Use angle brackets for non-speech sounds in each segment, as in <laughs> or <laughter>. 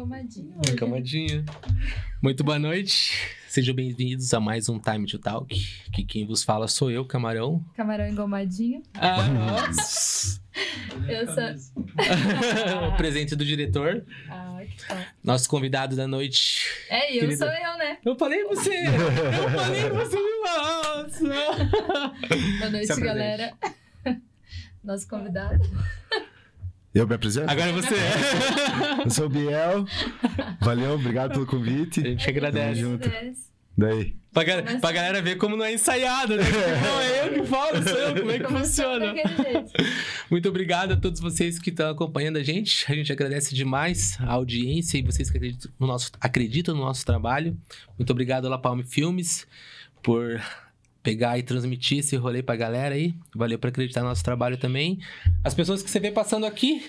engomadinho. hoje. Encamadinha. Muito boa noite. Sejam bem-vindos a mais um Time to Talk. Que quem vos fala sou eu, Camarão. Camarão engomadinho. Ah, nossa. <laughs> Eu sou. o presente do diretor. Ah, que top. Nosso convidado da noite. É, eu Querida. sou eu, né? Eu falei você! Eu falei você! Nossa! Boa noite, galera. <laughs> Nosso convidado. Eu me apresento? Agora é você. Eu sou o Biel. Valeu, obrigado pelo A convite. gente agradece. junto. Yes. Daí. Pra, ga- pra galera ver como não é ensaiado, né? Não é eu que falo, sou eu. Como é que funciona? Muito obrigado a todos vocês que estão acompanhando a gente. A gente agradece demais a audiência e vocês que acreditam no nosso, acreditam no nosso trabalho. Muito obrigado La Palme Filmes por pegar e transmitir esse rolê pra galera aí. Valeu por acreditar no nosso trabalho também. As pessoas que você vê passando aqui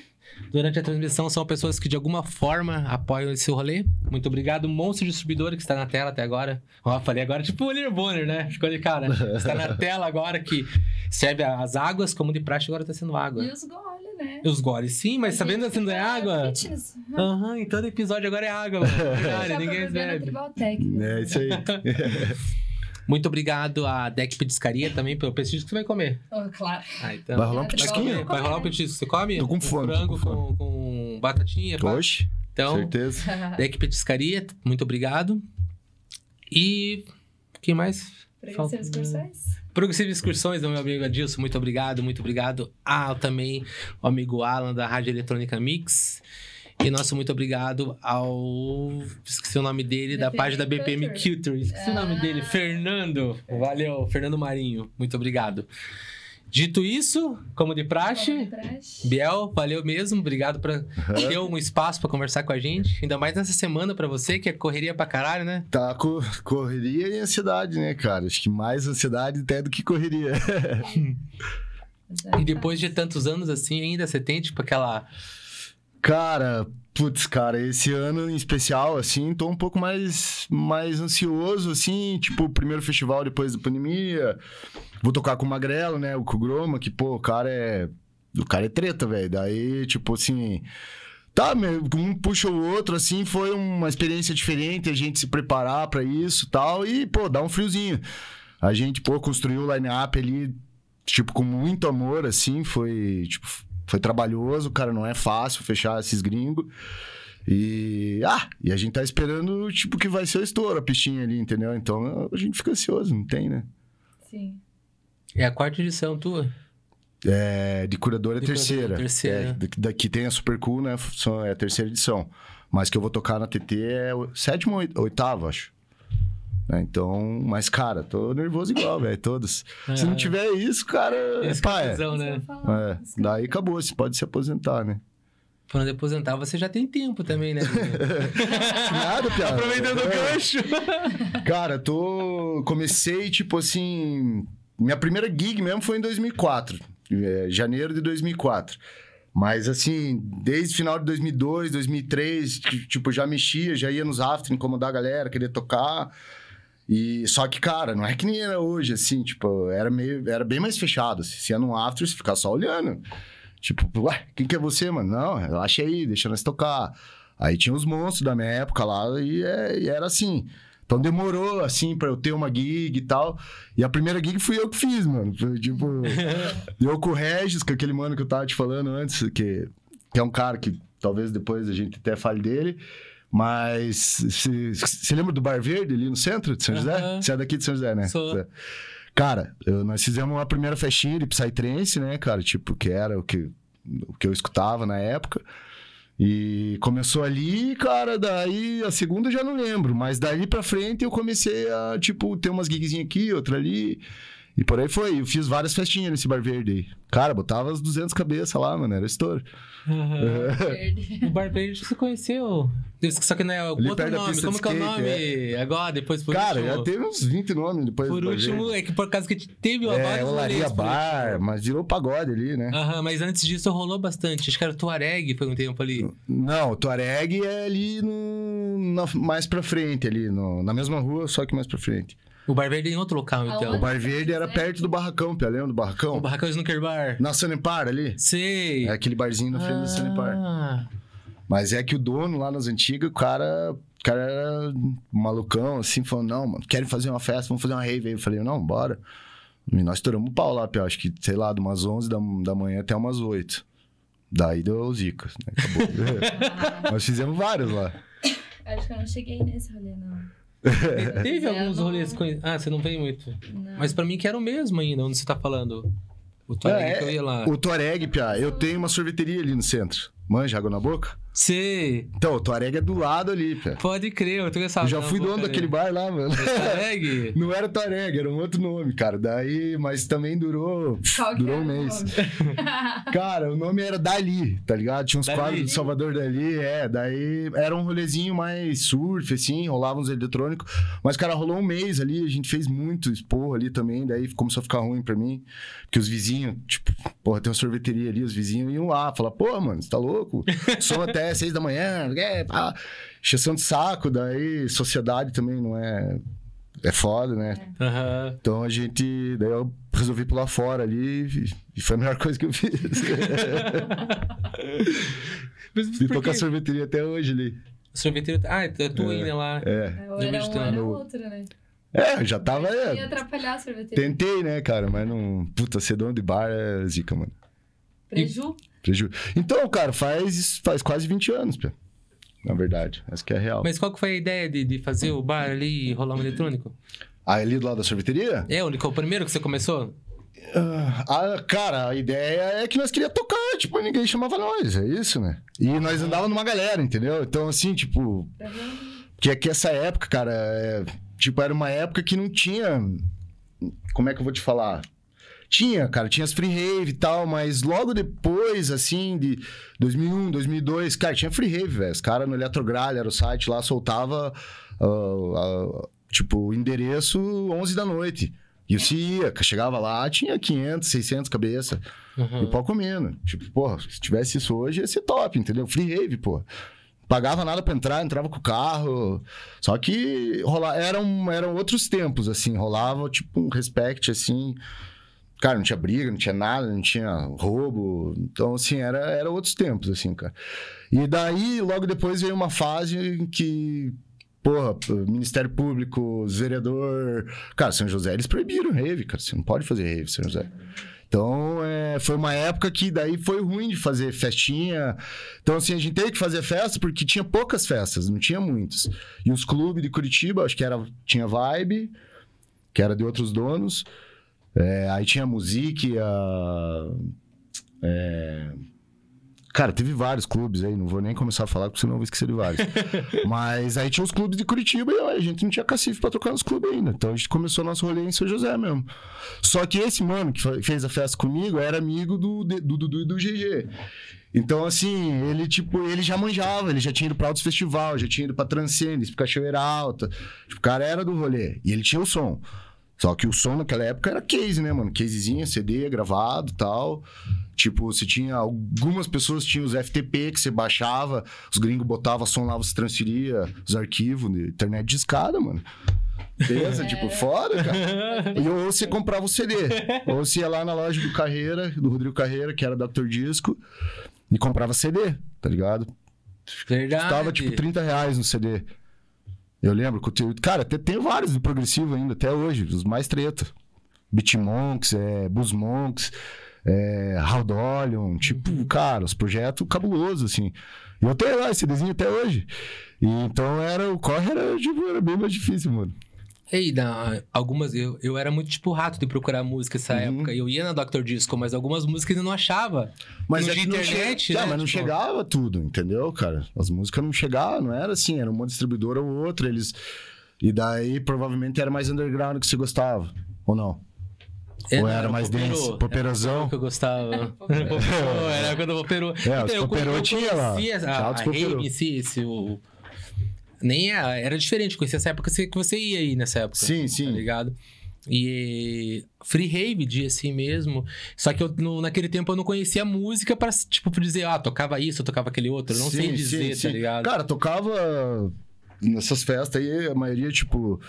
durante a transmissão são pessoas que de alguma forma apoiam esse rolê. Muito obrigado, Monstro Distribuidora, que está na tela até agora. Ó, falei agora tipo o William Bonner, né? Ficou de cara. <laughs> Está na tela agora que serve as águas, como de praxe agora tá sendo água. E os goles, né? Os goles, sim, mas A tá vendo gente assim, não é fica água? Fitness. Aham, em todo episódio agora é água, Já <laughs> ninguém bebe. É isso aí. <laughs> Muito obrigado a Deck Petiscaria também pelo petisco que você vai comer. Oh, claro. Ah, então. Vai rolar um Vai, petisquinho? vai rolar um petisco. Você come? Tô com Um fome, Frango com com, com batatinha. Oxe, Então, certeza. <laughs> Deck Petiscaria, muito obrigado. E. Quem mais? Progressiva excursões. Progressiva Excursões, do meu amigo Adilson, muito obrigado, muito obrigado. Ah, também o amigo Alan da Rádio Eletrônica Mix. E nosso muito obrigado ao. Esqueci o nome dele, da BPM página da BPM Culture. Esqueci o nome Ah. dele, Fernando. Valeu, Fernando Marinho. Muito obrigado. Dito isso, como de praxe, Vamos de praxe. Biel, valeu mesmo. Obrigado por ter um espaço pra conversar com a gente. Ainda mais nessa semana pra você, que é correria pra caralho, né? Tá com correria e ansiedade, né, cara? Acho que mais ansiedade até do que correria. <laughs> E depois de tantos anos assim, ainda você tem, tipo, aquela. Cara, putz, cara, esse ano em especial, assim, tô um pouco mais, mais ansioso, assim, tipo, primeiro festival depois da pandemia. Vou tocar com o Magrelo, né, o Kugroma, que, pô, o cara é. O cara é treta, velho. Daí, tipo, assim. Tá, um puxa o outro, assim, foi uma experiência diferente, a gente se preparar pra isso tal, e, pô, dá um friozinho. A gente, pô, construiu o line-up ali, tipo, com muito amor, assim, foi, tipo, foi trabalhoso, cara, não é fácil fechar esses gringos. E, ah, e a gente tá esperando, tipo, que vai ser o estouro, a pistinha ali, entendeu? Então, a gente fica ansioso, não tem, né? Sim. É a quarta edição tua. É, de curadora é De terceira. curadora, terceira. É, da- daqui tem a Super Cool, né? É a terceira edição. Mas que eu vou tocar na TT é o sétimo ou oit- oitavo, acho. Né, Então, mas, cara, tô nervoso igual, velho, todos. <laughs> Se não tiver isso, cara, pá, é. Isso né? eu ia falar. É, daí acabou, você pode se aposentar, né? Falando de aposentar, você já tem tempo também, né? <laughs> Nada, piada. Aproveitando o É. gancho. <laughs> Cara, tô. Comecei, tipo assim. Minha primeira gig mesmo foi em 2004. é, janeiro de 2004. Mas, assim, desde final de 2002, 2003, que, tipo, já mexia, já ia nos after incomodar a galera, queria tocar. E só que, cara, não é que nem era hoje, assim, tipo, era meio. Era bem mais fechado. assim, Se ia num after, você ficava só olhando. Tipo, ué, quem que é você, mano? Não, relaxa aí, deixa nós tocar. Aí tinha os monstros da minha época lá e, é- e era assim. Então demorou, assim, pra eu ter uma gig e tal. E a primeira gig fui eu que fiz, mano. Foi, tipo, <laughs> eu com o Regis, com aquele mano que eu tava te falando antes, que, que é um cara que talvez depois a gente até fale dele. Mas você lembra do Bar Verde ali no centro de São José? Aham. Você é daqui de São José, né? Sou. Zé. Cara, eu- nós fizemos uma primeira festinha de Psytrance, né, cara? Tipo, que era o que, o que eu escutava na época. E começou ali, cara, daí a segunda eu já não lembro, mas daí pra frente eu comecei a, tipo, ter umas gigzinhas aqui, outra ali. E por aí foi. Eu fiz várias festinhas nesse bar verde aí. Cara, botava as 200 cabeças lá, mano, era estouro. Verde. o Bar Verde você conheceu. Só que não é o Ali outro nome. Como que é o nome? Agora, depois por Cara, último. já teve uns 20 nomes depois Por último, é que por causa que teve É, vários Olaria Bar, mas virou pagode ali, né? Aham, mas antes disso rolou bastante. Acho que era o Tuareg, foi um tempo ali. Não, o Tuareg é ali no, na- mais pra frente, ali, no- na mesma rua, só que mais pra frente. O Bar Verde é em outro local, então. O? Bar Verde era perto do Barracão, Pia, lembra do Barracão? O Barracão Snooker Bar. Na Sanepar ali. Sei. É aquele barzinho na frente do Sanepar. Ah, Mas é que o dono lá nas antigas, o cara, o cara era malucão, assim, falou, não, mano, querem fazer uma festa, vamos fazer uma rave aí. Eu falei, não, bora. E nós estouramos o pau lá, Pia, acho que, sei lá, de umas 11 da, da manhã até umas 8. Daí deu zica, né? Acabou. <laughs> nós fizemos vários lá. Acho que eu não cheguei nesse rolê, não. Teve É, alguns não- rolês com... Ah, você não veio muito. Não. Mas pra mim que era o mesmo ainda, onde você tá falando. O Tuareg É, que eu ia lá. O Tuareg, Pia, eu tenho uma sorveteria ali no centro. Manja, água na boca? Você... Então, o Tuareg é do lado ali, Pia. Pode crer, eu tô essa Eu já fui dono daquele bar lá, mano. Tuareg? <laughs> Não era Tuareg, era um outro nome, cara. Daí, mas também durou. Qual que durou um mês. nome? <laughs> Cara, o nome era Dali, tá ligado? Tinha uns Dali? quadros do Salvador Dali, é. Daí era um rolezinho mais surf, assim, rolava uns eletrônicos. Mas, cara, rolou um mês ali, a gente fez muito esporro ali também. Daí começou a ficar ruim pra mim. Porque os vizinhos, tipo, porra, tem uma sorveteria ali, os vizinhos iam lá, falar, pô, mano, você tá louco? Som <laughs> até seis da manhã, é, pá. Encheção de saco, daí sociedade também não é. É foda, né? Aham. Então a gente. Daí eu resolvi pular fora ali e- e foi a melhor <laughs> coisa que eu fiz. Mas E tô com a quê? sorveteria até hoje ali. Sorveteiro... Ah, é tu ainda lá. É. Ou Já era um, teu era outro, né? É, já tava. Ia É, atrapalhar a sorveteria. tentei, né, cara? Mas não. Puta, ser dono de bar é zica, mano. Preju? Preju... Então, cara, faz, faz quase 20 anos, pô. Na verdade. Essa que é a real. Mas qual que foi a ideia de, de fazer o bar ali e rolar um eletrônico? Ah, ali do lado da sorveteria? É, o primeiro que você começou? Ah, cara, a ideia é que nós queríamos tocar, tipo, ninguém chamava nós, é isso, né? E nós andávamos numa galera, entendeu? Então, assim, tipo? Que é que essa época, cara, é, tipo, era uma época que não tinha. Como é que eu vou te falar? Tinha, cara, tinha as free rave e tal, mas logo depois, assim, de 2001, 2002, cara, tinha free rave, velho. Os caras no Eletrogralha, era o site lá, soltava, ah, ah, tipo, o endereço 11 da noite. E você ia, chegava lá, tinha 500, 600 cabeça. Uhum. E o pau comendo. Tipo, porra, se tivesse isso hoje, ia ser top, entendeu? Free rave, pô. Pagava nada pra entrar, entrava com o carro. Só que rola... eram, eram outros tempos, assim. Rolava, tipo, um respect, assim. Cara, não tinha briga, não tinha nada, não tinha roubo. Então, assim, era, era outros tempos, assim, cara. E daí, logo depois, veio uma fase em que... Porra, Ministério Público, vereador... Cara, São José, eles proibiram rave, cara. Você não pode fazer rave, São José. Então, é, foi uma época que daí foi ruim de fazer festinha. Então, assim, a gente teve que fazer festa porque tinha poucas festas, não tinha muitas. E os clubes de Curitiba, acho que era, tinha Vibe, que era de outros donos. É, aí tinha Musique, a... é, Cara, teve vários clubes aí, não vou nem começar a falar, porque senão eu vou esquecer de vários. <laughs> Mas aí tinha os clubes de Curitiba e ó, a gente não tinha cacife pra tocar nos clubes ainda. Então a gente começou nosso rolê em São José mesmo. Só que esse mano que fez a festa comigo era amigo do Dudu e do GG. Então, assim, ele, tipo, ele já manjava, ele já tinha ido pra outros festivais, já tinha ido pra Transcendence, pra Cachoeira Alta. Tipo, o cara era do rolê. E ele tinha o som. Só que o som naquela época era case, né, mano? Casezinha, CD, gravado e tal. Tipo, você tinha. Algumas pessoas tinham os FTP que você baixava, os gringos botavam som lá, você transferia os arquivos de internet de escada, mano. Beleza? Tipo, foda, cara. <laughs> E ou você comprava o CD. Ou você ia lá na loja do Carreira, do Rodrigo Carreira, que era Dr. Disco, e comprava CD, tá ligado? Verdade. Custava tipo 30 reais no CD. Eu lembro que o teu- Cara, até tem vários do progressivo ainda, até hoje, os mais treta. Beat Monks, é, Blues Monks, é, Haldolion, tipo, cara, os projetos cabulosos, assim. E eu tenho lá esse CDzinho até hoje. E então era, o corre era, tipo, era bem mais difícil, mano. Ei, algumas. Eu, eu era muito tipo rato de procurar música nessa Uhum. época. Eu ia na Dr. Disco, mas algumas músicas eu não achava. Mas Não é tinha não internet, che- né? Mas não Tipo- chegava tudo, entendeu, cara? As músicas não chegavam, não era assim, era uma distribuidora ou outra, eles... E daí, provavelmente, era mais underground que você gostava, ou não? Ou era mais Poperô. dance? Poperozão? Era que eu gostava. Poperô. Poperô, era <laughs> quando eu Poperô. É, os Poperô eu tinha lá. A, a Poperô. rave em si, esse, o... Nem era, era diferente. Conhecia essa época que você- ia aí nessa época. Sim, Tá sim. ligado? E free rave dia assim mesmo. Só que eu, no- naquele tempo eu não conhecia música pra, tipo, pra dizer, ah, tocava isso, tocava aquele outro. Eu não sei Sim, dizer, sim, tá sim. ligado? Cara, tocava nessas festas aí, a maioria, tipo...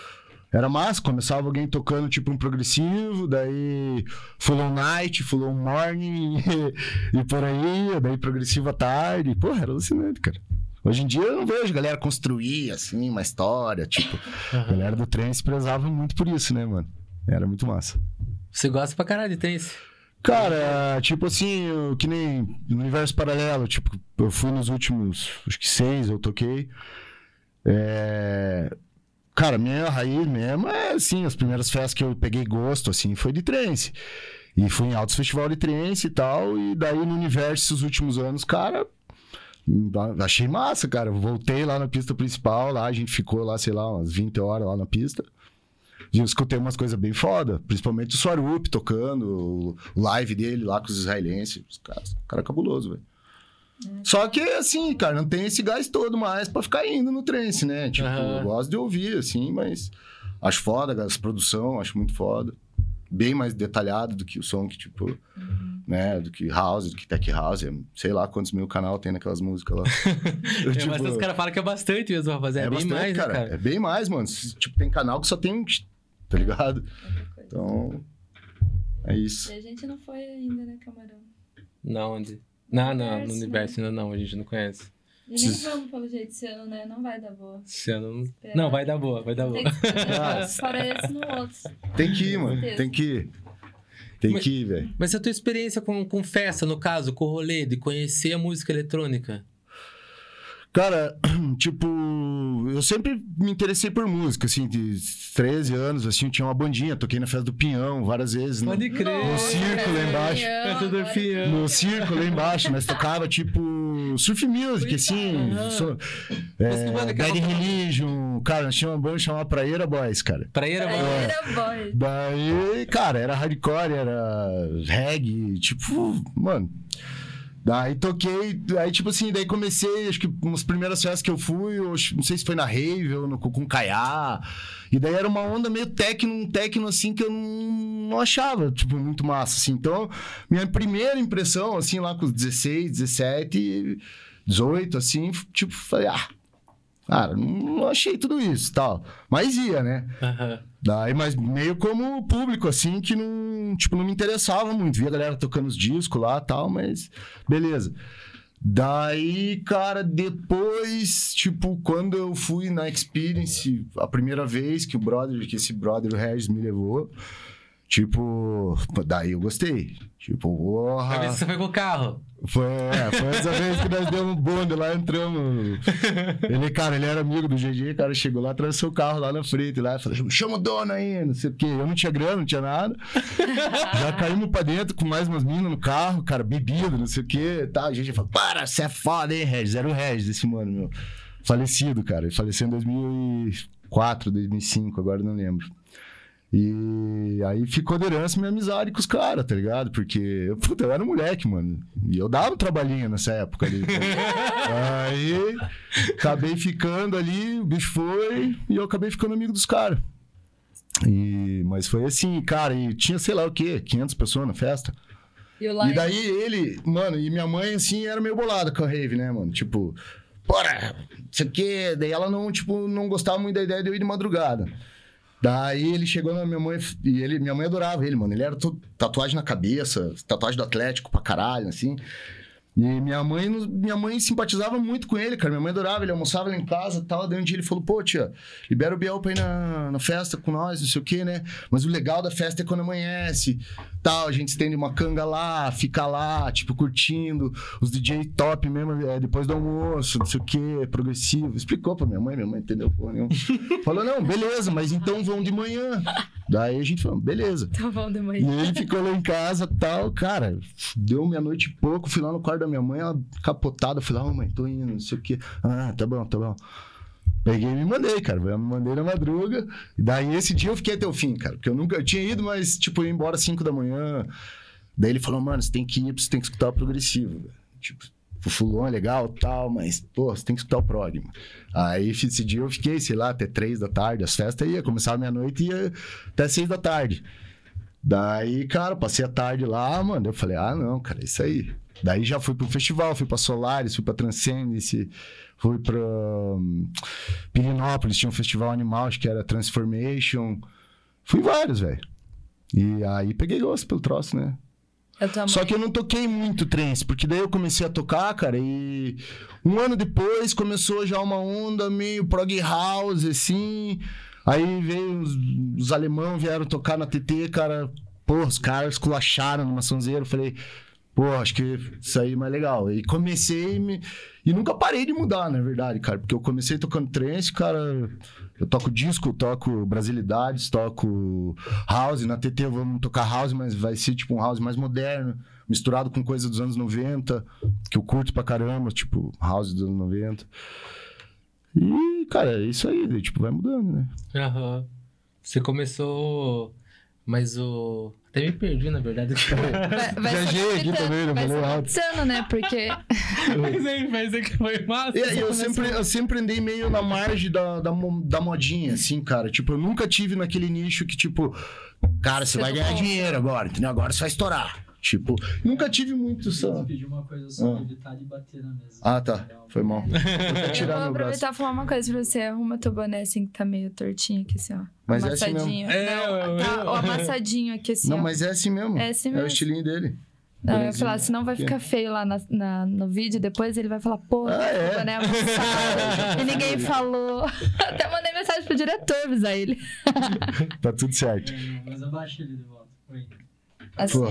Era massa, começava alguém tocando tipo um progressivo, daí Full on Night, Full on Morning <laughs> e, e por aí, daí progressivo à tarde. Porra, era alucinante, cara. Hoje em dia eu não vejo galera construir, assim, uma história, tipo... <laughs> A galera do se prezava muito por isso, né, mano? Era muito massa. Você gosta pra caralho de trance? Cara, tipo assim, eu- que nem no universo paralelo, tipo, eu fui nos últimos, acho que seis eu toquei. É... Cara, minha raiz mesmo é assim, as primeiras festas que eu peguei gosto, assim, foi de trance. E fui em altos festival de trance e tal, e daí no universo, esses últimos anos, cara, achei massa, cara. Voltei lá na pista principal, lá a gente ficou lá, sei lá, umas 20 horas lá na pista. E eu escutei umas coisas bem foda, principalmente o Swarup tocando, o live dele lá com os israelenses. Os caras, cara é cabuloso, velho. Só que, assim, cara, não tem esse gás todo mais pra ficar indo no trance, né? Tipo, Aham. eu gosto de ouvir, assim, mas acho foda, as produção, acho muito foda. Bem mais detalhado do que o som que, tipo, né? Do que house, do que tech house. é, Sei lá quantos mil canal tem naquelas músicas lá. <laughs> Eu, É, tipo, mas os caras falam que é bastante mesmo, rapaziada. É, bem bastante, mais, cara. né, cara? É bem mais, mano. Tipo, tem canal que só tem. Tá ligado? Então. É isso. E a gente não foi ainda, né, Camarão? Não, onde? Não, não, no Universo, universo ainda não, a gente não conhece. E nem vamos pelo jeito esse ano, né? Não vai dar boa. Esse ano não... Esperar. Não, vai dar boa, vai dar boa. Tem que Ah. esperar fora esse no outro. Tem que ir, mano. Tem que ir. Tem Mas- que ir, velho. Mas a tua experiência com, com festa, no caso, com o rolê, de conhecer a música eletrônica? Cara, <clears throat> tipo, eu sempre me interessei por música, assim, de 13 anos, assim, eu tinha uma bandinha, toquei na festa do Pinhão várias vezes. né? Pode crer. No circo lá embaixo. Festa do Pinhão. No circo lá embaixo, nós tocava tipo surf music, assim, so, banda é, Bad? Religion, cara, nós tínhamos uma banda chamada Praeira Boys, cara. Praia era Aí boa. era boy. Daí, cara, era hardcore, era reggae, tipo, mano. Daí toquei, aí tipo assim, daí comecei, acho que umas primeiras festas que eu fui, eu não sei se foi na Rave ou no, com Caiá. E daí era uma onda meio techno, um techno assim que eu não, não achava, tipo, muito massa, assim. Então, minha primeira impressão, assim, lá com os 16, 17, 18, assim, tipo, falei, ah, cara, não, achei tudo isso tal. Mas ia, né? Aham. Daí, mas meio como público, assim, que não, tipo, não me interessava muito. Via a galera tocando os discos lá tal, mas beleza. Daí, cara, depois, tipo, quando eu fui na Experience, a primeira vez que o brother, que esse brother, o Regis, me levou, tipo, daí eu gostei. Tipo, porra. Você foi com o carro. Foi, é, foi essa vez que nós demos um bonde lá, entramos. Ele, cara, ele era amigo do GG, cara, chegou lá, atravessou o carro lá na frente, lá, falou, chama o dono aí, não sei o quê. Eu não tinha grana, não tinha nada. <laughs> Já caímos pra dentro com mais umas minas no carro, cara, bebido, não sei o quê. Tá, a gente falou, para, você é foda, hein, Regis? Era o Regis, esse mano, meu. Falecido, cara. Ele faleceu em 2004, 2005, agora não lembro. E aí ficou de herança minha amizade com os caras, tá ligado? Porque, puta, eu era moleque, mano. E eu dava um trabalhinho nessa época ali. tá? <laughs> aí acabei ficando ali, o bicho foi, e eu acabei ficando amigo dos caras. E, mas foi assim, cara, e tinha sei lá o quê, 500 pessoas na festa. E. E daí ele, mano, e minha mãe, assim, era meio bolada com a rave, né, mano? Tipo, bora, não sei o quê. Daí ela não, tipo, não gostava muito da ideia de eu ir de madrugada. Daí ele chegou na minha mãe e ele, minha mãe adorava ele, mano. Ele era tatuagem na cabeça, tatuagem do Atlético pra caralho, assim. E minha mãe, minha mãe simpatizava muito com ele, cara. Minha mãe adorava, ele almoçava lá em casa e tal. Daí um dia ele falou, pô, tia, libera o Biel pra ir na, na festa com nós, não sei o quê, né? Mas o legal da festa é quando amanhece, tal. A gente estende uma canga lá, fica lá, tipo, curtindo. Os DJ top mesmo, é, depois do almoço, não sei o quê, progressivo. Explicou pra minha mãe, minha mãe entendeu porra nenhuma. <laughs> Falou, não, beleza, mas então vão de manhã. Daí a gente falou, beleza. Tá bom de E manhã. ele ficou lá em casa tal, cara. Deu meia-noite e pouco, fui lá no quarto da minha mãe, ela capotada. Falei, ah, mãe, tô indo, não sei o quê. Ah, tá bom, tá bom. Peguei e me mandei, cara. Eu me mandei na madruga. E daí esse dia eu fiquei até o fim, cara. Porque eu nunca. Eu tinha ido, mas, tipo, eu ia embora às 5 da manhã. Daí ele falou, mano, você tem que ir, você tem que escutar o progressivo, velho. Tipo, o fulon é legal tal, mas, pô, você tem que escutar o prog. Aí esse dia eu fiquei, sei lá, até três da tarde. As festas ia, começava meia-noite e ia até seis da tarde. Daí, cara, passei a tarde lá, mano. Eu falei, ah, não, cara, é isso aí. Daí já fui pro festival, fui pra Solaris, fui pra Transcendence, fui pra hum, Pirinópolis, tinha um festival animal, acho que era Transformation. Fui vários, velho. E aí peguei gosto pelo troço, né? Só que eu não toquei muito trance, porque daí eu comecei a tocar, cara, e um ano depois começou já uma onda meio prog house, assim. Aí veio os, os alemão vieram tocar na TT, cara. Pô, os caras esculacharam numa sonzeira. Eu falei, pô, acho que isso aí é mais legal. E comecei me... E nunca parei de mudar, na verdade, cara. Porque eu comecei tocando trance, cara. Eu toco disco, toco brasilidades, toco house. Na TT vamos tocar house, mas vai ser tipo um house mais moderno, misturado com coisa dos anos 90, que eu curto pra caramba, tipo house dos anos 90. E, cara, é isso aí, tipo, vai mudando, né? Aham. Você começou. Mas o. Até me perdi, na verdade. <laughs> Vai, vai Viajei aqui também, não falei alto. adaptando, né? Porque <laughs> mas aí, mas é que foi massa. E, e eu, sempre, eu sempre andei meio na margem da, da, da modinha, assim, cara. Tipo, eu nunca tive naquele nicho que, tipo, cara, você Você vai não ganhar gosta. dinheiro agora, entendeu? Agora você vai estourar. Tipo, nunca tive muito Eu só. pedi uma coisa só Ah. evitar de bater na mesa. Ah, tá. Foi mal. Vou até eu tirar vou meu braço. aproveitar e falar uma coisa pra você. Arruma teu boné assim que tá meio tortinho aqui, assim, ó. Mas é assim amassadinho. mesmo. É, Não, eu- tá, eu- o amassadinho aqui, assim, Não, ó. mas é assim mesmo. É assim É o mesmo. estilinho dele. Não, eu ia falar, senão vai ficar feio lá na, na- no vídeo. Depois ele vai falar, pô, Ah, é? o boné amassado. <laughs> e ninguém falou. <laughs> Até mandei mensagem pro diretor avisar ele. Tá tudo certo. É, Mas abaixa ele de volta. Oi. Assim,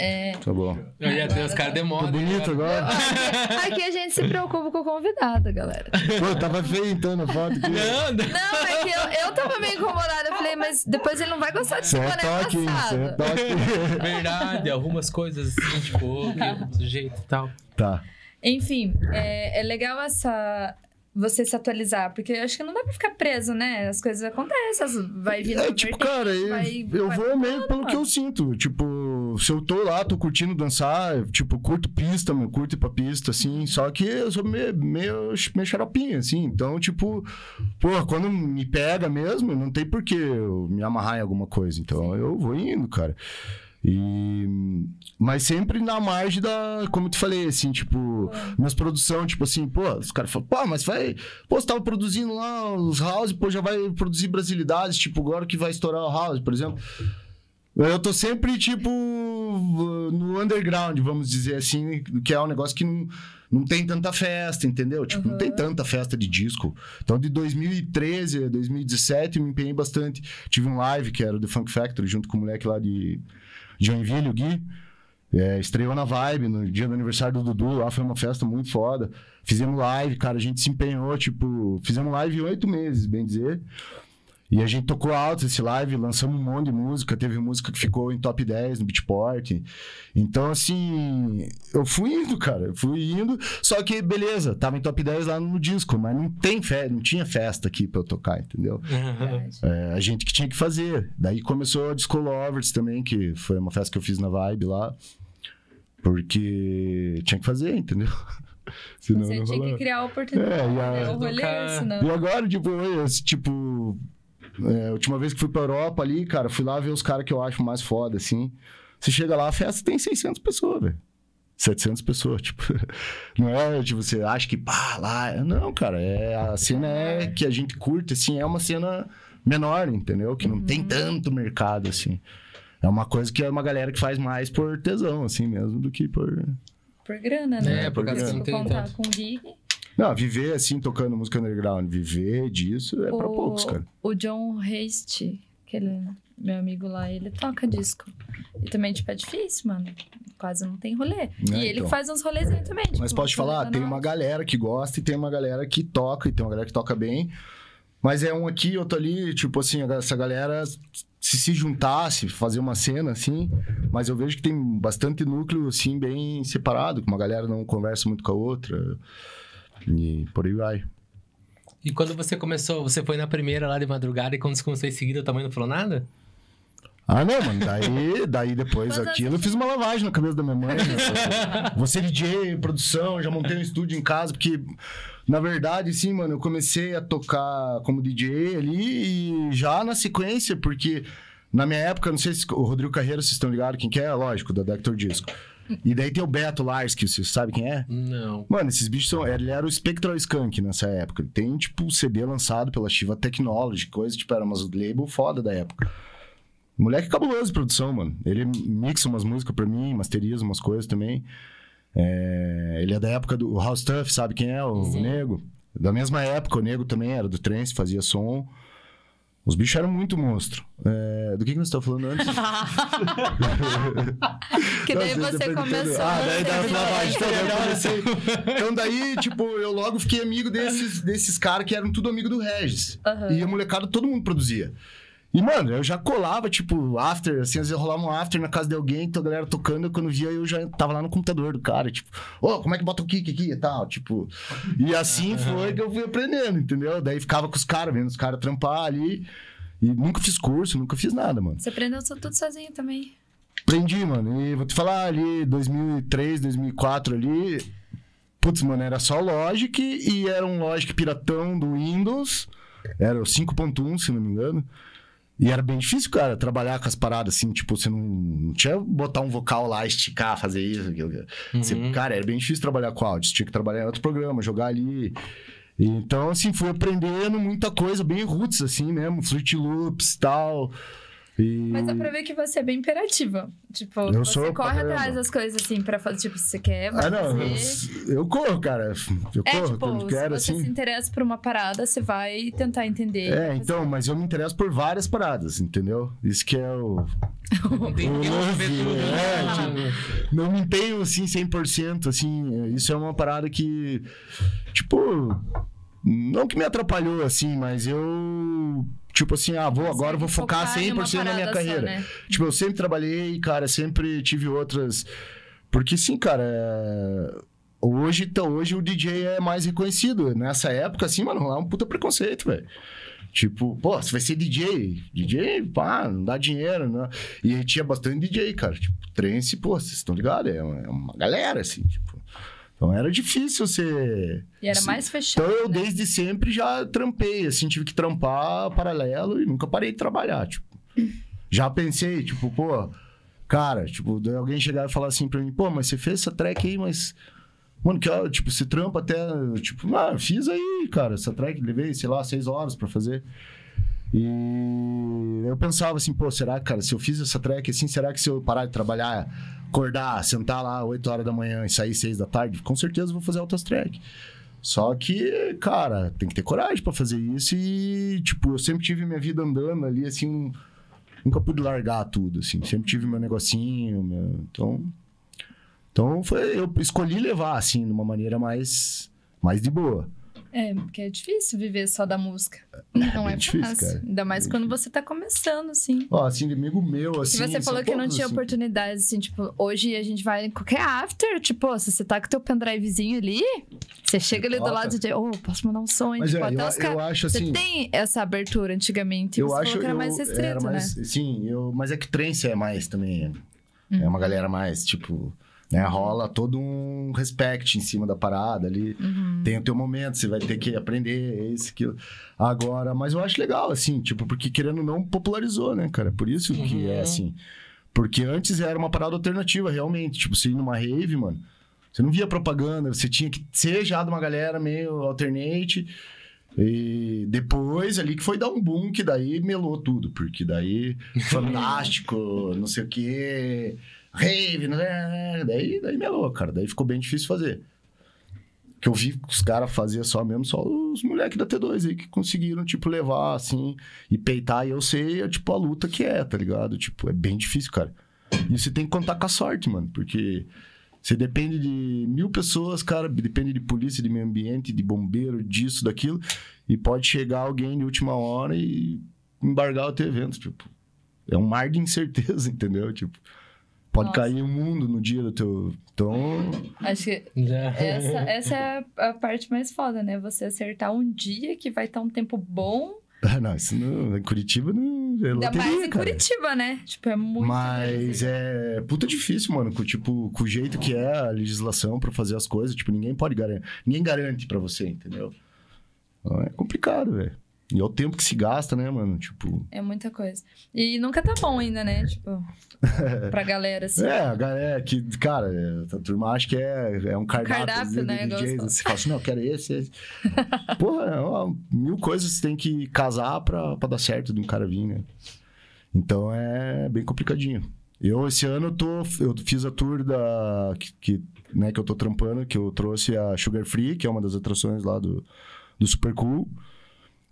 é. tá bom. Eu ia ter os caras demoram. bonito agora? <laughs> Aqui a gente se preocupa com o convidado, galera. Pô, tava feio então na foto aqui. Não, não. Não, é que eu, eu tava meio incomodada. Eu falei, mas depois ele não vai gostar desse Você é boné toque, é amassado. toque. <laughs> Verdade, arruma as coisas assim, tipo, que- do jeito e tal. Tá. Enfim, é, é legal essa. Você se atualizar, porque eu acho que não dá pra ficar preso, né? As coisas acontecem, as- vai vindo. É, tipo, cara, eu, vai- eu vai vou meio mudando, pelo que eu mano. sinto. Tipo, se eu tô lá, tô curtindo dançar, tipo, curto pista, meu, curto ir pra pista, assim. Só que eu sou meio, meio, meio xaropinho, assim. Então, tipo, pô, quando me pega mesmo, não tem por que eu me amarrar em alguma coisa. Então, eu vou indo, cara. E... Mas sempre na margem da... Como eu te falei, assim, tipo... Minhas produções, tipo assim, pô... Os caras falam, pô, mas vai... Pô, você tava produzindo lá os house, pô, já vai produzir brasilidades. Tipo, agora que vai estourar o house, por exemplo. Eu tô sempre, tipo... No underground, vamos dizer assim. Que é um negócio que não... Não tem tanta festa, entendeu? Tipo, não tem tanta festa de disco. Então, de 2013 a 2017, eu me empenhei bastante. Tive um live, que era o The Funk Factory, junto com o moleque lá de Joinville, o Gui. É, estreou na Vibe no dia do aniversário do Dudu. Lá foi uma festa muito foda. Fizemos live, cara. A gente se empenhou, tipo... Fizemos live oito meses, bem dizer. E a gente tocou alto esse live, lançamos um monte de música. Teve música que ficou em top 10 no Beatport. Então, assim, eu fui indo, cara. Eu fui indo. Só que, beleza, tava em top 10 lá no disco, mas não tem fe... não tinha festa aqui pra eu tocar, entendeu? É, a gente que tinha que fazer. Daí começou a Disco Lovers também, que foi uma festa que eu fiz na Vibe lá. Porque tinha que fazer, entendeu? <laughs> Senão Você não tinha que criar a oportunidade. É, e a- né? O rolê, Tocar- senão. E agora, tipo, eu, tipo. É, a última vez que fui pra Europa ali, cara, fui lá ver os caras que eu acho mais foda, assim. Você chega lá, a festa tem 600 pessoas, velho. 700 pessoas, <laughs> tipo. Não é, tipo, você acha que, pá, lá. Não, cara, é, a cena é que a gente curte, assim, é uma cena menor, entendeu? Que não tem tanto mercado, assim. É uma coisa que é uma galera que faz mais por tesão, assim mesmo, do que por. Por grana, né? É, por que se não tem tanto. com gig. Não, viver assim, tocando música underground, viver disso é pra o, poucos, cara. O John Haste, aquele meu amigo lá, ele toca disco. E também, tipo, é difícil, mano. Quase não tem rolê. e ele então. faz uns rolezinhos também. Tipo, Mas posso te rolê falar, da tem uma galera que gosta e tem uma galera que toca, e tem uma galera que toca bem. Mas é um aqui, outro ali, tipo assim, essa galera se se juntasse, fazer uma cena assim, mas eu vejo que tem bastante núcleo assim bem separado, que uma galera não conversa muito com a outra. E por aí vai. E quando você começou, você foi na primeira lá de madrugada e quando você começou em seguida também não falou nada? Ah, não, mano. Daí, daí depois aquilo, eu fiz uma lavagem na cabeça da minha mãe. né? <laughs> Você DJ, produção, já montei um estúdio em casa, porque, na verdade, sim, mano, eu comecei a tocar como DJ ali e já na sequência, porque na minha época, não sei se o Rodrigo Carreira, vocês estão ligados quem que é? Lógico, da Dector Disco. E daí tem o Beto Lars, que você sabe quem é? Não. Mano, esses bichos são. Ele era o Spectral Skunk nessa época. Ele tem, tipo, CD lançado pela Shiva Technology, coisa, tipo, era umas label foda da época. Moleque cabuloso de produção, mano. Ele mixa umas músicas pra mim, masteriza umas coisas também. É, Ele é da época do House Stuff, sabe quem é? O Sim. Nego. Da mesma época, o Nego também era do trance, fazia som. Os bichos eram muito monstro. É, Do que, que nós estamos falando antes? <laughs> Que daí Nossa, você tá começou. Ah, daí dá na voz. Então, daí Então, daí, tipo, eu logo fiquei amigo desses, desses caras que eram tudo amigo do Regis. Aham. E a molecada, todo mundo produzia. E, mano, eu já colava, tipo, after, assim, às vezes rolava um after na casa de alguém, então a galera tocando, quando via, eu já tava lá no computador do cara, tipo, ô, como é que bota o kick aqui e tal, tipo. E assim foi que eu fui aprendendo, entendeu? Daí ficava com os caras, vendo os caras trampar ali. E nunca fiz curso, nunca fiz nada, mano. Você aprendeu tudo sozinho também. Aprendi, mano. E vou te falar ali, 2003, 2004 ali. Putz, mano, era só Logic e era um Logic piratão do Windows. Era o 5.1, se não me engano. E era bem difícil, cara, trabalhar com as paradas assim, tipo, você não, não tinha botar um vocal lá, esticar, fazer isso, aquilo. Você- Uhum. cara, era bem difícil trabalhar com áudio. Você tinha que trabalhar em outro programa, jogar ali. Então, assim, fui aprendendo muita coisa, bem roots, assim mesmo, Fruit Loops e tal. E... Mas dá pra ver que você é bem imperativa. Tipo, Eu você corre caramba. atrás das coisas assim pra fazer. Tipo, se você quer, vai Ah, não, fazer. eu, eu corro, cara. Eu É, corro tipo, quando quero, se você assim. se interessa por uma parada, você vai tentar entender. É, então, mas eu me interesso por várias paradas, entendeu? Isso que é o. Tem <laughs> o lance, tudo. né? é, tipo, não me empenho, assim, 100%, assim. Isso é uma parada que. Tipo. Não que me atrapalhou, assim, mas eu. Tipo assim, ah, vou agora vou focar, uma 100% na minha parada só, carreira. né? Tipo, eu sempre trabalhei, cara, sempre tive outras. Porque sim, cara. é, Hoje, então, hoje o DJ é mais reconhecido. Nessa época, assim, mano, lá é um puta preconceito, velho. Tipo, pô, você vai ser DJ. DJ, pá, não dá dinheiro, né? E tinha bastante DJ, cara. Tipo, trance, pô, vocês estão ligados? É uma, é uma galera, assim, tipo. Então era difícil você. E era mais fechado. Então eu né? desde sempre já trampei, assim, tive que trampar paralelo e nunca parei de trabalhar, tipo. Já pensei, tipo, pô, cara, tipo, alguém chegar e falar assim pra mim, pô, mas você fez essa track aí, mas. Mano, que tipo, você trampa até. Tipo, ah, fiz aí, cara, essa track, levei, sei lá, seis horas pra fazer. E eu pensava assim, pô, será, cara, se eu fiz essa track assim, será que se eu parar de trabalhar, acordar, sentar lá 8 horas da manhã e sair 6 da tarde, com certeza vou fazer outras tracks. Só que, cara, tem que ter coragem pra fazer isso e, tipo, eu sempre tive minha vida andando ali, assim, nunca pude largar tudo, assim, sempre tive meu negocinho, meu- então... Então, foi, eu escolhi levar, assim, de uma maneira mais, mais de boa. É, porque é difícil viver só da música. Não é, bem difícil, fácil. cara. Ainda mais Bem quando você tá começando, assim. Ó, assim, de amigo meu, assim... e você falou que não tinha assim. oportunidades, assim, tipo, hoje a gente vai em qualquer after, tipo, se você tá com teu pendrivezinho ali, você chega ali do lado e diz, oh, posso mandar um som? Mas tipo, é, até eu, os caras. eu acho Você assim... tem essa abertura antigamente, Eu você acho que era eu- mais restrito, era mais- né? Sim, eu, mas é que trance é mais também. É Uhum. uma galera mais, tipo, né? Rola todo um respect em cima da parada ali. Uhum. Tem o teu momento, você vai ter que aprender isso, aquilo. Agora, mas eu acho legal, assim, tipo, porque querendo ou não, popularizou, né, cara? Por isso que Uhum. é assim. Porque antes era uma parada alternativa, realmente. Tipo, você ir numa rave, mano. Você não via propaganda, você tinha que ser já de uma galera meio alternate. E depois ali que foi dar um boom, que daí melou tudo, porque daí <laughs> fantástico, não sei o quê, rave, né? Daí, daí melou, cara. Daí ficou bem difícil fazer. Que eu vi que os caras faziam só mesmo, só os moleques da T2 aí que conseguiram, tipo, levar assim e peitar. E eu sei, tipo, a luta que é, tá ligado? Tipo, é bem difícil, cara. E você tem que contar com a sorte, mano, porque você depende de mil pessoas, cara, depende de polícia, de meio ambiente, de bombeiro, disso, daquilo, e pode chegar alguém de última hora e embargar o teu evento, tipo. É um mar de incerteza, <laughs> entendeu? Tipo, pode Nossa. cair o mundo no dia do teu. Então, Acho que essa, <laughs> essa é a, a parte mais foda, né? Você acertar um dia que vai estar um tempo bom, ah, não, isso não, em Curitiba não é ainda loteria, mais em cara. Curitiba, né? Tipo, é muito. Mas é puta difícil, mano, com, tipo, com o jeito que é a legislação pra fazer as coisas, tipo, ninguém pode garantir, ninguém garante pra você, entendeu? Então é complicado, velho. E é o tempo que se gasta, né, mano? Tipo. É muita coisa. E nunca tá bom ainda, né? Tipo, <laughs> pra galera, assim. É, a galera que, cara, é, a turma acha que é, é um cardápio, cardápio, de, né, de gostoso. Você fala assim, não, eu quero esse, esse. <laughs> Porra, é uma- mil coisas você tem que casar pra, pra dar certo de um cara vir, né? Então é bem complicadinho. Eu, esse ano, eu, tô, eu fiz a tour da, que, que, né, que eu tô trampando, que eu trouxe a Sugar Free, que é uma das atrações lá do, do Super Cool.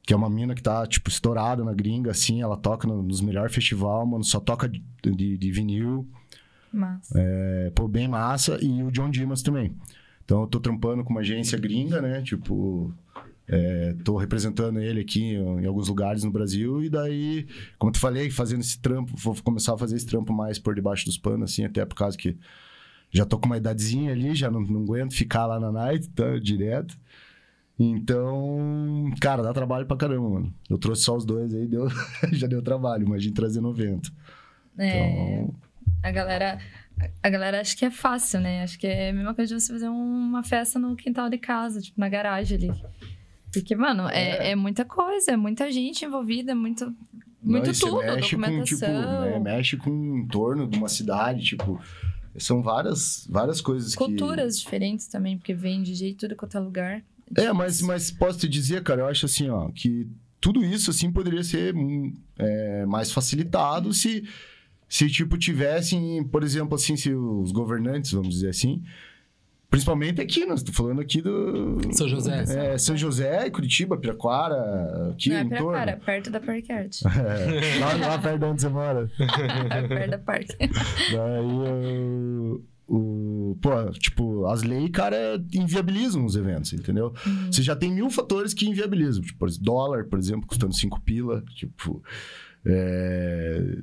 Que é uma mina que tá, tipo, estourada na gringa, assim. Ela toca no- nos melhores festivais, mano. Só toca de, de, de vinil. Mas. É, pô, bem massa. E o John Dimas também. Então, eu tô trampando com uma agência gringa, né? Tipo, é, tô representando ele aqui em, em alguns lugares no Brasil. E daí, como eu te falei, fazendo esse trampo, vou começar a fazer esse trampo mais por debaixo dos panos, assim, até por causa que já tô com uma idadezinha ali, já não, não aguento ficar lá na night, tá? Direto. Então, cara, dá trabalho pra caramba, mano. Eu trouxe só os dois aí, deu, <laughs> já deu trabalho. Imagina trazer 90. É, Então, a galera. A galera acha que é fácil, né? Acho que é a mesma coisa de você fazer uma festa no quintal de casa, tipo, na garagem ali. Porque, mano, é, é muita coisa, é muita gente envolvida, é muito, muito Não, tudo, mexe com, tipo, documentação, né, mexe com o entorno de uma cidade, tipo... São várias, várias coisas culturas diferentes também, porque vem de jeito tudo quanto é lugar. É, mas, mas posso te dizer, cara, eu acho assim, ó, que tudo isso, assim, poderia ser hum, é, mais facilitado se, se, tipo, tivessem, por exemplo, assim, se os governantes, vamos dizer assim... Principalmente aqui, nós estamos falando aqui do... São José. É, São José, Curitiba, Piraquara, aqui Não é em pra torno. perto da Parkart. <laughs> É, lá, lá perto de onde você mora. perto da Park. <laughs> Daí o, o. Pô, tipo, as leis, cara, inviabilizam os eventos, entendeu? Você já tem mil fatores que inviabilizam. Tipo, dólar, por exemplo, custando 5 pila. Tipo. é,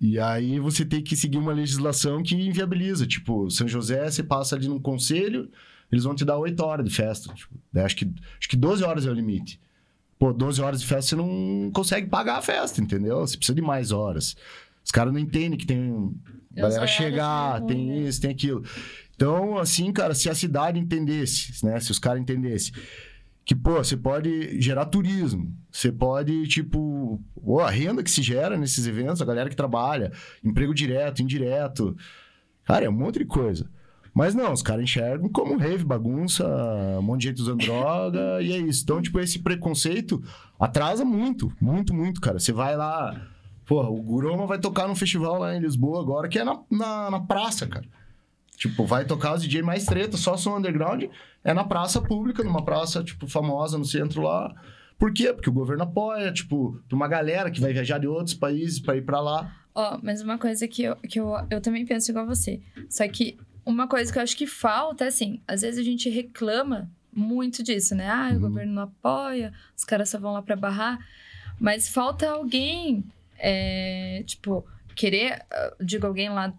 E aí você tem que seguir uma legislação que inviabiliza. Tipo, São José, você passa ali num conselho, eles vão te dar 8 horas de festa. Tipo, daí acho, que, acho que 12 horas é o limite. Pô, 12 horas de festa você não consegue pagar a festa, entendeu? Você precisa de mais horas. Os caras não entendem que tem Os galera chegar, são tem né? isso, tem aquilo. Então, assim, cara, se a cidade entendesse, né? Se os caras entendessem que, pô, você pode gerar turismo, você pode, tipo, pô, a renda que se gera nesses eventos, a galera que trabalha, emprego direto, indireto. Cara, é um monte de coisa. Mas não, os caras enxergam como rave, bagunça, um monte de gente usando droga, e é isso. Então, tipo, esse preconceito atrasa muito, muito, muito, cara. Você vai lá. Porra, o Guroma vai tocar num festival lá em Lisboa agora, que é na, na, na praça, cara. Tipo, vai tocar os DJ mais treta, só som underground, é na praça pública, numa praça, tipo, famosa no centro lá. Por quê? Porque o governo apoia, tipo, pra uma galera que vai viajar de outros países pra ir pra lá. Ó, mas uma coisa que, eu, que eu, eu também penso igual você. Só que uma coisa que eu acho que falta é assim: às vezes a gente reclama muito disso, né? Ah, o Uhum. governo não apoia, os caras só vão lá pra barrar. Mas falta alguém, é, tipo, querer, ah, digo, alguém lá.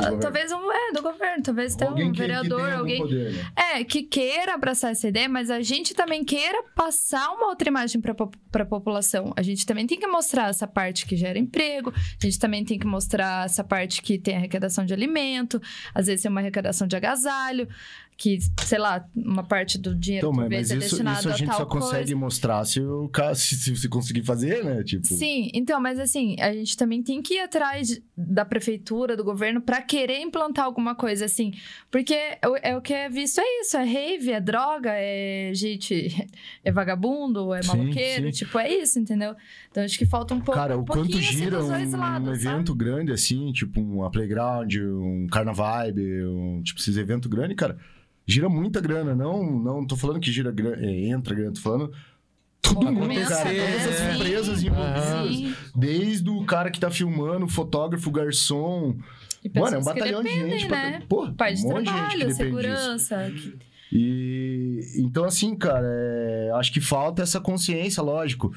Ah, talvez um. É, do governo, talvez Alguém um que- que vereador, algum alguém. poder, né? É, que queira abraçar essa ideia, mas a gente também queira passar uma outra imagem para a população. A gente também tem que mostrar essa parte que gera emprego, a gente também tem que mostrar essa parte que tem arrecadação de alimento, às vezes tem uma arrecadação de agasalho, que, sei lá, uma parte do dinheiro Então, mas, mas é isso, destinado isso a a gente só consegue coisa. mostrar se o cara se, se, se conseguir fazer, né? Tipo, Sim, então, mas assim, a gente também tem que ir atrás da prefeitura, do governo, para querer implantar alguma coisa assim. Porque é o- é o que é visto, é isso: é rave, é droga, é gente, <laughs> é vagabundo, é Sim, maloqueiro, sim. tipo, é isso, entendeu? Então acho que falta um pouco. Cara, um o quanto pouquinho, assim, gira um, lados, um sabe? evento grande assim, tipo uma playground, um carnavibe, um, tipo esses eventos grandes, cara, gira muita grana. Não, não tô falando que gira é, entra grana, tô falando todo mundo, Movimenta, cara, né? todas as Sim. empresas envolvidas. Desde o cara que tá filmando, fotógrafo, garçom. E Mano, é um batalhão de gente. né? Pô, de um monte de gente trabalho, disso. segurança. que- E então, assim, cara, é, acho que falta essa consciência, lógico.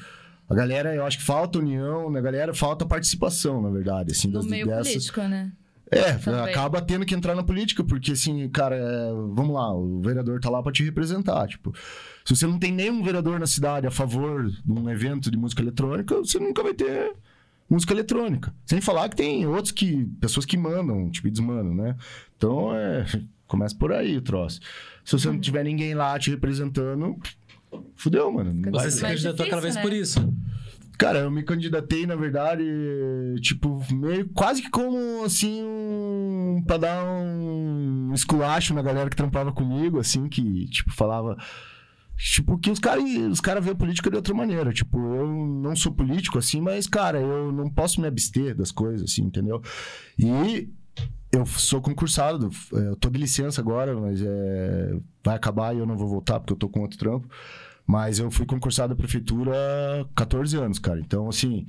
A galera, eu acho que falta união, na galera falta participação, na verdade, assim, No das meio dessas. político, né? É, Também. acaba tendo que entrar na política, porque assim, cara, é, vamos lá, o vereador tá lá pra te representar, tipo, se você não tem nenhum vereador na cidade a favor de um evento de música eletrônica, você nunca vai ter música eletrônica. Sem falar que tem outros que, pessoas que mandam, tipo, e desmandam, né? Então, é, começa por aí o troço. Se você não tiver ninguém lá te representando, fudeu, mano. Não vai- Você se candidatou aquela vez por né? isso. Cara, eu me candidatei, na verdade, tipo, meio quase que como, assim, um, pra dar um esculacho na galera que trampava comigo, assim, que, tipo, falava. Tipo, que os caras os cara veem a política de outra maneira. Tipo, eu não sou político, assim, mas, cara, eu não posso me abster das coisas, assim, entendeu? E eu sou concursado, eu tô de licença agora, mas é, vai acabar e eu não vou voltar porque eu tô com outro trampo. Mas eu fui concursado da prefeitura há 14 anos, cara. Então, assim,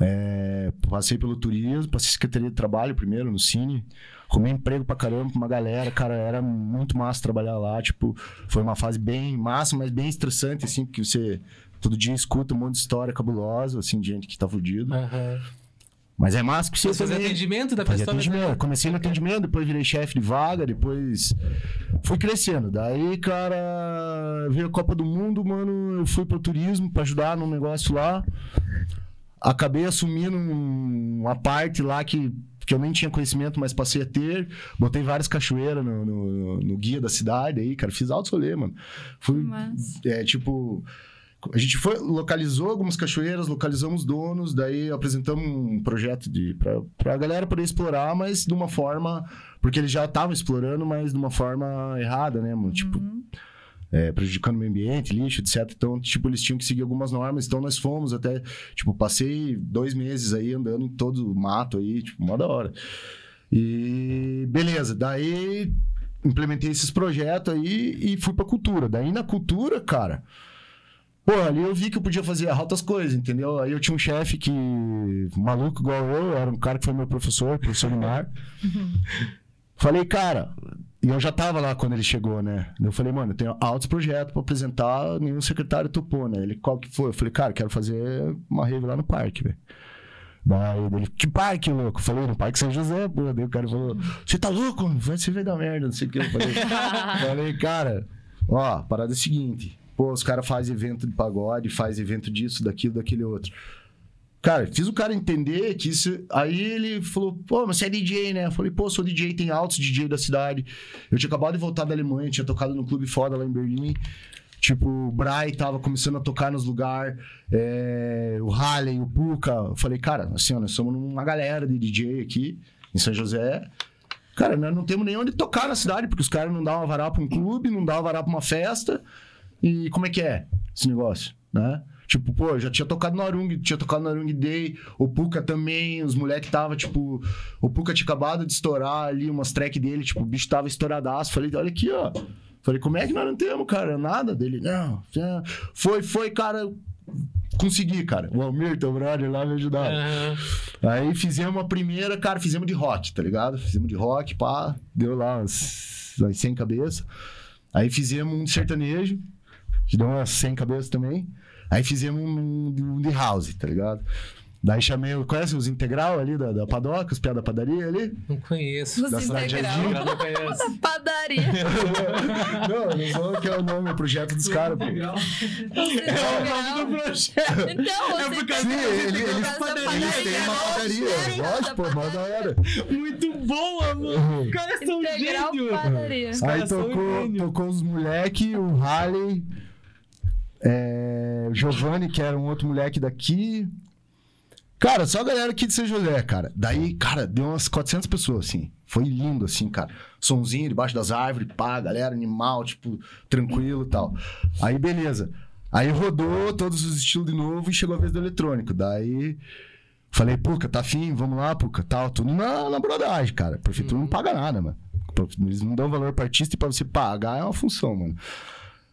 é, passei pelo turismo, passei secretaria de trabalho primeiro no Cine. Arrumei emprego pra caramba pra uma galera, cara, era muito massa trabalhar lá. Tipo, foi uma fase bem massa, mas bem estressante, assim, porque você todo dia escuta um monte de história cabulosa, assim, de gente que tá fudido. Aham. Mas é massa que você também... atendimento da Fazia pessoa? né? atendimento. Comecei no atendimento, depois virei chefe de vaga, depois fui crescendo. Daí, cara, veio a Copa do Mundo, mano. Eu fui pro turismo pra ajudar num negócio lá. Acabei assumindo um- uma parte lá que, que eu nem tinha conhecimento, mas passei a ter. Botei várias cachoeiras no, no- no guia da cidade aí, cara. Fiz alto rolê, mano. Fui, Mas... é, tipo. A gente foi, localizou algumas cachoeiras, localizamos donos, daí apresentamos um projeto de pra, pra galera poder explorar, mas de uma forma. Porque eles já estavam explorando, mas de uma forma errada, né, mano? Tipo, Uhum. é, prejudicando o meio ambiente, lixo, etc. Então, tipo, eles tinham que seguir algumas normas. Então, nós fomos até, tipo, passei dois meses aí andando em todo o mato aí, tipo, mó da hora. E beleza, daí implementei esses projetos aí e fui pra cultura. Daí na cultura, cara. Pô, ali eu vi que eu podia fazer altas coisas, entendeu? Aí eu tinha um chefe que, maluco igual eu, era um cara que foi meu professor, professor Neymar. <laughs> Falei, cara, e eu já tava lá quando ele chegou, né? Eu falei, mano, eu tenho altos projetos pra apresentar, nenhum secretário topou, né? Ele, qual que foi? Eu falei, cara, quero fazer uma rave lá no parque, velho. Daí ele, que parque, louco? Eu falei, no Parque São José, pô. Daí o cara falou, você tá louco? Vai se ver da merda, não sei o que. Eu falei, <laughs> falei, cara, ó, a parada é a seguinte. Pô, os caras fazem evento de pagode, faz evento disso, daquilo, daquele outro. Cara, fiz o cara entender que isso. Aí ele falou, pô, mas você é DJ, né? Eu falei, pô, sou DJ, tem altos DJ da cidade. Eu tinha acabado de voltar da Alemanha, tinha tocado no clube foda lá em Berlim. Tipo, o Bray tava começando a tocar nos lugares, o Halley, o Puka. Eu falei, cara, assim, ó, nós somos uma galera de DJ aqui em São José. Cara, nós não temos nem onde tocar na cidade, porque os caras não dão uma varal pra um clube, não dão uma varal pra uma festa. E como é que é esse negócio, né? Tipo, pô, já tinha tocado no Arung, tinha tocado no Arung Day, o Puka também, os moleques tava, tipo, o Puka tinha acabado de estourar ali umas track dele, tipo, o bicho tava estouradaço. Falei, olha aqui, ó. Falei, como é que nós não temos, cara? Nada dele. Não, já- foi, foi, cara. Consegui, cara. O Almir, teu brother lá me ajudaram. Aham. Aí fizemos a primeira, cara, fizemos de rock, tá ligado? Fizemos de rock, pá, deu lá umas, umas 100 cabeças. Aí fizemos um sertanejo, que deu umas 100 cabeças também. Aí fizemos um, de- um de house, tá ligado? Daí chamei, conhece os integral ali da, da padoca, os piá da padaria ali? Não conheço. Os Da integral. <laughs> <laughs> não conheço. Padaria. não, não vou que é o nome, o projeto dos caras. pô. É o nome do projeto. Então, É você por causa- Sim, ele, eles, da eles têm uma padaria. padaria, lógico, pô, mó da hora. Muito boa, mano. Os caras são Integral gênios. padaria. Os Aí tocou, tocou os moleque, o Harley, é, Giovanni, que era um outro moleque daqui. Cara, só a galera aqui de São José, cara. Daí, cara, deu umas 400 pessoas, assim. Foi lindo, assim, cara. Sonzinho debaixo das árvores, pá, galera, animal, tipo, tranquilo e tal. Aí, beleza. Aí rodou todos os estilos de novo e chegou a vez do eletrônico. Daí, falei, Puca, tá afim? Vamos lá, Puca, tal. Tudo na, na brodagem, cara. A prefeitura não paga nada, mano. Eles não dão valor para artista e pra você pagar é uma função, mano.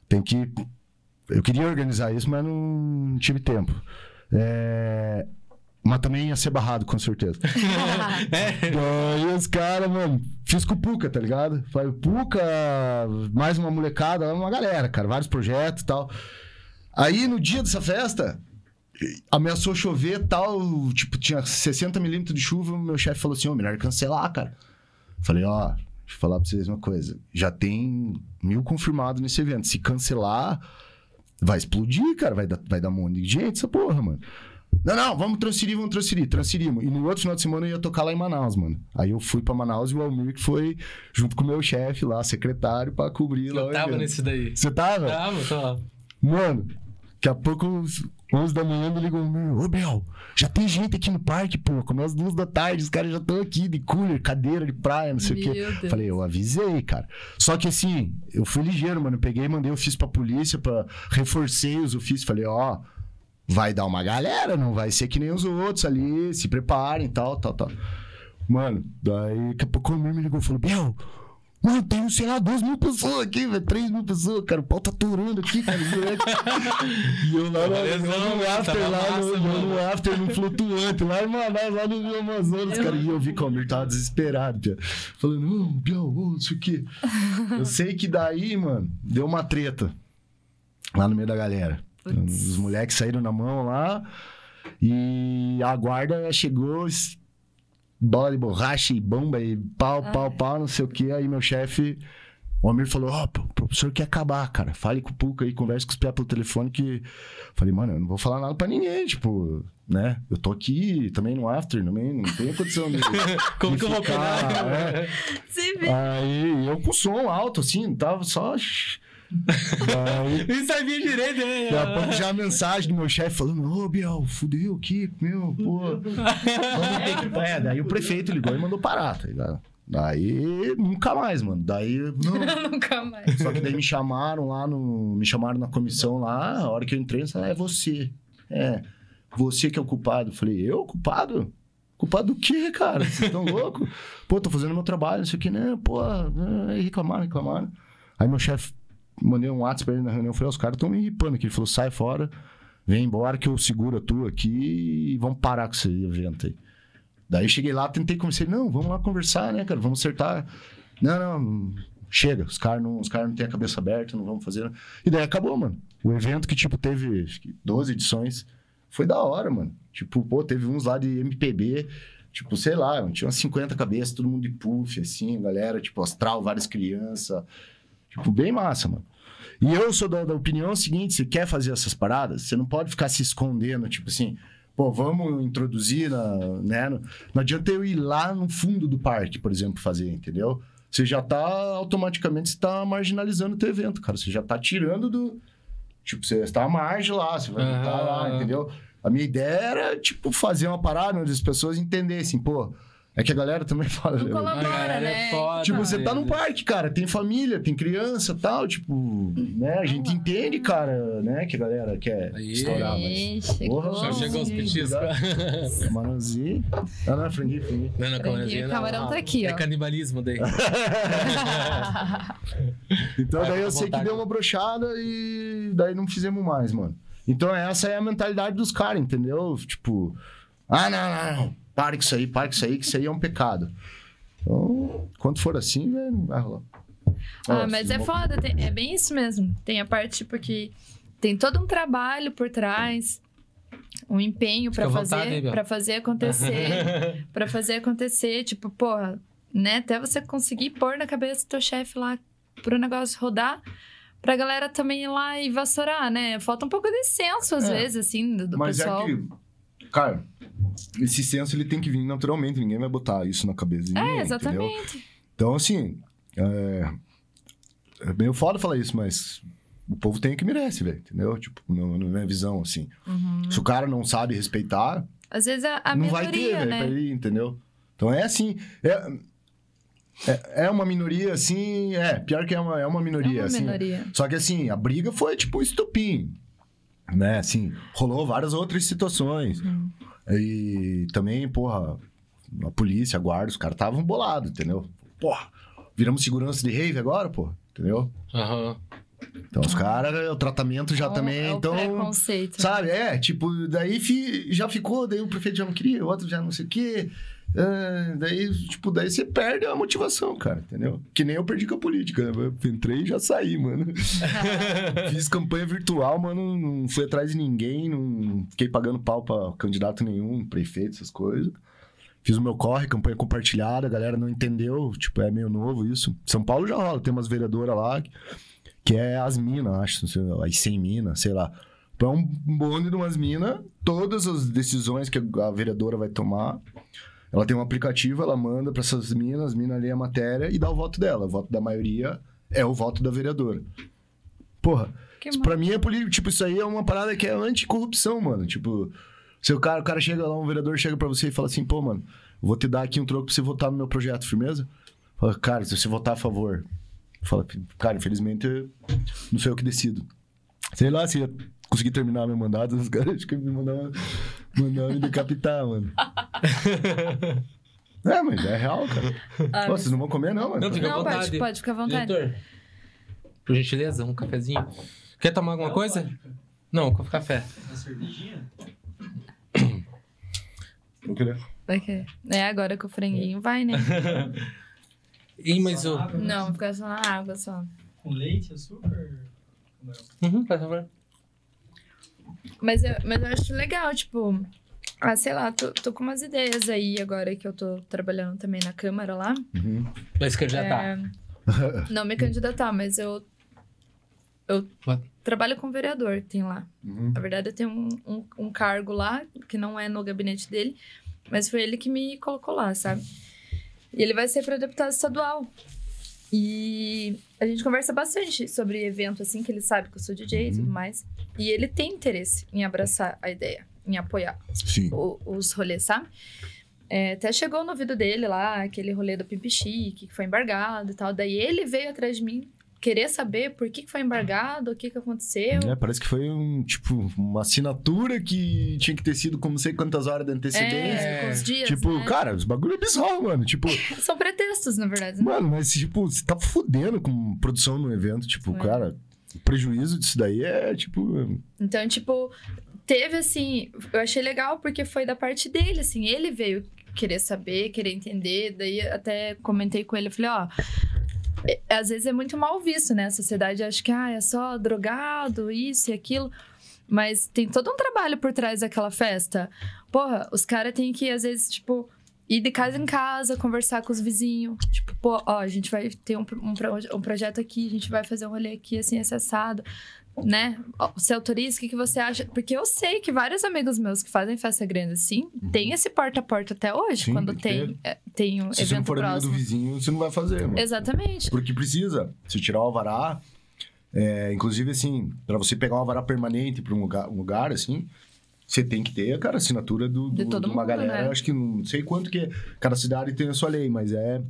Tem que. Eu queria organizar isso, mas não tive tempo. É, Mas também ia ser barrado, com certeza. <laughs> Daí os caras, mano, fiz com o Puca, tá ligado? Falei, Puca, mais uma molecada, uma galera, cara, vários projetos e tal. Aí no dia dessa festa, ameaçou chover e tal, tipo, tinha 60 milímetros de chuva, o meu chefe falou assim, ô, melhor cancelar, cara. Falei, ó, deixa eu falar pra vocês uma coisa. Já tem mil confirmados nesse evento. Se cancelar, vai explodir, cara. Vai dar, vai dar um monte de gente essa porra, mano. Não, não, vamos transferir, vamos transferir. Transferimos. E no outro final de semana eu ia tocar lá em Manaus, mano. Aí eu fui pra Manaus e o Almir que foi junto com o meu chefe lá, secretário, pra cobrir lá Eu tava nesse daí. Você tava? Tava, tava. Mano, daqui a pouco, 11 da manhã, me ligou, meu, ô Bel, já tem gente aqui no parque, pô, começa as duas da tarde, os caras já estão aqui de cooler, cadeira de praia, não sei o quê. Meu Deus. Falei, eu avisei, cara. Só que assim, eu fui ligeiro, mano. Eu peguei mandei ofício pra polícia, pra... reforcei os ofícios. Falei, ó, vai dar uma galera, não vai ser que nem os outros ali, se preparem, tal, tal, tal. Mano, daí daqui a pouco o Almir me ligou e falou, Biel, mano, tem, sei lá, duas mil pessoas aqui, velho, três mil pessoas, cara, o pau tá aturando aqui, cara. <laughs> e eu lá, no- no tava after, lá massa, no, mano. no after, no flutuante, lá em Manaus, lá no Rio Amazonas, cara. E eu vi que o Almir tava desesperado, Biel. Falando, ô, Biel, ô, não sei o quê. Eu sei que daí, mano, deu uma treta lá no meio da galera. Putz. Os moleques saíram na mão lá e a guarda chegou, bola de borracha e bomba e pau, pau, pau, não sei o que. Aí meu chefe, o Amir falou: Ó, o professor quer acabar, cara. Fale com o Puca aí, converse com os pés pelo telefone que. Falei, mano, eu não vou falar nada pra ninguém, tipo, né? Eu tô aqui também no after, também não tenho condição de. <laughs> Como de que eu vou é. Se vê. Aí eu com som alto, assim, tava só. Daí, Nem sabia direito, né? Daqui a pouco já a mensagem do meu chefe falando: Ô, Biel, fudeu aqui, meu, pô. Vamos ter que. É, daí o prefeito ligou e mandou parar, tá ligado? Daí nunca mais, mano. Daí. Não. <laughs> Nunca mais. Só que daí me chamaram lá no. Me chamaram na comissão lá, a hora que eu entrei, eles falaram, é você. É. Você que é o culpado. Eu falei, eu culpado? Culpado do quê, cara? Vocês estão loucos? Pô, tô fazendo meu trabalho, não sei o que, né? Pô, aí reclamaram, reclamaram. Aí meu chefe, mandei um WhatsApp pra ele na reunião, eu falei, os caras estão me ripando aqui. Ele falou, sai fora, vem embora que eu seguro a tua aqui e vamos parar com esse evento aí. Daí cheguei lá, tentei convencer, não, vamos lá conversar, né, cara? Vamos acertar. Não, não, chega, os caras não, os caras não têm a cabeça aberta, não vamos fazer. E daí acabou, mano. O evento que, tipo, teve acho que 12 edições, foi da hora, mano. Tipo, pô, teve uns lá de MPB, tipo, sei lá, tinha umas 50 cabeças, todo mundo de puff, assim, galera, tipo, astral, várias crianças. Tipo, bem massa, mano. E eu sou da, da opinião seguinte: você quer fazer essas paradas, você não pode ficar se escondendo, tipo assim, pô, vamos introduzir na, né? no- Não adianta eu ir lá no fundo do parque, por exemplo, fazer, entendeu? Você já tá automaticamente você tá marginalizando o teu evento, cara. Você já tá tirando do. Tipo, você está à margem lá, você vai botar lá, entendeu? A minha ideia era, tipo, fazer uma parada onde as pessoas entendessem, pô. É que a galera também <laughs> fala. Não colabora, galera é né? foda. Tipo, você tá velho. num parque, cara, tem família, tem criança tal, tipo, né? A gente entende, cara, né? Que a galera quer Aí. estourar, mas. Porra, Já chegou os petiscos. <laughs> Camarãozinho. Ah, não, franguinho, franguinho. Não, não, camarãozinho o camarão tá aqui, É ó. canibalismo daí. <laughs> Então daí eu sei que deu uma brochada e daí não fizemos mais, mano. Então essa é a mentalidade dos caras, entendeu? Tipo, ah, não, não, não. Pare com isso aí, pare com isso aí, que isso aí é um pecado. Então, quando for assim, velho, não vai rolar. Ah, Ó, mas é foda, tem- é bem isso mesmo. Tem a parte, tipo, que tem todo um trabalho por trás, um empenho vontade, fazer, para fazer acontecer, <laughs> Pra fazer acontecer, tipo, porra, né, até você conseguir pôr na cabeça do teu chefe lá pro negócio rodar, pra galera também ir lá e vassourar, né? Falta um pouco de senso às É. vezes assim do, do Mas pessoal. é que, cara, esse senso ele tem que vir naturalmente, ninguém vai botar isso na cabeça de ninguém, É, entendeu? exatamente. Então, assim, é... é meio foda falar isso, mas o povo tem o que merece, velho, entendeu? Tipo, na minha visão, assim. Uhum. Se o cara não sabe respeitar, Às vezes a, a não vai ter, minoria, velho, né? pra ele, entendeu? Então é assim, é... É, é uma minoria, assim, é, pior que é uma, é uma É minoria, uma assim. minoria. Só que assim, a briga foi tipo estupim. Né, assim, rolou várias outras situações. Uhum. E também, porra, a polícia, a guarda, os caras estavam bolados, entendeu? Porra, viramos segurança de rave agora, pô, entendeu? Aham. Então os caras, o tratamento já É o- também, é o então. preconceito. Sabe, é, tipo, daí fi- já ficou, daí o prefeito já não queria, o outro já não sei o quê. Ah, daí, tipo, daí você perde a motivação, cara, entendeu? Que nem eu perdi com a política. né? Eu entrei e já saí, mano. <laughs> Fiz campanha virtual, mano, não fui atrás de ninguém, não fiquei pagando pau pra candidato nenhum, prefeito, essas coisas. Fiz o meu corre, campanha compartilhada, a galera não entendeu, tipo, é meio novo isso. São Paulo já rola, tem umas vereadoras lá, que- que é as minas, acho, não sei, as 100 minas, sei lá. Então, é um bonde de umas minas, todas as decisões que a vereadora vai tomar, ela tem um aplicativo, ela manda para essas minas, as minas lê a matéria e dá o voto dela. O voto da maioria é o voto da vereadora. Porra, Pra mim é político. Tipo, isso aí é uma parada que é anticorrupção, mano. Tipo, se o cara, o cara chega lá, um vereador chega pra você e fala assim, pô, mano, vou te dar aqui um troco pra você votar no meu projeto, firmeza? Fala, cara, se você votar a favor. Fala, cara, infelizmente, não sou eu que decido. Sei lá se ia conseguir terminar meu mandato, <laughs> os caras acho que me mandavam, mandavam me decapitar, mano. <laughs> é, mas é real, cara. Ah, Pô, vocês não vão comer, não, mano. Não, fica à Não, vontade. pode, pode ficar à vontade. Diretor, por gentileza, um cafezinho. Quer tomar alguma coisa? Não, café. Uma cervejinha? Não queria. Vai que- É, agora com o franguinho vai, né? <laughs> Ih, mas o... Água, Não, fica só na água só. Com leite, açúcar? Uhum, por favor. Mas eu, mas eu acho legal, tipo. Ah, sei lá, tô, tô com umas ideias aí agora que eu tô trabalhando também na Câmara lá. Uhum. Mas que tá. É, não me candidatar, mas eu. Eu What? trabalho com vereador, tem lá. Uhum. Na verdade, eu tenho um, um, um cargo lá, que não é no gabinete dele, mas foi ele que me colocou lá, sabe? E ele vai ser para deputado estadual. E a gente conversa bastante sobre evento, assim, que ele sabe que eu sou DJ e tudo mais. E ele tem interesse em abraçar a ideia, em apoiar o- os rolês, sabe? É, até chegou no ouvido dele lá, aquele rolê do Pimp Chique, que foi embargado e tal. Daí ele veio atrás de mim, querer saber por que, que foi embargado, o que, que aconteceu. É, parece que foi um, tipo, uma assinatura que tinha que ter sido com não sei quantas horas de antecedência. É, com os dias, Tipo, né? cara, os bagulho é bizarro, mano. Tipo, <laughs> São pretextos, na verdade. né? mano, mas tipo, você tá fudendo com produção no evento. Tipo, É. cara, o prejuízo disso daí é, tipo. Então, tipo, teve assim. Eu achei legal porque foi da parte dele, assim. Ele veio querer saber, querer entender. Daí até comentei com ele, eu falei, ó. É- Às vezes é muito mal visto, né? A sociedade acha que ah, é só drogado, isso e aquilo. Mas tem todo um trabalho por trás daquela festa. Porra, os caras têm que, às vezes, tipo, ir de casa em casa, conversar com os vizinhos. Tipo, pô, ó, a gente vai ter um, um, um projeto aqui, a gente vai fazer um rolê aqui, assim, esse assado né? Você autoriza, o que, que você acha? Porque eu sei que vários amigos meus que fazem festa grande assim, tem esse porta a porta até hoje, Uhum. Sim, quando tem é, tem um Se você não evento for amigo do próximo. vizinho, você não vai fazer, mano. Exatamente. Porque precisa. Se tirar o alvará, é, inclusive, assim, pra você pegar um alvará permanente pra um lugar, um lugar assim, você tem que ter, cara, assinatura do, De do- todo de uma mundo, galera. né? Acho que não sei quanto que é. Cada cidade tem a sua lei, mas é.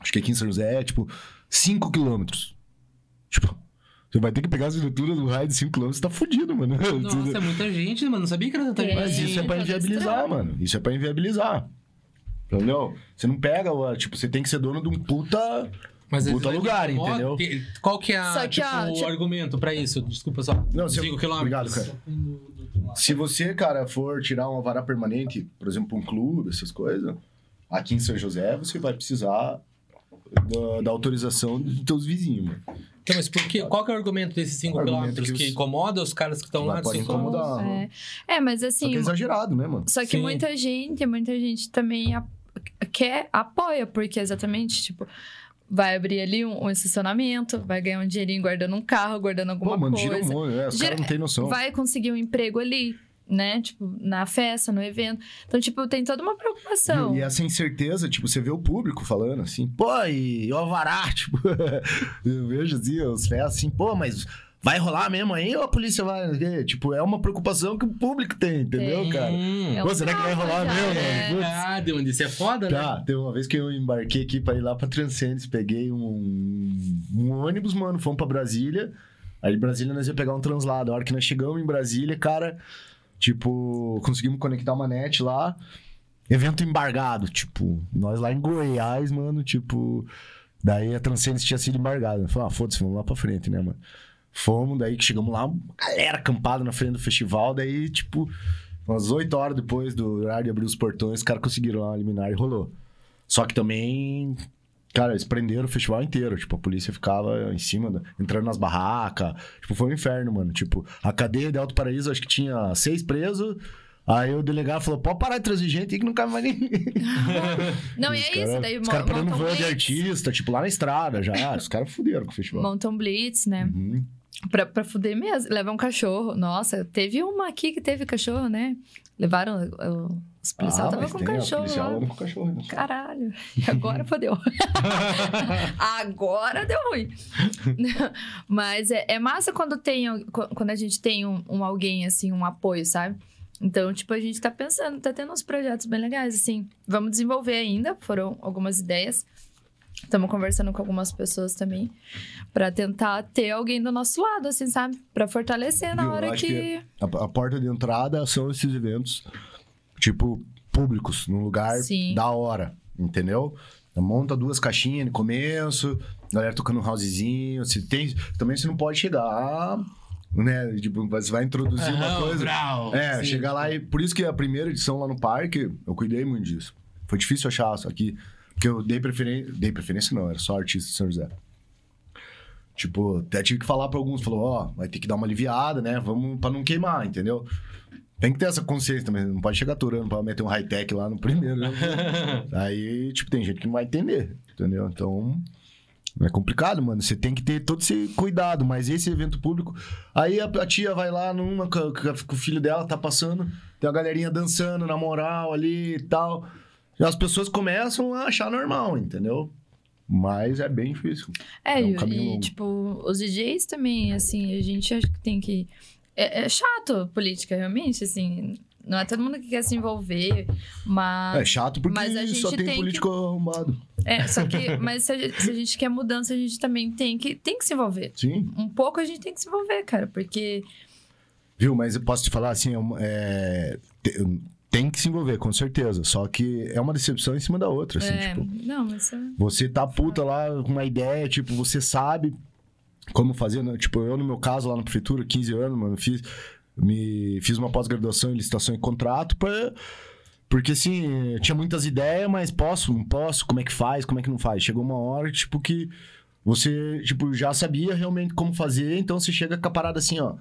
Acho que aqui em São José é, tipo, 5 quilômetros. Tipo, você vai ter que pegar a assinatura do raio de 5 quilômetros, você tá fudido, mano. Nossa, é muita gente, mano. Não sabia que era tanta É. gente. Mas isso é pra tá inviabilizar, mano. Isso é pra inviabilizar. Entendeu? Você não pega, tipo, você tem que ser dono de um puta. Mas Puta eles- lugar, entendeu? te- Qual que é a, Só que, tipo, ó, o tipo- argumento pra isso? Desculpa só. Não, se eu- 5 quilômetros. Obrigado, cara. Se você, cara, for tirar uma vara permanente, por exemplo, um clube, essas coisas, aqui em São José, você vai precisar da, da autorização dos teus vizinhos, mano. Então, mas por que, qual que é o argumento desses 5 O argumento quilômetros? que os- incomoda os caras que estão lá? Pode incomodar. É, É, mas Só assim, que é exagerado, né, mano? só que Sim. muita gente, muita gente também a- quer, apoia, porque exatamente, tipo, vai abrir ali um, um estacionamento, vai ganhar um dinheirinho guardando um carro, guardando alguma Pô, mano, gira um coisa. monte, é, os Gira- caras não têm noção. vai conseguir um emprego ali, né? Tipo, na festa, no evento. Então, tipo, tem toda uma preocupação. E, e essa incerteza, tipo, você vê o público falando assim, pô, e o alvará, <laughs> tipo, eu vejo assim, os festas assim, pô, mas vai rolar mesmo aí ou a polícia vai? Tipo, é uma preocupação que o público tem, entendeu, Tem. cara? Hum. É Pô, será que vai rolar já, mesmo? né? Putz. Ah, deu onde isso é foda, né? Tá, teve uma vez que eu embarquei aqui pra ir lá pra Transcendence, peguei um, um ônibus, mano, fomos pra Brasília. Aí de Brasília nós ia pegar um translado. A hora que nós chegamos em Brasília, cara, tipo, conseguimos conectar uma net lá. Evento embargado, tipo, nós lá em Goiás, mano, tipo. Daí a Transcendence tinha sido embargada. Falei, ah, foda-se, vamos lá pra frente, né, mano? Fomos, daí que chegamos lá, galera acampada na frente do festival, daí, tipo, umas 8 horas depois do horário de abrir os portões, os caras conseguiram lá eliminar e rolou. Só que também, cara, eles prenderam o festival inteiro. Tipo, a polícia ficava em cima, da- entrando nas barracas. Tipo, foi um inferno, mano. Tipo, a cadeia de Alto Paraíso, acho que tinha seis presos. Aí o delegado falou, pode parar de trazer gente aí que não cabe mais ninguém. <laughs> Não, e é cara- isso. Daí Os caras parando montam van de blitz, artista, tipo, lá na estrada já. Os caras fuderam com o festival. montam blitz, né? Uhum. Pra, pra fuder mesmo. Levam um cachorro. Nossa, teve uma aqui que teve cachorro, né? Levaram Os estavam mas com ó, cachorro policial anda com cachorro. né? Caralho. E agora <laughs> fodeu. <laughs> agora deu ruim. <laughs> Mas é, é massa quando tem quando a gente tem um, um alguém, assim, um apoio, sabe? Então, tipo, a gente tá pensando, tá tendo uns projetos bem legais, assim. Vamos desenvolver ainda, foram algumas ideias. Estamos conversando com algumas pessoas também. Pra tentar ter alguém do nosso lado, assim, sabe? Pra fortalecer na eu hora que... A, a porta de entrada são esses eventos, tipo, públicos, num lugar Sim. da hora, entendeu? Monta duas caixinhas no começo, galera tocando um housezinho. Se tem, também você não pode chegar, né? Tipo, você vai introduzir uma coisa. brau. É, Sim. chegar lá e. Por isso que a primeira edição lá no parque, eu cuidei muito disso. Foi difícil achar isso aqui. Porque eu dei preferência. Dei preferência, não, era só artista de São José. Tipo, até tive que falar pra alguns, falou, ó, vai ter que dar uma aliviada, né? Vamos pra não queimar, entendeu? Tem que ter essa consciência também, não pode chegar aturando pra meter um high-tech lá no primeiro. né? <laughs> Aí, tipo, tem gente que não vai entender, entendeu? Então, é complicado, mano. Você tem que ter todo esse cuidado, mas esse evento público. Aí a, a tia vai lá numa com, o filho dela, tá passando, tem a galerinha dançando na moral ali e tal. E as pessoas começam a achar normal, entendeu? Mas é bem difícil. É, É um e- e, longo. tipo, os DJs também, assim, a gente acho que tem que. É, é chato política, realmente, assim. Não é todo mundo que quer se envolver, mas. É chato porque mas a gente só tem, tem que- político arrombado. É, só que. Mas se a, gente, se a gente quer mudança, a gente também tem que, tem que se envolver. Sim. Um pouco a gente tem que se envolver, cara, porque. Viu? Mas eu posso te falar assim, é é, te- tem que se envolver, com certeza. Só que é uma decepção em cima da outra, assim, é, tipo. não, mas. é- Você tá puta lá com uma ideia, tipo, você sabe como fazer, né? Tipo, eu no meu caso lá na prefeitura, 15 anos, mano, fiz, me, fiz uma pós-graduação em licitação e contrato pra... Porque, assim, tinha muitas ideias, mas posso, não posso, como é que faz, como é que não faz. Chegou uma hora, tipo, que você, tipo, já sabia realmente como fazer, então você chega com a parada assim, ó.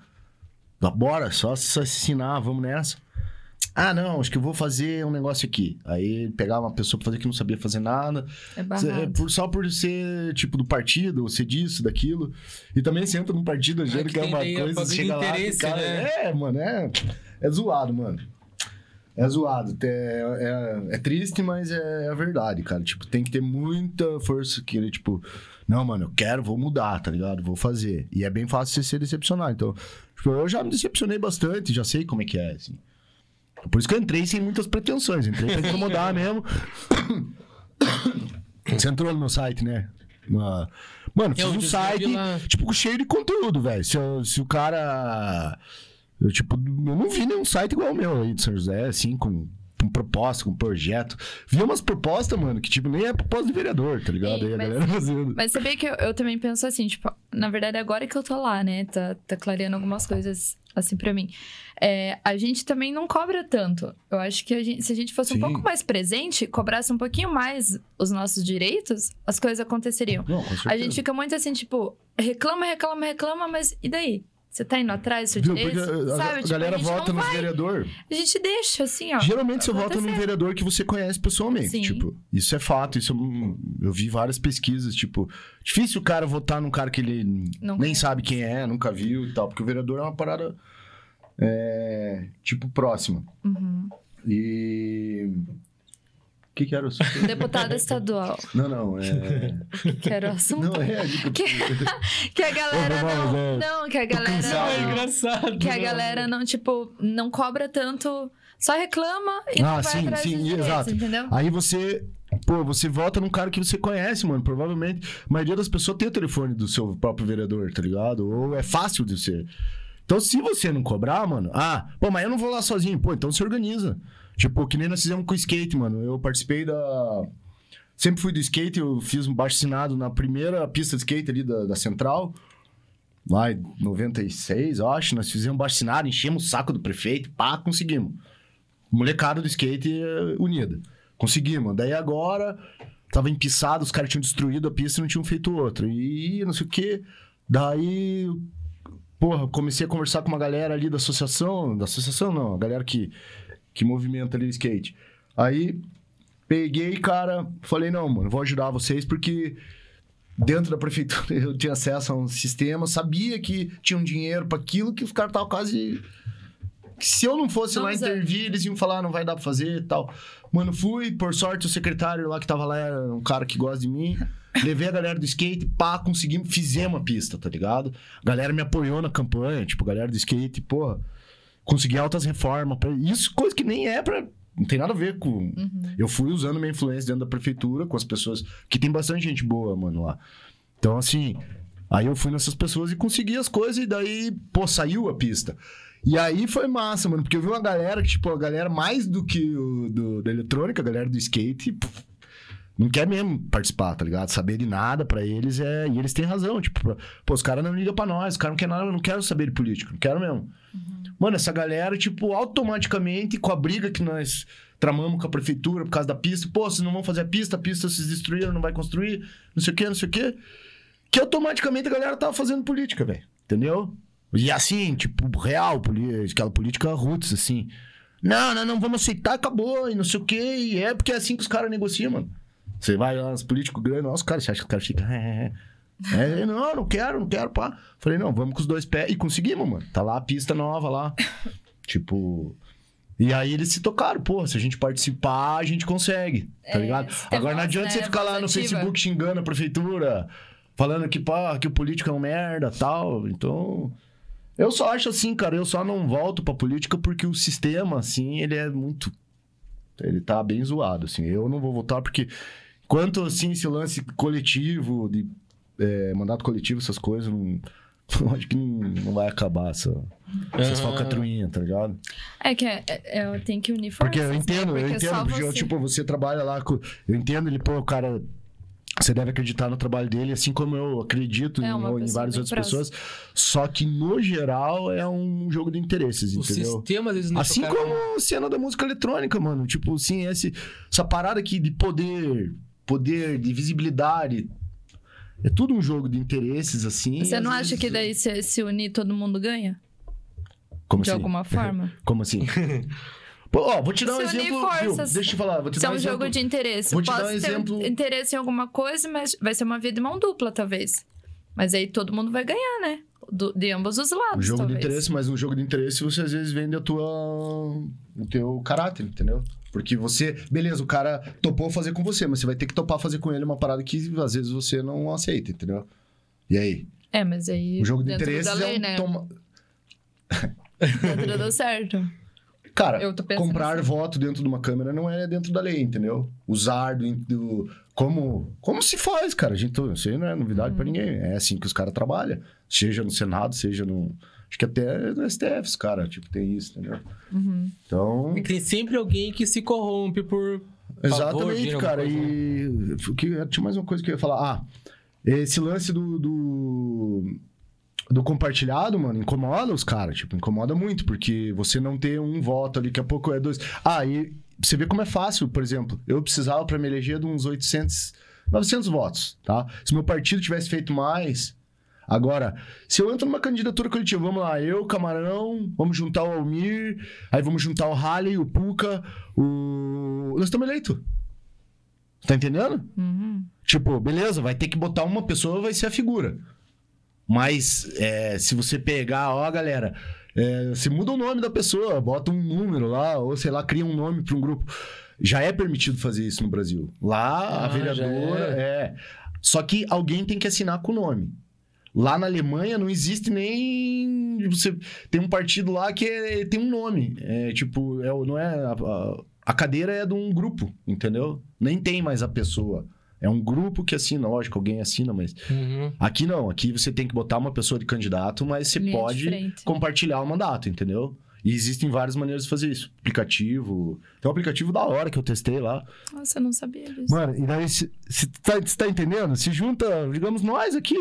Bora, só se ensinar, vamos nessa. Ah, não, acho que eu vou fazer um negócio aqui. Aí pegar uma pessoa pra fazer que não sabia fazer nada. É barrado. por- só por ser, tipo, do partido, ou ser disso, daquilo. E também você entra num partido achando que que é uma a coisa, chega lá, cara... né? É, mano, é... É zoado, mano. É zoado. É, é, é triste, mas é a verdade, cara. Tipo, tem que ter muita força que ele, tipo... Não, mano, eu quero, vou mudar, tá ligado? Vou fazer. E é bem fácil você se decepcionar. Então, tipo, eu já me decepcionei bastante, já sei como é que é, assim. Por isso que eu entrei sem muitas pretensões. Entrei pra incomodar <laughs> mesmo. Você entrou no meu site, né? Na- Mano, fiz Eu um site, lá. tipo, cheio de conteúdo, velho. Se, se o cara. Eu, tipo, eu não vi nenhum site igual o meu aí de São José, assim, com, com proposta, com projeto. Vi umas propostas, mano, que, tipo, nem é proposta de vereador, tá ligado? Ei, aí a mas- galera fazendo. Mas sabia que eu, eu também penso assim, tipo, na verdade, agora que eu tô lá, né? Tá, tá clareando algumas coisas assim pra mim. É, a gente também não cobra tanto. Eu acho que a gente- se a gente fosse Sim. um pouco mais presente, cobrasse um pouquinho mais os nossos direitos, as coisas aconteceriam. Não. A gente fica muito assim, tipo, reclama, reclama, reclama, mas e daí? Você tá indo atrás do seu Viu? direito? A, a Sabe? Tipo, galera a vota nos vai. vereador. A gente deixa, assim, ó. Geralmente você vota num acontecer. vereador que você conhece pessoalmente. Sim. Tipo, isso é fato. Isso eu, eu vi várias pesquisas. Tipo, difícil o cara votar num cara que ele nem sabe quem é, nunca viu e tal. Porque o vereador é uma parada, é, tipo, próxima. Uhum. E. O que, que era o assunto? <laughs> Deputada estadual. Não, não. É... Que era o assunto. Não, é. tipo, <laughs> Que, que a galera não. é. Não, que a galera. É não- engraçado. Que a né? galera não, tipo, não cobra tanto, só reclama e Ah, não vai sim, atrás sim, direitos, exato. entendeu? Aí você. Pô, você vota num cara que você conhece, mano. Provavelmente. A maioria das pessoas tem o telefone do seu próprio vereador, tá ligado? Ou é fácil de ser. Então, se você não cobrar, mano. Ah, pô, mas eu não vou lá sozinho. Pô, então se organiza. Tipo, que nem nós fizemos com o skate, mano. Eu participei da. Sempre fui do skate, eu fiz um baixo assinado na primeira pista de skate ali da, da Central. Lá em 96, eu acho. Nós fizemos um baixo assinado, enchemos o saco do prefeito, pá, conseguimos. Molecada do skate eh, unida. Conseguimos. Daí agora, tava empiçado, os caras tinham destruído a pista e não tinham feito outra. E não sei o quê. Daí, porra, comecei a conversar com uma galera ali da associação. Da associação não, a galera que, que movimenta ali o skate. Aí, peguei, cara, falei, não, mano, vou ajudar vocês porque dentro da prefeitura <laughs> eu tinha acesso a um sistema, sabia que tinha um dinheiro para aquilo que os caras estavam quase que se eu não fosse lá Vamos ver. intervir, eles iam falar, "Ah, não vai dar pra fazer e tal. Mano, fui, por sorte, o secretário lá que tava lá era um cara que gosta de mim. Levei a galera do skate, pá, conseguimos, fizemos a pista, tá ligado? A galera me apoiou na campanha, tipo, a galera do skate, porra, consegui altas reformas. Isso, coisa que nem é pra. Não tem nada a ver com. Uhum. Eu fui usando minha influência dentro da prefeitura com as pessoas. Que tem bastante gente boa, mano, lá. Então, assim. Aí eu fui nessas pessoas e consegui as coisas, e daí, pô, saiu a pista. E aí foi massa, mano, porque eu vi uma galera que, tipo, a galera mais do que o do, da eletrônica, a galera do skate, pff, não quer mesmo participar, tá ligado? Saber de nada pra eles é. E eles têm razão, tipo, pô, os caras não ligam pra nós, os caras não querem nada, eu não quero saber de política, não quero mesmo. Mano, essa galera, tipo, automaticamente, com a briga que nós tramamos com a prefeitura por causa da pista, pô, vocês não vão fazer a pista, a pista vocês destruíram, não vai construir, não sei o quê, não sei o quê. Que automaticamente a galera tava fazendo política, velho. Entendeu? E assim, tipo, real, aquela política roots, assim. Não, não, não, vamos aceitar, acabou, e não sei o quê. E é porque é assim que os caras negociam, mano. Você vai lá nos políticos grandes, nossa, os caras, você acha que os caras ficam. <laughs> É, é, é, não, não quero, não quero, pá. Falei, não, vamos com os dois pés. E conseguimos, mano. Tá lá a pista nova lá. <laughs> tipo. E aí eles se tocaram, pô, se a gente participar, a gente consegue, tá É, ligado? Agora não adianta né, você ficar lá no. Facebook xingando a prefeitura, falando que, pá, que o político é um merda tal. Então. Eu só acho assim, cara, eu só não volto pra política porque o sistema, assim, ele é muito. Ele tá bem zoado, assim. Eu não vou votar porque. Quanto, assim, esse lance coletivo, de é, mandato coletivo, essas coisas, não. eu <laughs> acho que não, não vai acabar essa, essas Aham. falcatruinhas, tá ligado? É que é, é, tem que unir Porque forças, eu né? entendo, eu Porque entendo. Porque, eu, você- tipo, você trabalha lá com. Eu entendo ele, pô, o cara. Você deve acreditar no trabalho dele, assim como eu acredito É em, em várias outras próxima. pessoas. Só que, no geral, é um jogo de interesses, O entendeu? sistema, às vezes, não Assim como a cena da música eletrônica, mano. Tipo, assim, esse, essa parada aqui de poder, poder, de visibilidade. É tudo um jogo de interesses, assim. Você não acha vezes- que daí se, se unir todo mundo ganha? Como de assim? alguma <laughs> forma? Como assim? <laughs> Ó, vou te dar um Se unir exemplo. forças. Deixa eu falar, vou te Isso é dar um um jogo exemplo. de interesse. Vou te dar um ter exemplo- interesse em alguma coisa, mas vai ser uma via de mão dupla, talvez. Mas aí todo mundo vai ganhar, né? Do- de ambos os lados, Um jogo talvez. de interesse, mas um jogo de interesse você às vezes vende a tua, o teu caráter, entendeu? Porque você, beleza, o cara topou fazer com você, mas você vai ter que topar fazer com ele uma parada que às vezes você não aceita, entendeu? E aí? É, mas aí. O jogo de dentro interesses da lei, é um né? toma... Dentro do certo. Cara, comprar assim. voto dentro de uma câmera não é dentro da lei, entendeu? Usar do, do- como como se faz, cara. A gente, isso aí não é novidade Uhum. pra ninguém. É assim que os caras trabalham. Seja no Senado, seja no acho que até no STF, os cara, tipo, tem isso, entendeu? Uhum. Então, E tem sempre alguém que se corrompe por. favor, Exatamente, dinheiro, cara. coisa. E que, tinha mais uma coisa que eu ia falar. Ah, esse lance do, do, do compartilhado, mano, incomoda os caras. Tipo, incomoda muito, porque você não ter um voto ali, daqui a pouco é dois. Ah, e você vê como é fácil, por exemplo. Eu precisava pra me eleger de uns 800, 900 votos, tá? Se meu partido tivesse feito mais. Agora, se eu entro numa candidatura coletiva, vamos lá, eu, Camarão, vamos juntar o Almir, aí vamos juntar o Halley, o Puca, o. Nós estamos eleitos. Tá entendendo? Uhum. Tipo, beleza, vai ter que botar uma pessoa, vai ser a figura. Mas é, se você pegar, ó, galera, é, você muda o nome da pessoa, bota um número lá, ou sei lá, cria um nome para um grupo. Já é permitido fazer isso no Brasil. Lá, a Ah, já vereadora é. Só que alguém tem que assinar com o nome. Lá na Alemanha não existe nem. Você tem um partido lá que é- tem um nome. É tipo, é, não é. A, a- cadeira é de um grupo, entendeu? Nem tem mais a pessoa. É um grupo que assina, lógico, alguém assina, mas. Uhum. Aqui não, aqui você tem que botar uma pessoa de candidato, mas você Linha de pode frente. compartilhar o mandato, entendeu? E existem várias maneiras de fazer isso. Aplicativo. Tem um aplicativo da hora que eu testei lá. Nossa, eu não sabia disso. Mano, e daí, se, se tá, tá entendendo? Se junta, digamos, nós aqui.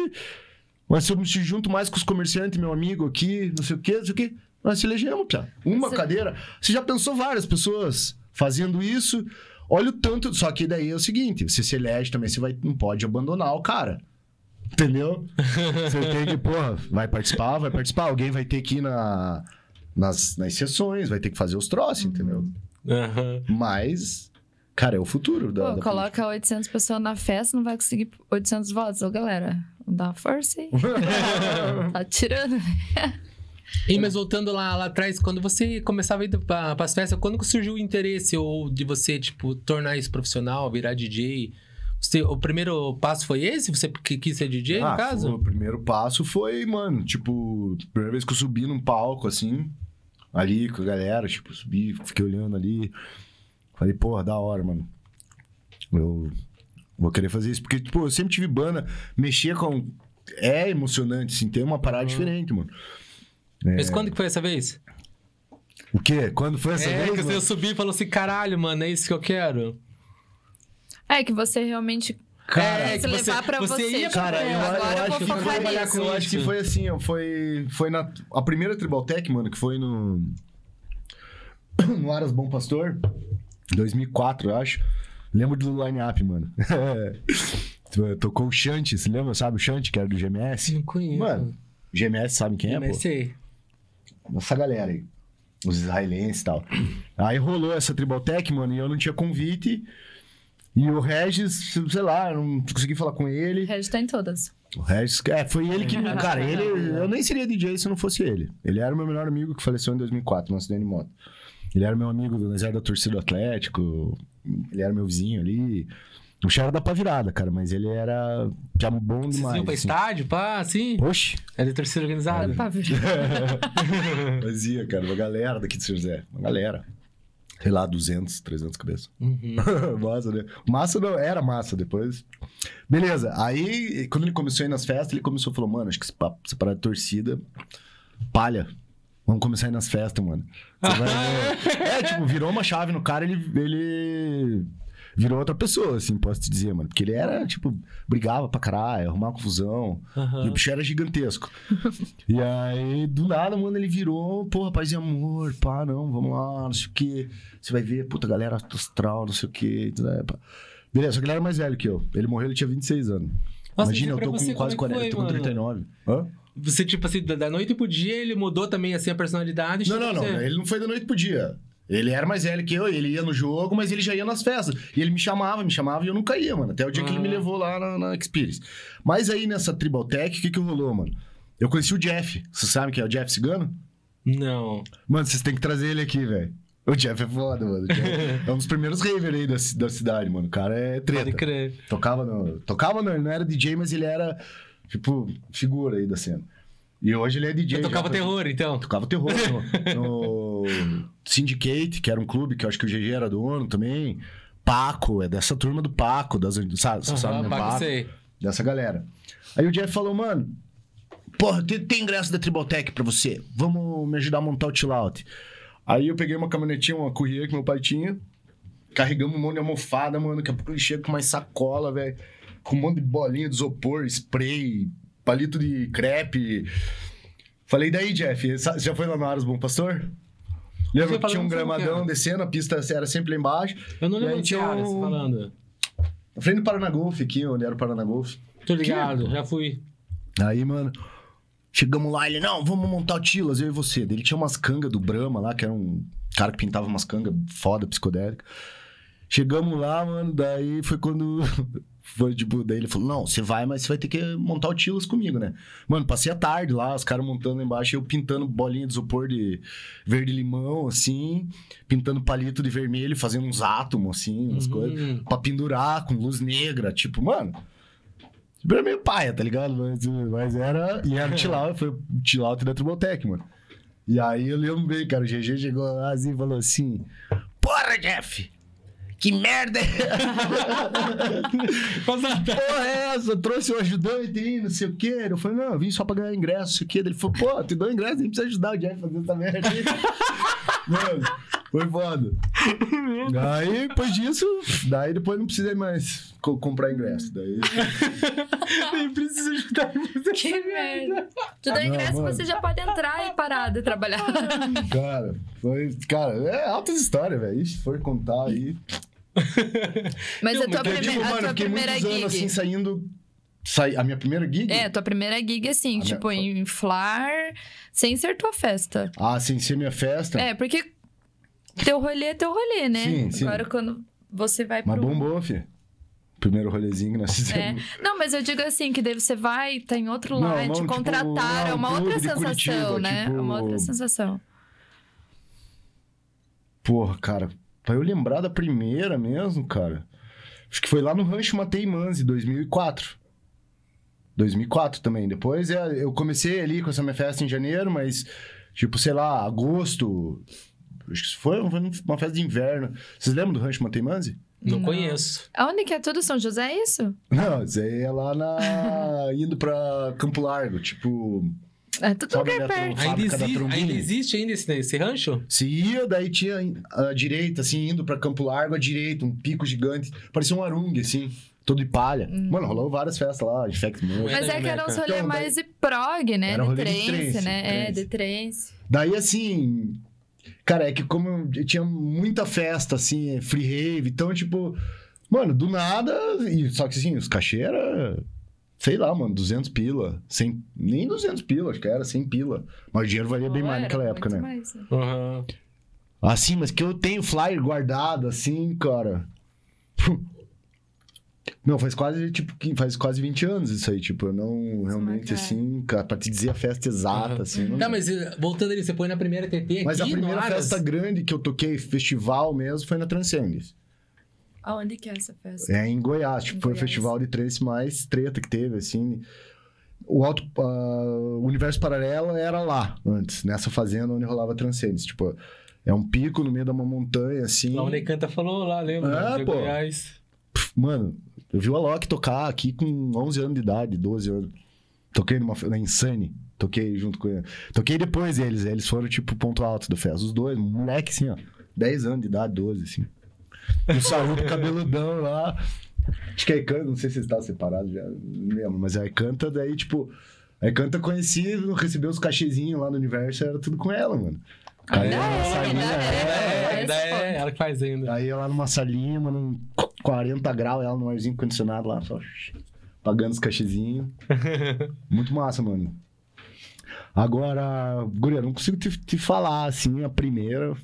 Mas se eu me junto mais com os comerciantes, meu amigo aqui, não sei o quê, não sei o quê. Nós se elegemos, pia. Uma Você- cadeira. Você já pensou várias pessoas fazendo isso? Olha o tanto. Só que daí é o seguinte: você se elege também, você vai, não pode abandonar o cara. Entendeu? <laughs> Você tem que, porra, vai participar, vai participar. Alguém vai ter que ir na, nas, nas sessões, vai ter que fazer os troços, entendeu? Aham. Mas, cara, é o futuro da. Pô, da coloca 800 pessoas na festa, não vai conseguir 800 votos. Ô, galera, dá uma força aí. <laughs> tá tirando. E mas voltando lá, lá atrás, quando você começava a ir para as festas, quando surgiu o interesse ou de você, tipo, tornar isso profissional, virar DJ? Você- o primeiro passo foi esse? Você que quis ser DJ, no Ah, caso? foi- o primeiro passo foi, mano, tipo, primeira vez que eu subi num palco, assim, ali com a galera, tipo, subi, fiquei olhando ali. Falei, porra, da hora, mano. Eu vou querer fazer isso. Porque, tipo, eu sempre tive banda, mexer com. É emocionante, assim, tem uma parada Uhum. diferente, mano. Mas quando que foi essa vez? O quê? Quando foi essa é, vez? que mano? você subiu e falou assim, caralho, mano, é isso que eu quero. É que você realmente Cara, é se você- levar pra você você. ia tipo, Cara, eu, agora eu eu, acho vou focar nisso. eu acho que foi assim, ó, foi, foi na a primeira Tribaltech, mano, que foi no <clears throat> no Aras Bom Pastor, 2004, eu acho. Lembro do line-up, mano. <laughs> Tocou o Shanti, você lembra, sabe o Shanti, que era do GMS? Não conheço. Mano, GMS sabe quem é, pô? Sei. Essa galera aí. Os israelenses e tal. Aí rolou essa Tribaltech, mano, e eu não tinha convite. E o Regis, sei lá, eu não consegui falar com ele. O resto tá em todas. O Regis, é, foi ele que. <laughs> Cara, ele. Eu nem seria DJ se não fosse ele. Ele era o meu melhor amigo que faleceu em 2004, no acidente de moto. Ele era meu amigo, nós era da torcida do Atlético. Ele era meu vizinho ali. O era da pá virada, cara, mas ele era. Já bom Vocês demais. iam pra assim. estádio, pá, assim? Oxe, É de torcida organizada? Pra fazia, <laughs> <laughs> cara, uma galera daqui de São José. Uma galera. Sei lá, 200, 300 cabeças. Uhum. <laughs> massa, né? Massa não, era massa depois. Beleza, aí quando ele começou a ir nas festas, ele começou a falar, mano, acho que esse papo, essa parada de torcida, palha. Vamos começar a ir nas festas, mano. Vai <laughs> é, tipo, virou uma chave no cara, ele, ele virou outra pessoa, assim, posso te dizer, mano. Porque ele era, tipo, brigava pra caralho, arrumava confusão. Aham. E o bicho era gigantesco. e aí, do nada, mano, ele virou, pô, rapaz e amor, pá, não, vamos lá, não sei o quê. Você vai ver, puta, galera astral, não sei o quê. pá. Beleza, só que ele era mais velho que eu. Ele morreu, ele tinha 26 anos. Nossa, Imagina, e eu pra tô com quase como é que 40, eu tô com foi, mano? 39. Hã? Você, tipo assim, da da noite pro dia, ele mudou também, assim, a personalidade? Não, chegou não, não. ser- Ele não foi da noite pro dia. Ele era mais velho que eu, ele ia no jogo, mas ele já ia nas festas. E ele me chamava, me chamava e eu nunca ia, mano. Até o dia que ele me Ah. levou lá na, na Experience. Mas aí nessa Tribaltech, o que que rolou, mano? Eu conheci o Jeff. Você sabe quem é o Jeff Cigano? Não. Mano, vocês têm que trazer ele aqui, velho. O Jeff é foda, mano. <laughs> É um dos primeiros ravers aí da, da cidade, mano. O cara é treta. Pode crer. Tocava no. Tocava não, ele não era DJ, mas ele era, tipo, figura aí da cena. E hoje ele é DJ. Eu já tocava foi- terror, então. Tocava terror no, <laughs> no Syndicate, que era um clube que eu acho que o GG era dono também. Paco, é dessa turma do Paco, das, sabe, você sabe, né? Paco, Paco, sei. dessa galera. Aí o Jeff falou, mano, porra, tem, tem ingresso da Tribaltech pra você. Vamos me ajudar a montar o chill out. Aí eu peguei uma caminhonetinha, uma corrida que meu pai tinha. Carregamos um monte de almofada, mano. Daqui a pouco ele chega com mais sacola, velho. Com um monte de bolinha de isopor, spray, palito de crepe. Falei, daí, Jeff, você já foi lá no Aras Bom Pastor? Lembra que tinha um gramadão quê? descendo, a pista era sempre lá embaixo. Eu não lembro de tinha cara, um- falando. Na frente do Paraná Golf aqui, onde era o Paraná Golf. Tô ligado, já fui. Aí, mano, chegamos lá, ele, não, vamos montar o Tilas, eu e você. Ele tinha umas cangas do Brahma lá, que era um cara que pintava umas cangas foda, psicodélica. Chegamos lá, mano, daí foi quando. <laughs> Foi tipo, daí ele falou: Não, você vai, mas você vai ter que montar o Tilas comigo, né? Mano, passei a tarde lá, os caras montando lá embaixo, eu pintando bolinha de isopor de verde-limão, assim, pintando palito de vermelho, fazendo uns átomos, assim, umas Uhum. coisas, pra pendurar com luz negra, tipo, mano. Era meio paia, tá ligado? Mas, mas era. E era o chill foi o out da Tribotec, mano. E aí eu lembro bem, cara. O GG chegou lá assim e falou assim: Porra, Jeff! Que merda <laughs> é porra é essa? Trouxe o ajudante aí, não sei o quê. Eu falei, não, eu vim só pra ganhar ingresso, não sei o quê. Ele falou, pô, te dou ingresso, nem precisa ajudar o Jeff a fazer essa merda aí. <laughs> Mano, foi foda. Aí, depois disso, daí depois não precisei mais co- comprar ingresso. Daí. <laughs> Nem precisa ajudar. Que merda. Tu dá Não, ingresso, mano. você já pode entrar e parar de trabalhar. Cara, foi. Cara, é altas histórias, velho. Ixi, for contar aí. <laughs> Mas a tua, prime- a mano, eu tua primeira gig. anos assim saindo. Sai, a minha primeira gig? É, tua primeira gig, assim, A tipo, minha- inflar sem ser tua festa. Ah, sem ser minha festa. É, porque teu rolê é teu rolê, né? Sim, sim. Agora, quando você vai Mas pro... bombou, fi. Primeiro rolezinho que nós É. fizemos. Não, mas eu digo assim, que daí você vai, tá em outro Não, não, te tipo, contrataram, é não, uma clube outra sensação, Curitiba, né? tipo- É uma outra sensação. Porra, cara, pra eu lembrar da primeira mesmo, cara. Acho que foi lá no Rancho Matei Manzi, 2004. 2004 também. Depois é, eu comecei ali com essa minha festa em janeiro, mas, tipo, sei lá, agosto. Acho que foi, foi uma festa de inverno. Vocês lembram do Rancho Matei Manzi? Não, Não. conheço. Aonde que é tudo? São José, é isso? Não, isso aí é lá na. <laughs> indo pra Campo Largo, tipo. É tudo lugar Beto? perto. Ainda, exi- ainda existe ainda esse, esse rancho? Se ia, daí tinha a direita, assim, indo pra Campo Largo, à direita, um pico gigante. Parecia um arungue, assim, todo de palha. Mano, rolou várias festas lá, Infect Moon. Mas é que era uns rolê Então, daí- mais de prog, né? Era de rolê de trance, trance, né? É, trance. de trance. Daí, assim... Cara, é que como eu tinha muita festa, assim, free rave, então, tipo... Mano, do nada... E, só que, assim, os cachê era... Sei lá, mano, 200 pila. 100, nem 200 pila, acho que era 100 pila. Mas o dinheiro valia bem Pô, mais naquela época, né? mais, né? Aham. Assim, mas que eu tenho flyer guardado, assim, cara. <laughs> Não, faz quase, tipo, que- faz quase 20 anos isso aí, tipo, eu não realmente, marcar. assim, cara, pra te dizer a festa exata, Aham. assim. Não... Tá, mas eh, voltando ali, você põe na primeira TT Mas a primeira festa grande que eu toquei, festival mesmo, foi na Transcendence. Aonde que é essa festa? É em Goiás, tipo, Em foi Goiás. o festival de trance mais treta que teve, assim. O alto, o universo paralelo era lá antes, nessa fazenda onde rolava Transcendence, tipo, é um pico no meio de uma montanha, assim. Lá onde a Canta falou lá, lembra? É, de pô. Goiás. Mano, eu vi o Alok tocar aqui com 11 anos de idade, 12 anos. Toquei numa, na Insane. Toquei junto com ele. Toquei depois deles. Eles foram, tipo, ponto alto da festa. Os dois, moleque, assim, ó. 10 anos de idade, 12, assim. Um saúde cabeludão lá. Acho que a Icanta, não sei se eles estavam separados já, não lembro. Mas a Icanta, daí, tipo... A Icanta conhecia, recebeu os cachezinhos lá no universo, era tudo com ela, mano. Aí Ainda ela é, saía, ainda é. É, ainda é ponto. ela que faz ainda. Aí ela numa salinha, mano, 40 graus, ela no arzinho condicionado lá, só pagando os cachezinhos. <laughs> Muito massa, mano. Agora, Guria, eu não consigo te, te falar, assim, a primeira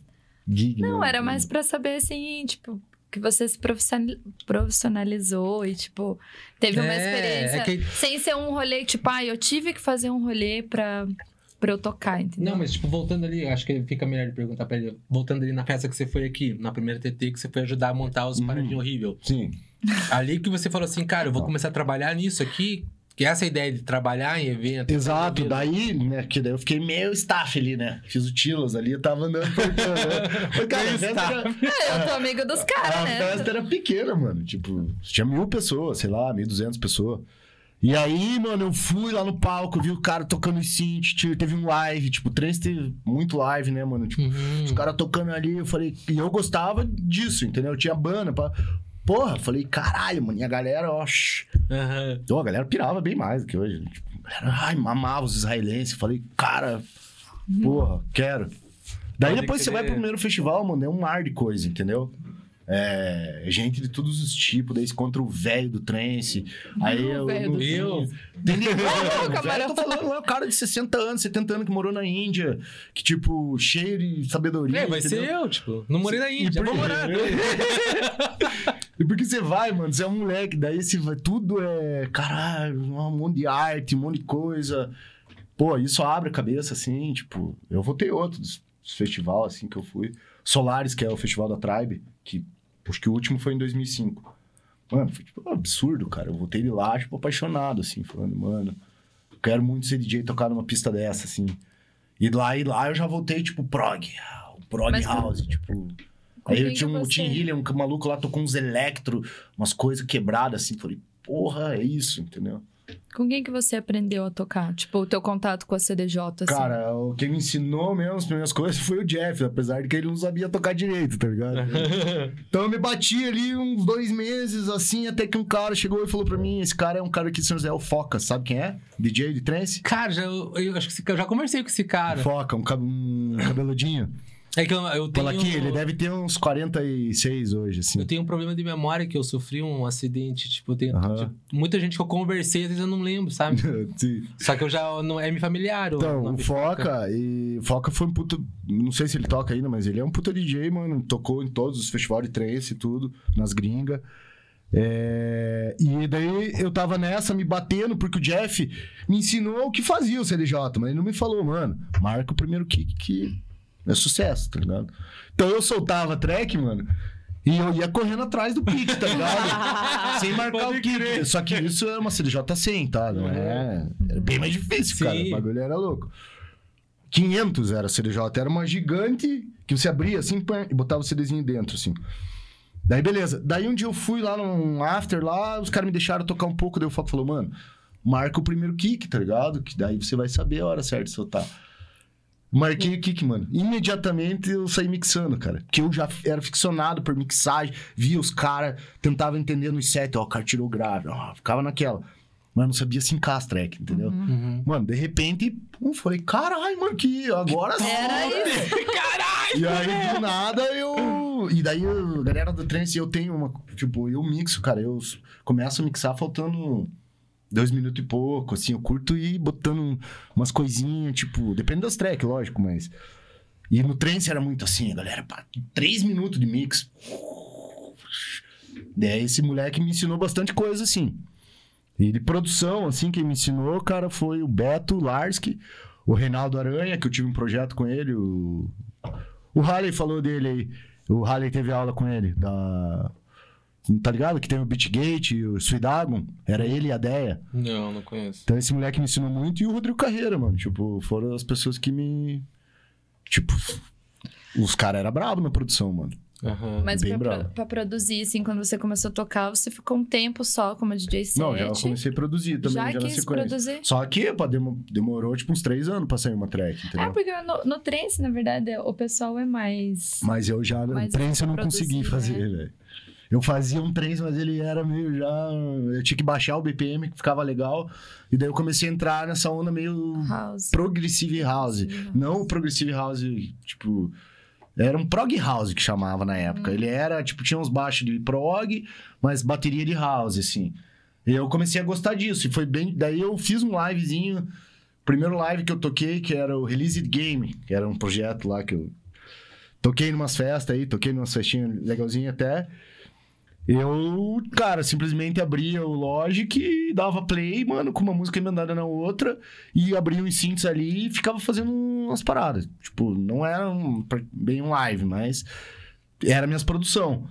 gig. Não, era mais pra saber, assim, tipo, que você se profissional- profissionalizou e, tipo, teve uma É, experiência. é que- Sem ser um rolê, tipo, ah, eu tive que fazer um rolê pra, pra eu tocar, entendeu? Não, mas tipo, voltando ali, acho que fica melhor de perguntar pra ele. Voltando ali na festa que você foi aqui, na primeira TT, que você foi ajudar a montar os Uhum. paradinhos horrível. Sim. Ali que você falou assim, cara, eu vou começar a trabalhar nisso aqui. Que essa ideia de trabalhar em evento. Exato, daí, né, que daí eu fiquei meio staff ali, né? Fiz o Tilas ali, eu tava andando por né? <laughs> Mas, cara, a era, É, eu tô amigo dos caras, a né? festa era pequena, mano. Tipo, tinha mil pessoas, sei lá, mil duzentas pessoas. E aí, mano, eu fui lá no palco, vi o cara tocando synth, teve um live, tipo, trance teve muito live, né, mano? Tipo, Uhum. os caras tocando ali, eu falei, e eu gostava disso, entendeu? Eu tinha banda pra. Porra, falei, caralho, mano, e a galera, ó. Aham. Então, a galera pirava bem mais do que hoje. Tipo, a galera, ai, mamava os israelenses. Falei, cara, porra, quero. Daí Pode depois você vai pro primeiro festival, mano, é um mar de coisa, entendeu? É, gente de todos os tipos, daí você encontra o velho do trance. Aí O eu. velho do Eu? Entendeu? <laughs> Tô falando, é um cara de 60 anos, 70 anos que morou na Índia, que, tipo, cheio de sabedoria. É, vai entendeu? ser eu, tipo. Não morei na E Índia, por- vou morar. <laughs> E porque você vai, mano, você é um moleque, daí você vai, tudo é, caralho, um monte de arte, um monte de coisa. Pô, isso abre a cabeça, assim, tipo, eu vou ter outros festival, assim, que eu fui. Solares, que é o festival da Tribe, que acho que o último foi em 2005. Mano, foi tipo um absurdo, cara. Eu voltei de lá, tipo, apaixonado, assim, falando, mano, eu quero muito ser DJ tocar numa pista dessa, assim. E lá e lá eu já voltei, tipo, prog, o prog Mas house, tipo. Aí eu tinha um você- Tim Hillian, um maluco lá tocou uns electro, umas coisas quebradas assim. Falei, porra, é isso, entendeu? Com quem que você aprendeu a tocar? Tipo, o teu contato com a CDJ, assim. Cara, o que me ensinou mesmo as primeiras coisas foi o Jeff, apesar de que ele não sabia tocar direito, tá ligado? <laughs> então eu me bati ali uns dois meses, assim, até que um cara chegou e falou pra mim: esse cara é um cara aqui de São José, é o Foca, sabe quem é? DJ de trance? Cara, já, eu, eu acho que eu já conversei com esse cara. Foca, um, cab- um cabeludinho. É que eu, eu tenho. Aqui, ele deve ter uns 46 hoje, assim. Eu tenho um problema de memória que eu sofri um acidente. Tipo, eu tenho. Aham. tipo, muita gente que eu conversei, às vezes eu não lembro, sabe? <laughs> Sim. Só que eu já. Não é me familiar. Então, o Foca, e Foca foi um puta. Não sei se ele toca ainda, mas ele é um puta DJ, mano. Tocou em todos os festivais de trance e tudo, nas gringas. É, E daí eu tava nessa, me batendo, porque o Jeff me ensinou o que fazia o CDJ, mas ele não me falou, mano, marca o primeiro kick que é sucesso, tá ligado? Então eu soltava track, mano, e eu ia correndo atrás do kick, tá ligado? <laughs> Sem marcar Pode o kick. crer. Só que isso é uma CDJ 100, tá? Não é... Era bem mais difícil, cara. Sim. O bagulho era louco. 500 era a CDJ, era uma gigante que você abria assim e botava o CDzinho dentro, assim. Daí, beleza. Daí um dia eu fui lá num after lá, os caras me deixaram tocar um pouco, daí o Foco falou, mano, marca o primeiro kick, tá ligado? Que daí você vai saber a hora certa de soltar. Marquei o kick, mano. Imediatamente eu saí mixando, cara. Porque eu já era ficcionado por mixagem, via os caras, tentava entender nos sets, ó, o cara tirou grave, ó, ficava naquela. Mas não sabia se as track, entendeu? Uhum. Mano, de repente, eu falei, caralho, que agora sim. Era <laughs> isso. Caralho! E aí, do nada, eu. E daí, a galera do trance, eu tenho uma. Tipo, eu mixo, cara. Eu começo a mixar faltando dois minutos e pouco, assim. Eu curto ir botando umas coisinhas, tipo. Depende das tracks, lógico, mas. E no trance era muito assim, galera, pá, três minutos de mix. Daí esse moleque me ensinou bastante coisa, assim. E de produção, assim, quem me ensinou, cara, foi o Beto Larsky, o Reinaldo Aranha, que eu tive um projeto com ele, o o Halley falou dele aí. O Halley teve aula com ele. Da... Tá ligado? Que tem o Beatgate, o Suidagon. Era ele e a Deia. Não, não conheço. Então esse moleque me ensinou muito. E o Rodrigo Carreira, mano. Tipo, foram as pessoas que me. Tipo. Os caras eram bravos na produção, mano. Aham. Mas Bem pra, bravo. pra produzir, assim, quando você começou a tocar, você ficou um tempo só como DJ set. Não, já comecei a produzir também, já, Já quis produzir? Só que, pô, demo- demorou tipo uns três anos pra sair uma track, É, entendeu? porque no, no trance, na verdade, o pessoal é mais... Mas eu já. Mas o trance eu não produzir, consegui né? fazer, velho. Eu fazia um trance, mas ele era meio já. Eu tinha que baixar o BPM, que ficava legal. E daí eu comecei a entrar nessa onda meio House. Progressive House. House. Não o Progressive House, tipo. Era um prog house que chamava na Hum. época. Ele era, tipo, tinha uns baixos de prog, mas bateria de house, assim. E eu comecei a gostar disso. E foi bem. Daí eu fiz um livezinho. Primeiro live que eu toquei, que era o Released Game, que era um projeto lá que eu toquei numas festas aí, toquei numas festinhas legalzinhas até. Eu, cara, simplesmente abria o Logic e dava play, mano, com uma música emendada na outra, e abria uns synths ali e ficava fazendo umas paradas. Tipo, não era um- bem um live, mas era minhas produção.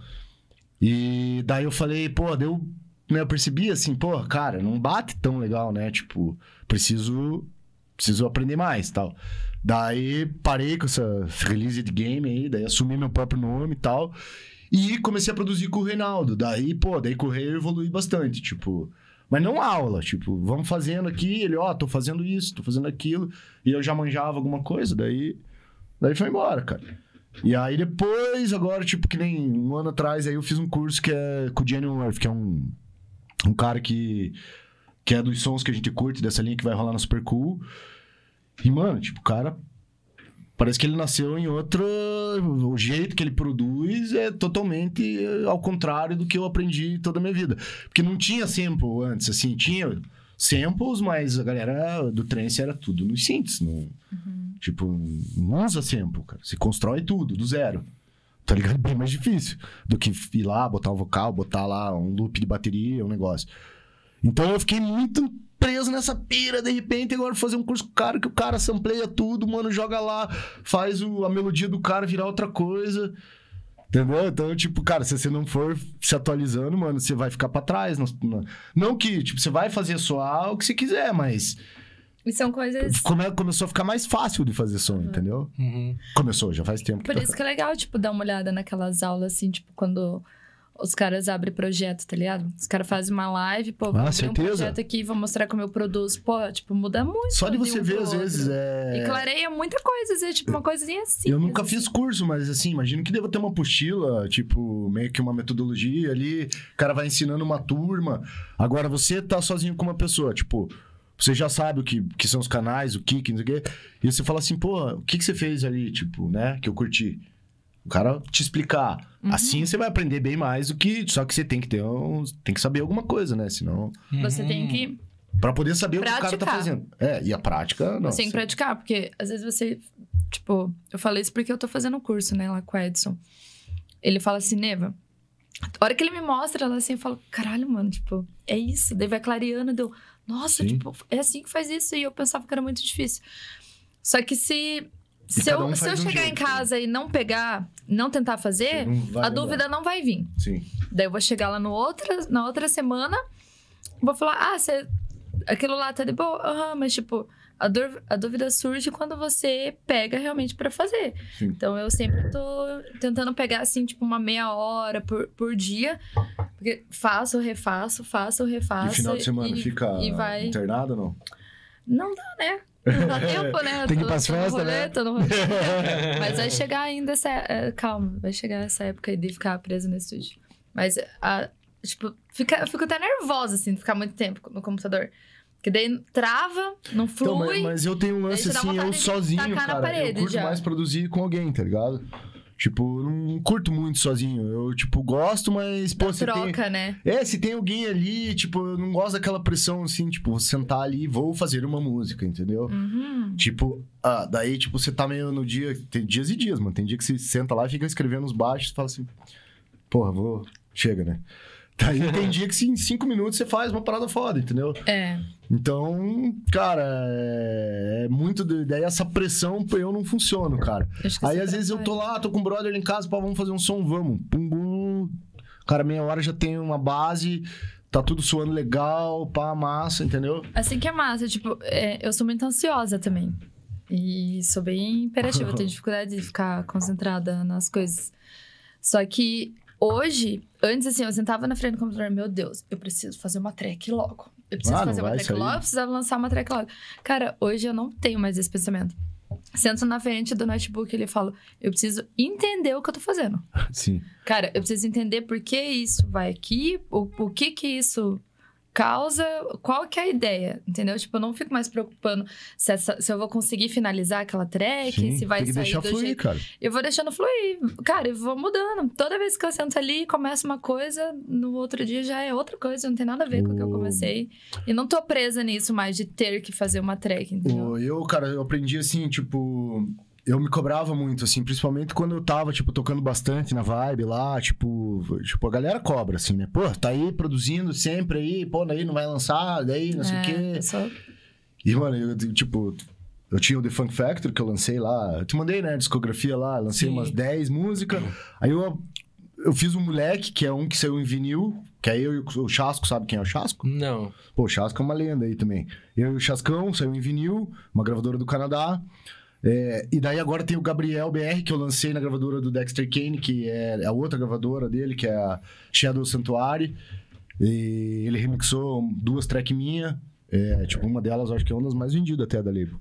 E daí eu falei, pô, deu. Né, eu percebi assim, pô, cara, não bate tão legal, né? Tipo, preciso. Preciso aprender mais tal. Daí parei com essa release de game aí, daí assumi meu próprio nome e tal. E comecei a produzir com o Reinaldo. Daí, pô, daí com o eu evolui bastante, tipo. Mas não aula, tipo, vamos fazendo aqui, ele, ó, tô fazendo isso, tô fazendo aquilo. E eu já manjava alguma coisa, daí. Daí foi embora, cara. E aí depois, agora, tipo, que nem um ano atrás, aí eu fiz um curso que é com o Jenny Worth, que é um, um cara que, que é dos sons que a gente curte, dessa linha que vai rolar no Super Cool. E, mano, tipo, o cara. Parece que ele nasceu em outra. O jeito que ele produz é totalmente ao contrário do que eu aprendi toda a minha vida. Porque não tinha sample antes, assim, tinha samples, mas a galera do trance era tudo nos synths. Não, Tipo, não usa sample, cara. Você constrói tudo, do zero. Tá ligado? <laughs> Bem mais difícil do que ir lá, botar um vocal, botar lá um loop de bateria, um negócio. Então eu fiquei muito preso nessa pira, de repente, agora vou fazer um curso com o cara, que o cara sampleia tudo, mano, joga lá, faz o- a melodia do cara virar outra coisa. Entendeu? Então, tipo, cara, se você não for se atualizando, mano, você vai ficar pra trás. Não, não- que, tipo, você vai fazer soar o que você quiser, mas E são coisas... come- começou a ficar mais fácil de fazer som, entendeu? Uhum. Começou, já faz tempo. que Por tá- isso que é legal, tipo, dar uma olhada naquelas aulas, assim, tipo, quando os caras abrem projeto, tá ligado? Os caras fazem uma live, pô, vou Ah, abrir um projeto aqui, vou mostrar como eu produzo. Pô, tipo, muda muito. Só de você um ver, às outro. vezes, é... E clareia muita coisa, às vezes, tipo, uma coisinha assim. Eu nunca fiz curso, mas assim, imagino que deva ter uma apostila, tipo, meio que uma metodologia ali. O cara vai ensinando uma turma. Agora, você tá sozinho com uma pessoa, tipo, você já sabe o que, que são os canais, o que, que não sei o quê. E você fala assim, pô, o que, que você fez ali, tipo, né, que eu curti. O cara te explicar. Uhum. Assim você vai aprender bem mais do que. Só que você tem que ter um. Tem que saber alguma coisa, né? Senão. Você Uhum. tem que, Pra poder saber o que o cara tá Praticar. fazendo. É, e a prática, não. você tem que praticar, porque às vezes você, tipo, eu falei isso porque eu tô fazendo um curso, né, lá com o Edson. Ele fala assim, Neva, A hora que ele me mostra ela assim, eu falo, caralho, mano, tipo, é isso. Daí vai clareando, deu, nossa, Sim. tipo, é assim que faz isso. E eu pensava que era muito difícil. Só que se. Se eu, um se eu um chegar em jeito, casa e não pegar, não tentar fazer, Não a dúvida não vai vir. Sim. Daí eu vou chegar lá no outra, na outra semana, vou falar, ah, você. Aquilo lá tá de boa, aham, mas tipo, a, dúv- a dúvida surge quando você pega realmente pra fazer. Sim. Então eu sempre tô tentando pegar assim, tipo, uma meia hora por, por dia. Porque faço, refaço, faço, refaço. E final de semana e, fica E vai. internado ou não? Não dá, né? Não dá tempo, né? Tem que ir Tô- pras festas, rolê, né? tô no rolê. Mas vai chegar ainda essa. é, Calma, vai chegar essa época aí de ficar preso no estúdio. Mas, a, tipo, fica, eu fico até nervosa, assim, de ficar muito tempo no computador. Porque daí trava, não flui. Então, mas, mas eu tenho um lance assim, eu sozinho, cara. parede eu curto já. mais produzir com alguém, tá ligado? Tipo, não curto muito sozinho. Eu, tipo, gosto, mas, pô, da você tem... troca, né? É, se tem alguém ali, tipo, eu não gosto daquela pressão, assim, tipo, vou sentar ali e vou fazer uma música, entendeu? Uhum. Tipo, ah, daí, tipo, você tá meio no dia. Tem dias e dias, mano. Tem dia que você senta lá e fica escrevendo os baixos e fala assim, porra, vou. Chega, né? Daí tem dia que se em cinco minutos você faz uma parada foda, entendeu? É. Então, cara, é, é muito. de- Daí essa pressão eu não funciono, cara. Aí às vezes eu tô lá, tô com o brother em casa, pá, vamos fazer um som, vamos. Pum, bum. Cara, meia hora já tem uma base, tá tudo soando legal, pá, massa, entendeu? Assim que é massa, tipo, é, eu sou muito ansiosa também. E sou bem imperativa, tenho <laughs> dificuldade de ficar concentrada nas coisas. Só que hoje, antes assim, eu sentava na frente do computador, meu Deus, eu preciso fazer uma track logo. Eu preciso Ah, fazer uma track logo, eu precisava lançar uma track logo. Cara, hoje eu não tenho mais esse pensamento. Sento na frente do notebook e ele fala, eu preciso entender o que eu tô fazendo. <laughs> Sim. Cara, eu preciso entender por que isso vai aqui, o, o que que isso causa, qual que é a ideia, entendeu? Tipo, eu não fico mais preocupando se, essa- se eu vou conseguir finalizar aquela track, Sim. se vai tem que sair deixar do fluir, jeito... cara. Eu vou deixando fluir. Cara, eu vou mudando. Toda vez que eu sento ali, começa uma coisa, no outro dia já é outra coisa, não tem nada a ver com o que eu O- comecei. E não tô presa nisso mais de ter que fazer uma track, entendeu? O- Eu, cara, eu aprendi assim, tipo. Eu me cobrava muito, assim, principalmente quando eu tava, tipo, tocando bastante na vibe lá, tipo, tipo, a galera cobra, assim, né? Pô, tá aí produzindo sempre aí, pô, daí não vai lançar, daí não sei o É, quê. só- E, mano, eu, tipo, eu tinha o The Funk Factory que eu lancei lá. Eu te mandei, né? a Discografia lá, lancei Sim. umas 10 músicas. Aí eu, eu fiz um moleque, que é um que saiu em vinil, que é eu e o Chasco, sabe quem é o Chasco? Não. Pô, o Chasco é uma lenda aí também. Eu e o Chascão, saiu em vinil, uma gravadora do Canadá. É, e daí agora tem o Gabriel BR, que eu lancei na gravadora do Dexter Kane, que é a outra gravadora dele, que é a Shadow Sanctuary. E ele remixou duas tracks minhas. É, tipo, uma delas acho que é uma das mais vendidas até da label.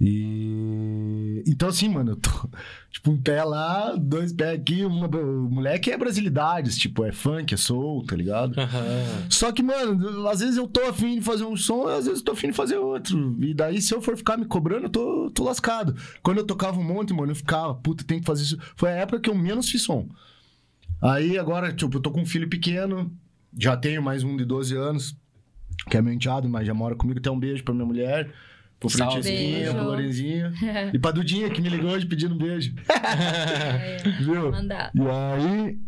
E. Então, assim, mano, eu tô. <laughs> Tipo, um pé lá, dois pés aqui. Uma... O moleque é brasilidades, tipo, é funk, é soul, tá ligado? Aham. Só que, mano, às vezes eu tô afim de fazer um som, às vezes eu tô afim de fazer outro. E daí, se eu for ficar me cobrando, eu tô, tô lascado. Quando eu tocava um monte, mano, eu ficava, puta, tem que fazer isso. Foi a época que eu menos fiz som. Aí agora, tipo, eu tô com um filho pequeno, já tenho mais um de 12 anos, que é meu enteado, mas já mora comigo. Até um beijo pra minha mulher. Pro Beijo. pro Lorenzinho. <laughs> E pra Dudinha, que me ligou hoje pedindo um beijo. <laughs> É, Viu? mandar. E aí,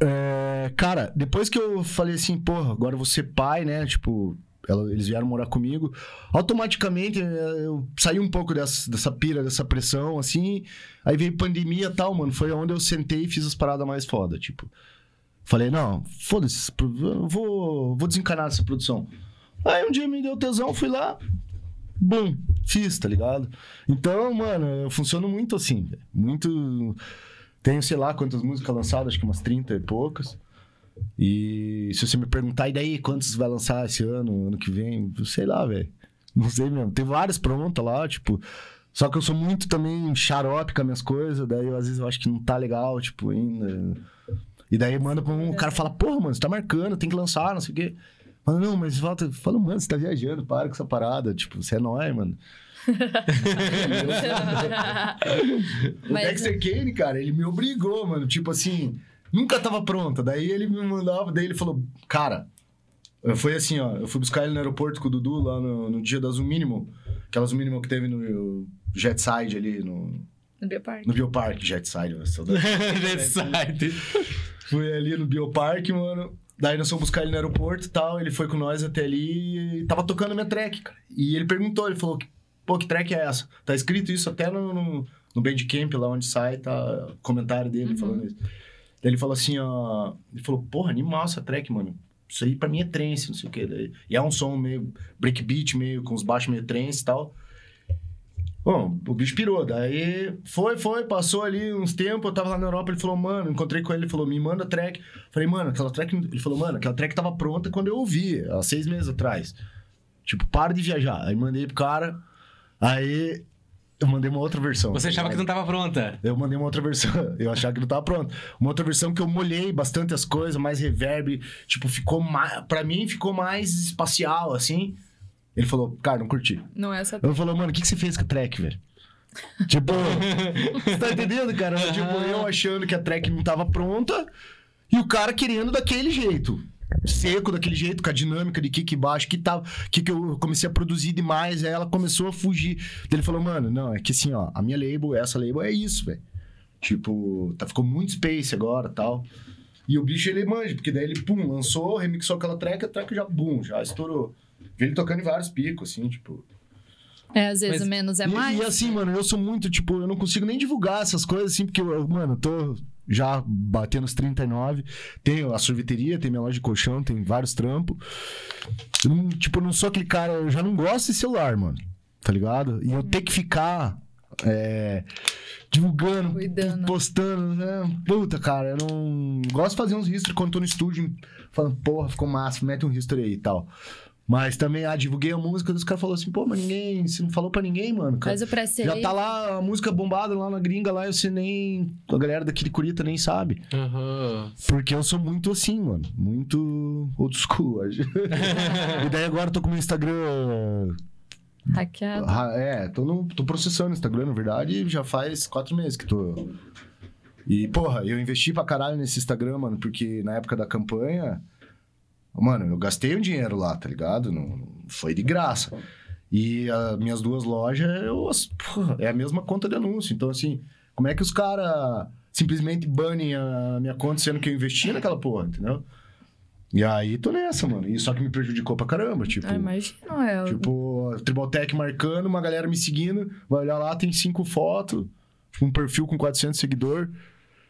é, cara, depois que eu falei assim, porra, agora eu vou ser pai, né? Tipo, ela- eles vieram morar comigo. Automaticamente é, eu saí um pouco dessa, dessa pira, dessa pressão, assim. Aí veio pandemia e tal, mano. Foi onde eu sentei e fiz as paradas mais foda. Tipo, falei, não, foda-se, eu vou, vou desencanar dessa produção. Aí um dia me deu tesão, fui lá, bum, fiz, tá ligado? Então, mano, eu funciono muito assim. Muito. Tenho, sei lá, quantas músicas lançadas, acho que umas 30 e poucas. E se você me perguntar, e daí, quantos vai lançar esse ano, ano que vem? Sei lá, velho. Não sei mesmo. Tem várias prontas lá, tipo. Só que eu sou muito também xarope com as minhas coisas, daí eu, às vezes eu acho que não tá legal, tipo, ainda. E daí manda pra um, o cara fala, porra, mano, você tá marcando, tem que lançar, não sei o quê. Fala, não, mas volta, fala, mano, você tá viajando, para com essa parada, tipo, você é nóis, mano. O <laughs> Mas- Dexter Kane, cara, ele me obrigou, mano. Tipo assim, nunca tava pronta. Daí ele me mandava, daí ele falou, cara. Foi assim, ó. Eu fui buscar ele no aeroporto com o Dudu lá no, no dia da Zoom Mínimo. Aquela Zoom Mínimo que teve no Jetside ali, no, No Biopark. no Biopark Jetside. saudade. <laughs> Jet side. Fui ali no Bioparque, mano. Daí nós fomos buscar ele no aeroporto e tal. Ele foi com nós até ali e tava tocando minha track, cara. E ele perguntou, ele falou, pô, que track é essa? Tá escrito isso até no, no, no Bandcamp, lá onde sai, tá comentário dele Uhum. falando isso. Daí ele falou assim, ó... Ele falou, porra, animal essa track, mano. Isso aí pra mim é trance, não sei o quê. Daí, e é um som meio breakbeat, meio com os baixos meio trance e tal. Bom, o bicho pirou. Daí foi, foi, passou ali uns tempos. Eu tava lá na Europa. Ele falou, mano, encontrei com ele. Ele falou, me manda track. Falei, mano, aquela track. Ele falou, mano, aquela track tava pronta quando eu ouvi, há seis meses atrás. Tipo, para de viajar. Aí mandei pro cara. Aí eu mandei uma outra versão. Você achava que não tava pronta. Eu mandei uma outra versão. <laughs> Eu achava que não tava pronto. Uma outra versão que eu molhei bastante as coisas, mais reverb. Tipo, ficou mais. Pra mim, ficou mais espacial, assim. Ele falou, cara, não curti. Não é essa. Eu falei, mano, o que, que você fez com a track, velho? Tipo, <laughs> você tá entendendo, cara? Tipo, eu achando que a track não tava pronta e o cara querendo daquele jeito. Seco daquele jeito, com a dinâmica de kick baixo, que tava. Que, que eu comecei a produzir demais, aí ela começou a fugir. Daí ele falou, mano, não, é que assim, ó, a minha label, essa label é isso, velho. Tipo, tá, ficou muito space agora tal. E o bicho ele manja, porque daí ele, pum, lançou, remixou aquela track, a track já, bum, já estourou. Vi ele tocando em vários picos, assim, tipo. É, às vezes Mas- o menos é E- mais. E, assim, mano, eu sou muito, tipo, eu não consigo nem divulgar essas coisas, assim, porque, eu, mano, eu tô já batendo os 39. Tenho a sorveteria, tem minha loja de colchão, tem vários trampos. Eu não, tipo, eu não sou aquele cara, eu já não gosto de celular, mano. Tá ligado? E eu ter que ficar é, divulgando, Cuidando. postando, né? Puta, cara, eu não gosto de fazer uns history quando tô no estúdio, falando, porra, ficou massa, mete um history aí e tal. Mas também, ah, divulguei a música, os caras falaram assim, pô, mas ninguém, você não falou pra ninguém, mano. Cara. Faz o pré Já tá lá a música bombada lá na gringa, lá, e você nem. A galera daqui de Curita nem sabe. Aham. Porque eu sou muito assim, mano. Muito old school. <laughs> acho. e daí agora eu tô com o meu Instagram. Hackeado. É, tô, no, tô processando o Instagram, na verdade, já faz quatro meses que tô. E, porra, eu investi pra caralho nesse Instagram, mano, porque na época da campanha. Mano, eu gastei um dinheiro lá, tá ligado? Não, foi de graça. E as minhas duas lojas, eu, é a mesma conta de anúncio. Então, assim, como é que os caras simplesmente banem a minha conta sendo que eu investi naquela porra, entendeu? E aí tô nessa, mano. E só que me prejudicou pra caramba, tipo. Ah, imagina, é. Tipo, Tribaltech marcando, uma galera me seguindo, vai olhar lá, tem cinco fotos, um perfil com 400 seguidor.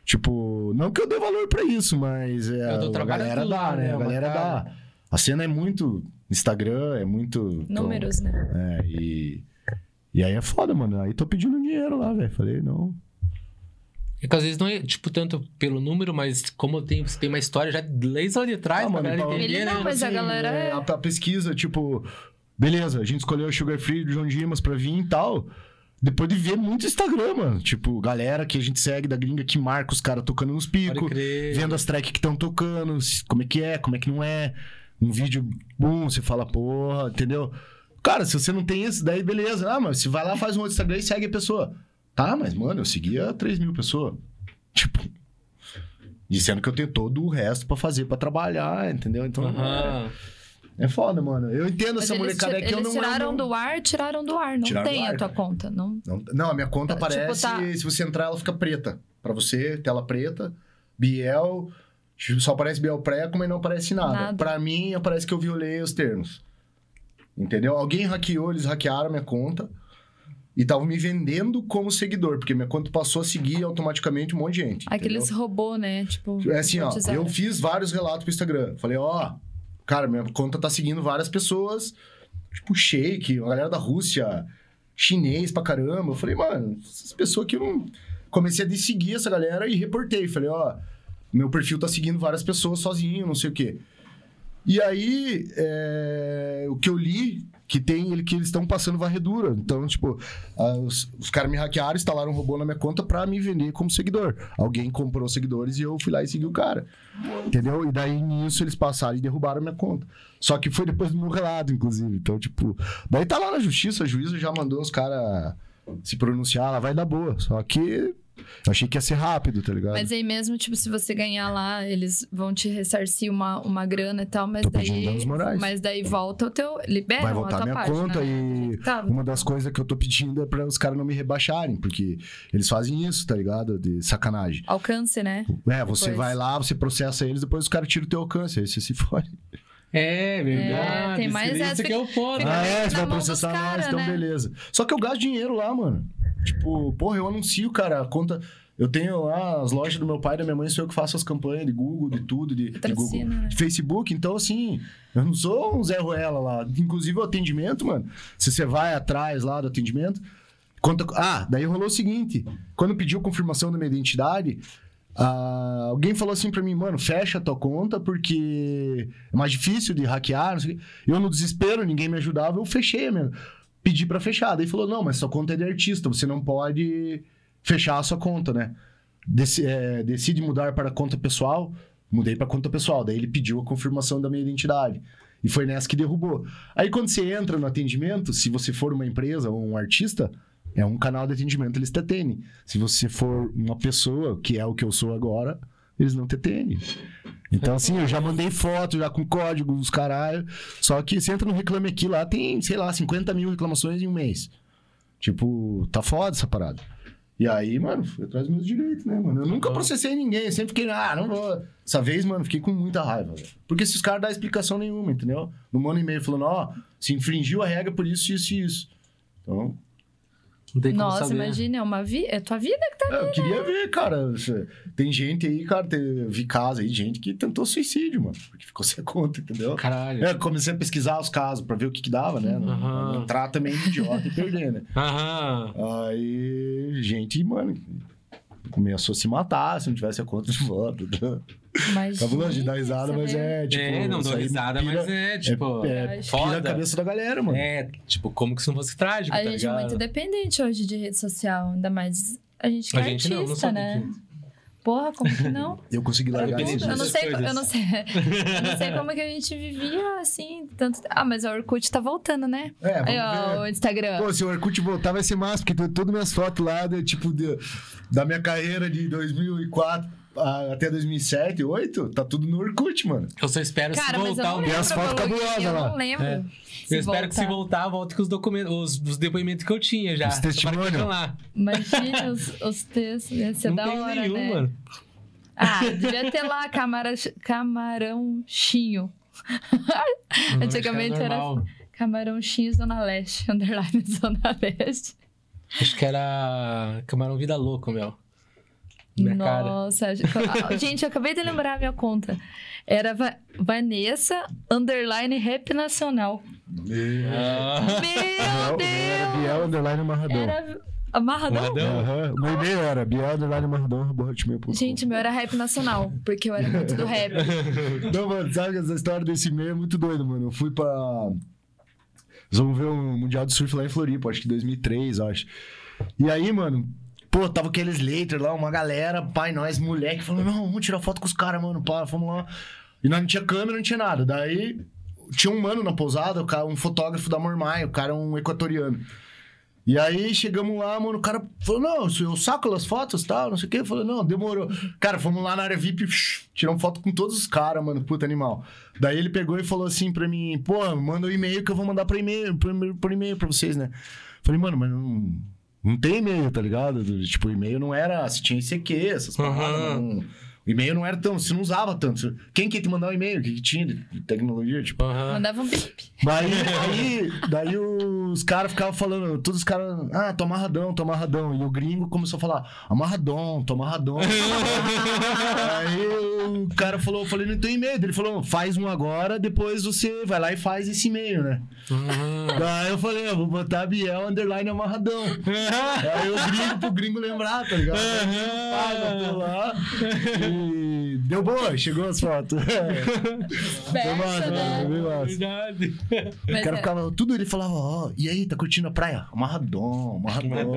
Tipo, não que eu dê valor pra isso, mas é, Eu tô a galera dá, lá, né? né, A uma galera cara. dá. A cena é muito Instagram, é muito... Números, né? É, e... E aí é foda, mano. Aí tô pedindo dinheiro lá, velho. Falei, não. É que às vezes não é, tipo, tanto pelo número, mas como tem, tem uma história já desde lá de trás, Ah, mano, galera então- entender, Ele não, né? mas a galera é- A, a pesquisa, tipo... Beleza, a gente escolheu o Sugar Free do João Dimas pra vir e tal... Depois de ver muito Instagram, mano. Tipo, galera que a gente segue da gringa que marca os caras tocando nos picos. vendo as tracks que estão tocando, como é que é, como é que não é. Um vídeo, bum, você fala, porra, entendeu? Cara, se você não tem isso, daí beleza. Ah, mas você vai lá, faz um outro Instagram e segue a pessoa. Tá, mas, mano, eu seguia 3 mil pessoas. Tipo. Dizendo que eu tenho todo o resto pra fazer, pra trabalhar, entendeu? Então. Aham. É, é foda, mano. Eu entendo Mas essa molecada eu eles não. tiraram eu não... do ar, tiraram do ar. Não Tiraram tem ar, a tua cara. conta. Não... Não, não, a minha conta Tipo, aparece. tá- Se você entrar, ela fica preta. Pra você, tela preta, Biel. Só aparece Biel pré, como não aparece nada. Nada. Pra mim, aparece que eu violei os termos. Entendeu? Alguém hackeou, eles hackearam minha conta. E estavam me vendendo como seguidor, porque minha conta passou a seguir automaticamente um monte de gente. Aqueles robô, né? Tipo. É assim, ó, eu fiz vários relatos pro Instagram. Falei, ó, cara, minha conta tá seguindo várias pessoas, tipo Sheik, a galera da Rússia, chinês pra caramba. Eu falei, mano, essas pessoas que eu não. Comecei a seguir essa galera e reportei. Falei, ó, meu perfil tá seguindo várias pessoas sozinho, não sei o quê. E aí, é, o que eu li, que tem ele que eles estão passando varredura. Então, tipo, ah, os, os caras me hackearam, instalaram um robô na minha conta pra me vender como seguidor. Alguém comprou seguidores e eu fui lá e segui o cara. Entendeu? E daí nisso eles passaram e derrubaram a minha conta. Só que foi depois do meu relato, inclusive. Então, tipo, daí tá lá na justiça, a juíza já mandou os caras se pronunciar, ela vai dar boa. Só que achei que ia ser rápido, tá ligado? Mas aí mesmo, tipo, se você ganhar lá, eles vão te ressarcir uma, uma grana e tal, mas Tô daí. danos morais. Mas daí volta o teu. Liberam Vai a voltar tua minha parte, conta né? e Tá. uma das coisas que eu tô pedindo é pra os caras não me rebaixarem, porque eles fazem isso, tá ligado? De sacanagem. Alcance, né? É, você Depois. vai lá, você processa eles, depois os caras tiram o teu alcance, aí você se fode. É, verdade. É, tem mais essa que é o foda. Ah, é, você vai processar nós, então né? beleza. Só que eu gasto dinheiro lá, mano. Tipo, porra, eu anuncio, cara, a conta. Eu tenho lá as lojas do meu pai e da minha mãe, sou eu que faço as campanhas de Google, de tudo, de, de Google. Né? De Facebook, então assim, eu não sou um Zé Ruela lá. Inclusive o atendimento, mano. Se você vai atrás lá do atendimento. Conta... Ah, daí rolou o seguinte: quando pediu confirmação da minha identidade, ah, alguém falou assim pra mim, mano, fecha a tua conta porque é mais difícil de hackear. Não. Eu, no desespero, ninguém me ajudava, eu fechei mesmo. Pedi pra fechar. Daí falou: não, mas sua conta é de artista, você não pode fechar a sua conta, né? Deci- é, decide mudar para conta pessoal, mudei para conta pessoal. Daí ele pediu a confirmação da minha identidade. E foi nessa que derrubou. Aí quando você entra no atendimento, se você for uma empresa ou um artista, é um canal de atendimento, eles te atendem. Se você for uma pessoa, que é o que eu sou agora, eles não te atendem. Então, assim, eu já mandei foto, já com código, os caralho. Só que você entra no Reclame Aqui, lá tem, sei lá, 50 mil reclamações em um mês. Tipo, tá foda essa parada. E aí, mano, fui atrás dos meus direitos, né, mano? Eu nunca processei ninguém, eu sempre fiquei, ah, não vou. Essa vez, mano, fiquei com muita raiva, velho. Porque esses caras dão explicação nenhuma, entendeu? Não mandam e-mail falando, ó, se infringiu a regra por isso, isso e isso. Então, Não tem como Nossa, saber. imagina, é uma vida. É tua vida que tá eu queria ver, cara. Tem gente aí, cara, tem- eu vi casos aí de gente que tentou suicídio, mano, porque ficou <laughs> sem conta, entendeu? Caralho. É, comecei a pesquisar os casos pra ver o que que dava, né? Não, não entrar também de idiota e perder, né? Aham. Aí, gente, mano, começou a se matar se não tivesse a conta de volta. Imagina, Cabuloso de dar risada, mas vê. é, tipo... é, não dou risada, pira- mas é, tipo. É, é, foda. a cabeça da galera, mano. É, tipo, como que isso não fosse trágico, A tá gente é ligado? muito dependente hoje de rede social, ainda mais a gente que A é gente não, artista, não sou né? dependente. Porra, como que não? <laughs> Eu consegui largar isso. Eu não sei, coisas. eu não sei. Eu não sei como que a gente vivia assim, tanto. Ah, mas o Orkut tá voltando, né? É, vamos Aí, ó, ver. o Instagram. Pô, se o Orkut voltar vai ser massa, porque tem todas minhas fotos lá, de, tipo, de- da minha carreira de 2004 a- até 2007, 2008, tá tudo no Orkut, mano. Eu só espero Cara, se mas eu voltar Tem as fotos cabulosas login, Eu lá. não lembro. É. se Eu espero que se voltar, volte com os documentos, os, os depoimentos que eu tinha já. Os testemunhos. Lá. Imagina os, os textos, ia ser Não da tem hora, nenhum, né? mano. Ah, devia ter lá camara, camarãochinho. Antigamente era normal. camarãochinho Zona Leste, <laughs> underline Zona Leste. Acho que era Camarão Vida Louco, meu. Minha cara. Nossa, ah, <laughs> gente, eu acabei de lembrar a minha conta. Era Va- Vanessa, underline rap nacional. Ah. Meu Era Deus! Biel Underline Amarradão. Era amarradão? Amarradão? Aham. O meu e-mail era Biel Underline hotmail.com. Gente, meu era rap nacional, porque eu era muito do rap. <laughs> Não, mano, sabe essa história desse e-mail é muito doida, mano. Eu fui pra. Nós vamos ver o Mundial de Surf lá em Floripa, acho que 2003, eu acho. E aí, mano, pô, tava aqueles Slater lá, uma galera, pai, nós, moleque, falando, não, vamos tirar foto com os caras, mano, pá, vamos lá. E nós não tinha câmera, não tinha nada. Daí tinha um mano na pousada, o cara, um fotógrafo da Mormai, o cara é um equatoriano. E aí chegamos lá, mano, o cara falou, não, eu saco as fotos e tal, não sei o quê. Eu falei, não, demorou. Cara, fomos lá na área VIP, tiramos foto com todos os caras, mano, puta animal. Daí ele pegou e falou assim pra mim, pô, manda o e-mail que eu vou mandar por, e-mail- por e-mail pra vocês, né? Falei, mano, mas não, não tem e-mail, tá ligado? Tipo, e-mail não era, se tinha ICQ, essas paradas, não- O e-mail não era tão, você não usava tanto. Quem que ia te mandar o e-mail? O que, que tinha de tecnologia? Tipo. Mandava um bip. Daí, aí, daí os caras ficavam falando, todos os caras, ah, tô amarradão, tô amarradão. E o gringo começou a falar, amarradão, tô amarradão. <laughs> aí o cara falou, eu falei, não tem e-mail. Ele falou, faz um agora, depois você vai lá e faz esse e-mail, né? Aham. Daí eu falei, eu vou botar Biel underline amarradão. <laughs> aí o gringo pro gringo lembrar, tá ligado? Aí, botou lá e deu boa, chegou as fotos. <laughs> Foi massa, né? Foi massa. Verdade. O cara é- ficava, tudo ele falava, ó, e aí, tá curtindo a praia? Amarradão, amarradão.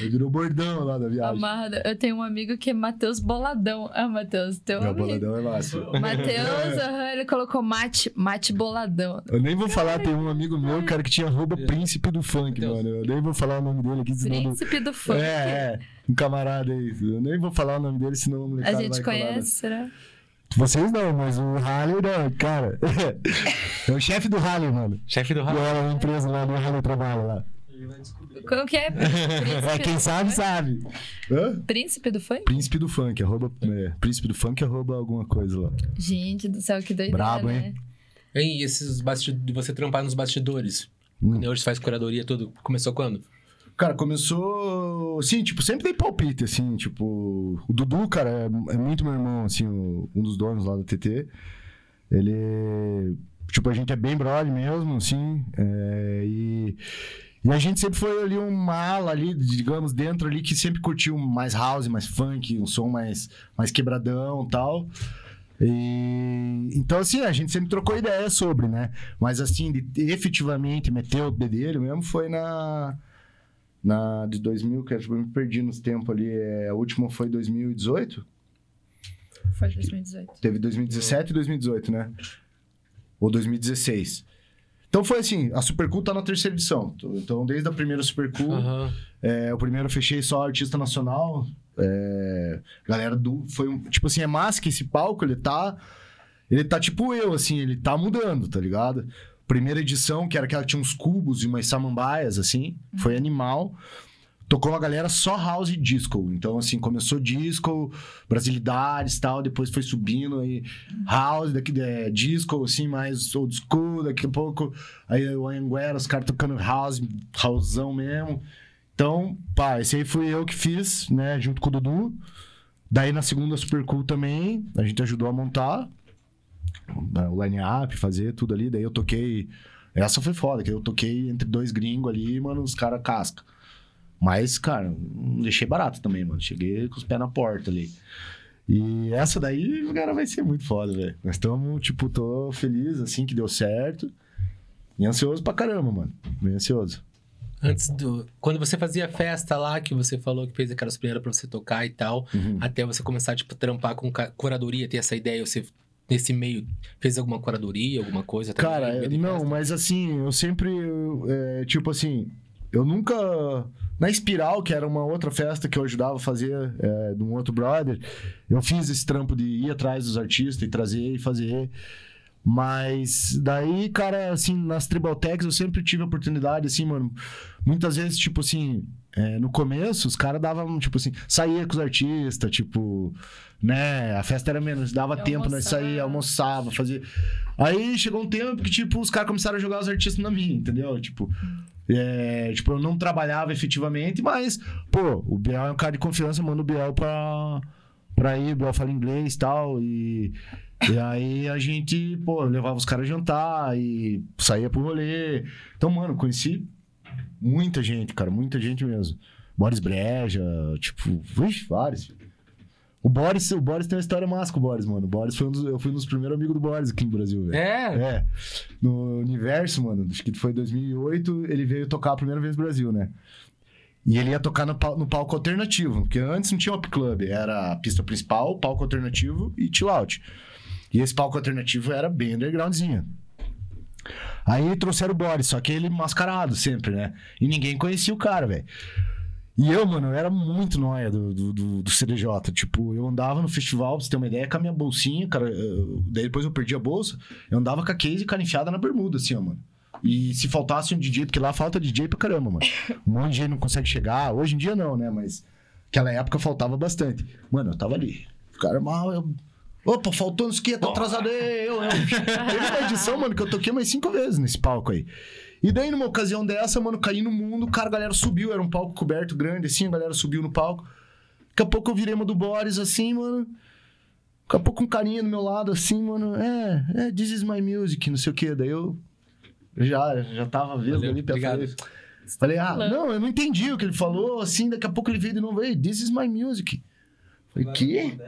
Aí <laughs> virou bordão lá da viagem. Amarrado. Eu tenho um amigo que é Matheus Boladão. Ah, Matheus, teu É o vi. boladão é massa. O Matheus, aham, ele colocou mate, mate boladão. Eu nem vou falar, tem um amigo meu, cara, que tinha arroba príncipe do funk, Deus. mano. Eu nem vou falar o nome dele aqui, Príncipe do funk. É, é. Um camarada aí. Eu nem vou falar o nome dele, senão o A molecada gente vai colar, né? conhece, será? Vocês não, mas o Halle não, cara. <laughs> É o chefe do Halle, mano. Chefe do E Rafa. era uma empresa lá no Halle trabalha lá. Ele vai descobrir. Como que é? <laughs> É, Príncipe quem do sabe, funk? sabe. Hã? Príncipe do funk? Príncipe do funk, arroba. É, príncipe do funk, arroba alguma coisa lá. Gente do céu, que doideira, Brabo, né? hein? Hein, E esses bastidores, de você trampar nos bastidores? Hum. Hoje você faz curadoria tudo. Começou quando? Cara, começou. Sim, tipo, sempre dei palpite, assim, tipo. O Dudu, cara, é, é muito meu irmão, assim, o- um dos donos lá do TT. Ele. Tipo, a gente é bem brother mesmo, assim. é, e. E a gente sempre foi ali uma ala ali, digamos, dentro ali, que sempre curtiu mais house, mais funk, um som mais, mais quebradão tal. E, então, assim, a gente sempre trocou ideia sobre, né? Mas, assim, de efetivamente meter o bedelho mesmo foi na, na de 2000, que eu me perdi nos tempos ali. É, a última foi 2018? Foi 2018. Teve 2017 e 2018, né? Ou 2016. Então foi assim, a Super Cool tá na terceira edição. Então, desde a primeira Super Cool, Aham. é, o primeiro eu fechei só artista nacional. É, galera do. Foi um. Tipo assim, é massa que esse palco, ele tá. Ele tá tipo eu, assim, ele tá mudando, tá ligado? Primeira edição, que era que tinha uns cubos e umas samambaias, assim, foi animal. Tocou uma galera só house e disco. Então, assim, começou disco, brasilidades e tal, depois foi subindo aí house, daqui é, disco, assim, mais old school, daqui a pouco aí o Anguera, os caras tocando house, houseão mesmo. Então, pá, esse aí fui eu que fiz, né, junto com o Dudu. Daí na segunda Super Cool também, a gente ajudou a montar o line-up, fazer tudo ali. Daí eu toquei. Essa foi foda, que eu toquei entre dois gringos ali, mano, os caras casca. Mas, cara, não deixei barato também, mano. Cheguei com os pés na porta ali. E essa daí, cara, vai ser muito foda, velho. Nós estamos, tipo, tô feliz, assim, que deu certo. E ansioso pra caramba, mano. Bem ansioso. Antes do. Quando você fazia festa lá, que você falou que fez aquelas primeiras pra você tocar e tal, Uhum. até você começar, tipo, trampar com curadoria, ter essa ideia, você. Nesse meio, fez alguma curadoria, alguma coisa? Cara, não, mas assim, eu sempre. é, tipo assim, eu nunca. Na Espiral, que era uma outra festa que eu ajudava a fazer é, de um outro brother, eu fiz esse trampo de ir atrás dos artistas e trazer e fazer. Mas daí, cara, assim, nas Tribal Techs eu sempre tive a oportunidade, assim, mano. Muitas vezes, tipo assim, é, no começo, os caras davam, tipo assim, saía com os artistas, tipo, né? A festa era menos, dava Eu tempo, nós almoçava. saía, almoçava, fazia. Aí chegou um tempo que, tipo, os caras começaram a jogar os artistas na minha, entendeu? Tipo, é, tipo, eu não trabalhava efetivamente, mas, pô, o Biel é um cara de confiança, manda o Biel pra, pra ir, o Biel fala inglês e tal, e, e aí a gente, pô, levava os caras a jantar e saía pro rolê. Então, mano, conheci muita gente, cara, muita gente mesmo. Boris Breja, tipo, vixe, vários. O Boris, o Boris tem uma história massa com o Boris, mano. O Boris foi um dos, eu fui um dos primeiros amigos do Boris aqui no Brasil, velho. É? É. No universo, mano, acho que foi em 2008, ele veio tocar a primeira vez no Brasil, né? E ele ia tocar no, no palco alternativo, porque antes não tinha Op Club, era a pista principal, palco alternativo e chill out. E esse palco alternativo era bem undergroundzinho. Aí trouxeram o Boris, só que ele mascarado sempre, né? E ninguém conhecia o cara, velho. E eu, mano, eu era muito nóia do, do, do, CDJ. Tipo, eu andava no festival, pra você ter uma ideia, com a minha bolsinha, cara. eu- daí depois eu perdi a bolsa. Eu andava com a case cara enfiada na bermuda, assim, ó, mano. E se faltasse um DJ, porque lá falta DJ pra caramba, mano. Um monte de DJ não consegue chegar. Hoje em dia não, né? Mas naquela época faltava bastante. Mano, eu tava ali. O cara mal, eu. Opa, faltou o que, tá atrasado. Ei, Eu, eu. Teve uma edição, mano, que eu toquei mais cinco vezes nesse palco aí. E daí, numa ocasião dessa, mano, caí no mundo, cara, a galera subiu, era um palco coberto grande, assim, a galera subiu no palco. Daqui a pouco eu virei uma do Boris, assim, mano. Daqui a pouco um carinha do meu lado, assim, mano. É, é, this is my music, não sei o quê. Daí eu já, já tava vendo Valeu, ali obrigado. falei, falei, ah, não, eu não entendi o que ele falou, assim, daqui a pouco ele veio de novo, ei, this is my music. Falei, Vai quê?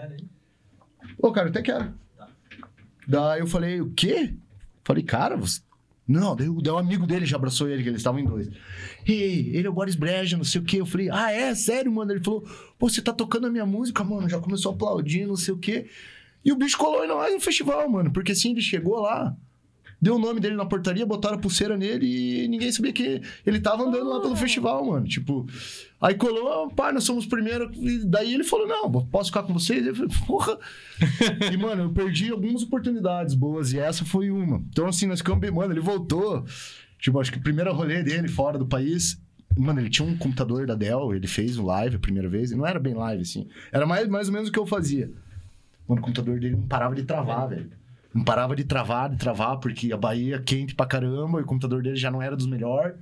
Ô, cara, eu até quero. Daí eu falei, o quê? Falei, cara, você... Não, daí, daí um amigo dele já abraçou ele, que eles estavam em dois. Ei, ele é o Boris Breja, não sei o quê. Eu falei, ah, é? Sério, mano? Ele falou, pô, você tá tocando a minha música, mano? Já começou a aplaudir, não sei o quê. E o bicho colou em nós no festival, mano. Porque assim, ele chegou lá, deu o nome dele na portaria, botaram a pulseira nele e ninguém sabia que ele tava andando lá pelo Ah. festival, mano. Tipo, aí colou, pá, nós somos os primeiros. E daí ele falou: não, posso ficar com vocês? Eu falei, porra. <laughs> e, mano, eu perdi algumas oportunidades boas e essa foi uma. Então, assim, nós ficamos bem. Mano, ele voltou. Tipo, acho que o primeiro rolê dele fora do país. Mano, ele tinha um computador da Dell, ele fez um live a primeira vez, e não era bem live, assim. Era mais, mais ou menos o que eu fazia. Mano, o computador dele não parava de travar, velho. Não parava de travar, de travar, porque a Bahia é quente pra caramba, e o computador dele já não era dos melhores.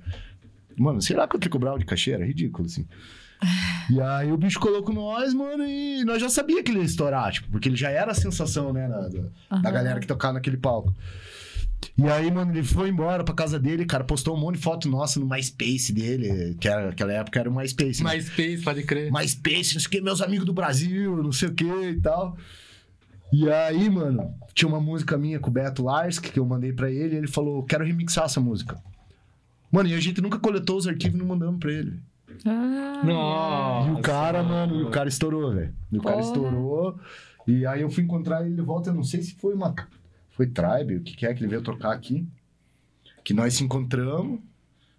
Mano, sei lá quanto ele cobrava de cachê, era ridículo, assim. <laughs> E aí o bicho colocou nós, mano, e nós já sabia que ele ia estourar, tipo, porque ele já era a sensação, né, da, Aham. galera que tocava naquele palco. E aí, mano, ele foi embora pra casa dele, cara, postou um monte de foto nossa no MySpace dele, que era, naquela época era o MySpace. né? MySpace, pode crer. MySpace, não sei o que, meus amigos do Brasil, não sei o que e tal. E aí, mano, tinha uma música minha com o Beto Larski que eu mandei pra ele, e ele falou: quero remixar essa música. Mano, e a gente nunca coletou os arquivos e não mandamos pra ele. Ah, Nossa. E o cara, mano, e o cara estourou, velho. E o cara estourou. E aí eu fui encontrar ele de volta, eu não sei se foi uma. Foi Tribe, o que, que é que ele veio tocar aqui. Que nós se encontramos.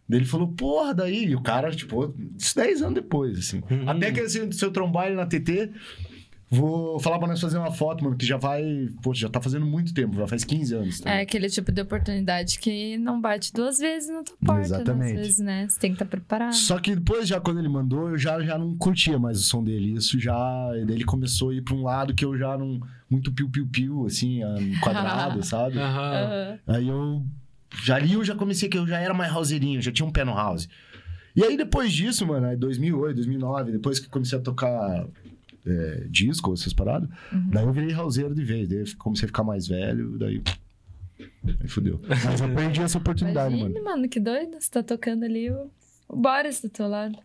Daí ele falou, porra, daí. E o cara, tipo, isso 10 anos depois, assim. Uhum. Até que assim, se eu trombar ele na TT, vou falar pra nós fazer uma foto, mano, que já vai. Pô, já tá fazendo muito tempo, já faz 15 anos. Tá? É aquele tipo de oportunidade que não bate duas vezes na tua porta, Exatamente. né? Às vezes, né? Você tem que estar preparado. Só que depois, já quando ele mandou, eu já, já não curtia mais o som dele. Isso já. Daí ele começou a ir pra um lado que eu já não. Muito piu-piu-piu, assim, <laughs> quadrado, sabe? Aham. Aham. Aí eu. Já ali eu já comecei que eu já era mais houseirinho, já tinha um pé no house. E aí depois disso, mano, aí 2008, 2009, depois que comecei a tocar é, disco, essas paradas, Uhum. daí eu virei houseiro de vez. Daí eu comecei a ficar mais velho, daí. Aí fudeu. Mas eu perdi essa oportunidade, Imagine, mano. mano, que doido. Você tá tocando ali o, o Boris do teu lado.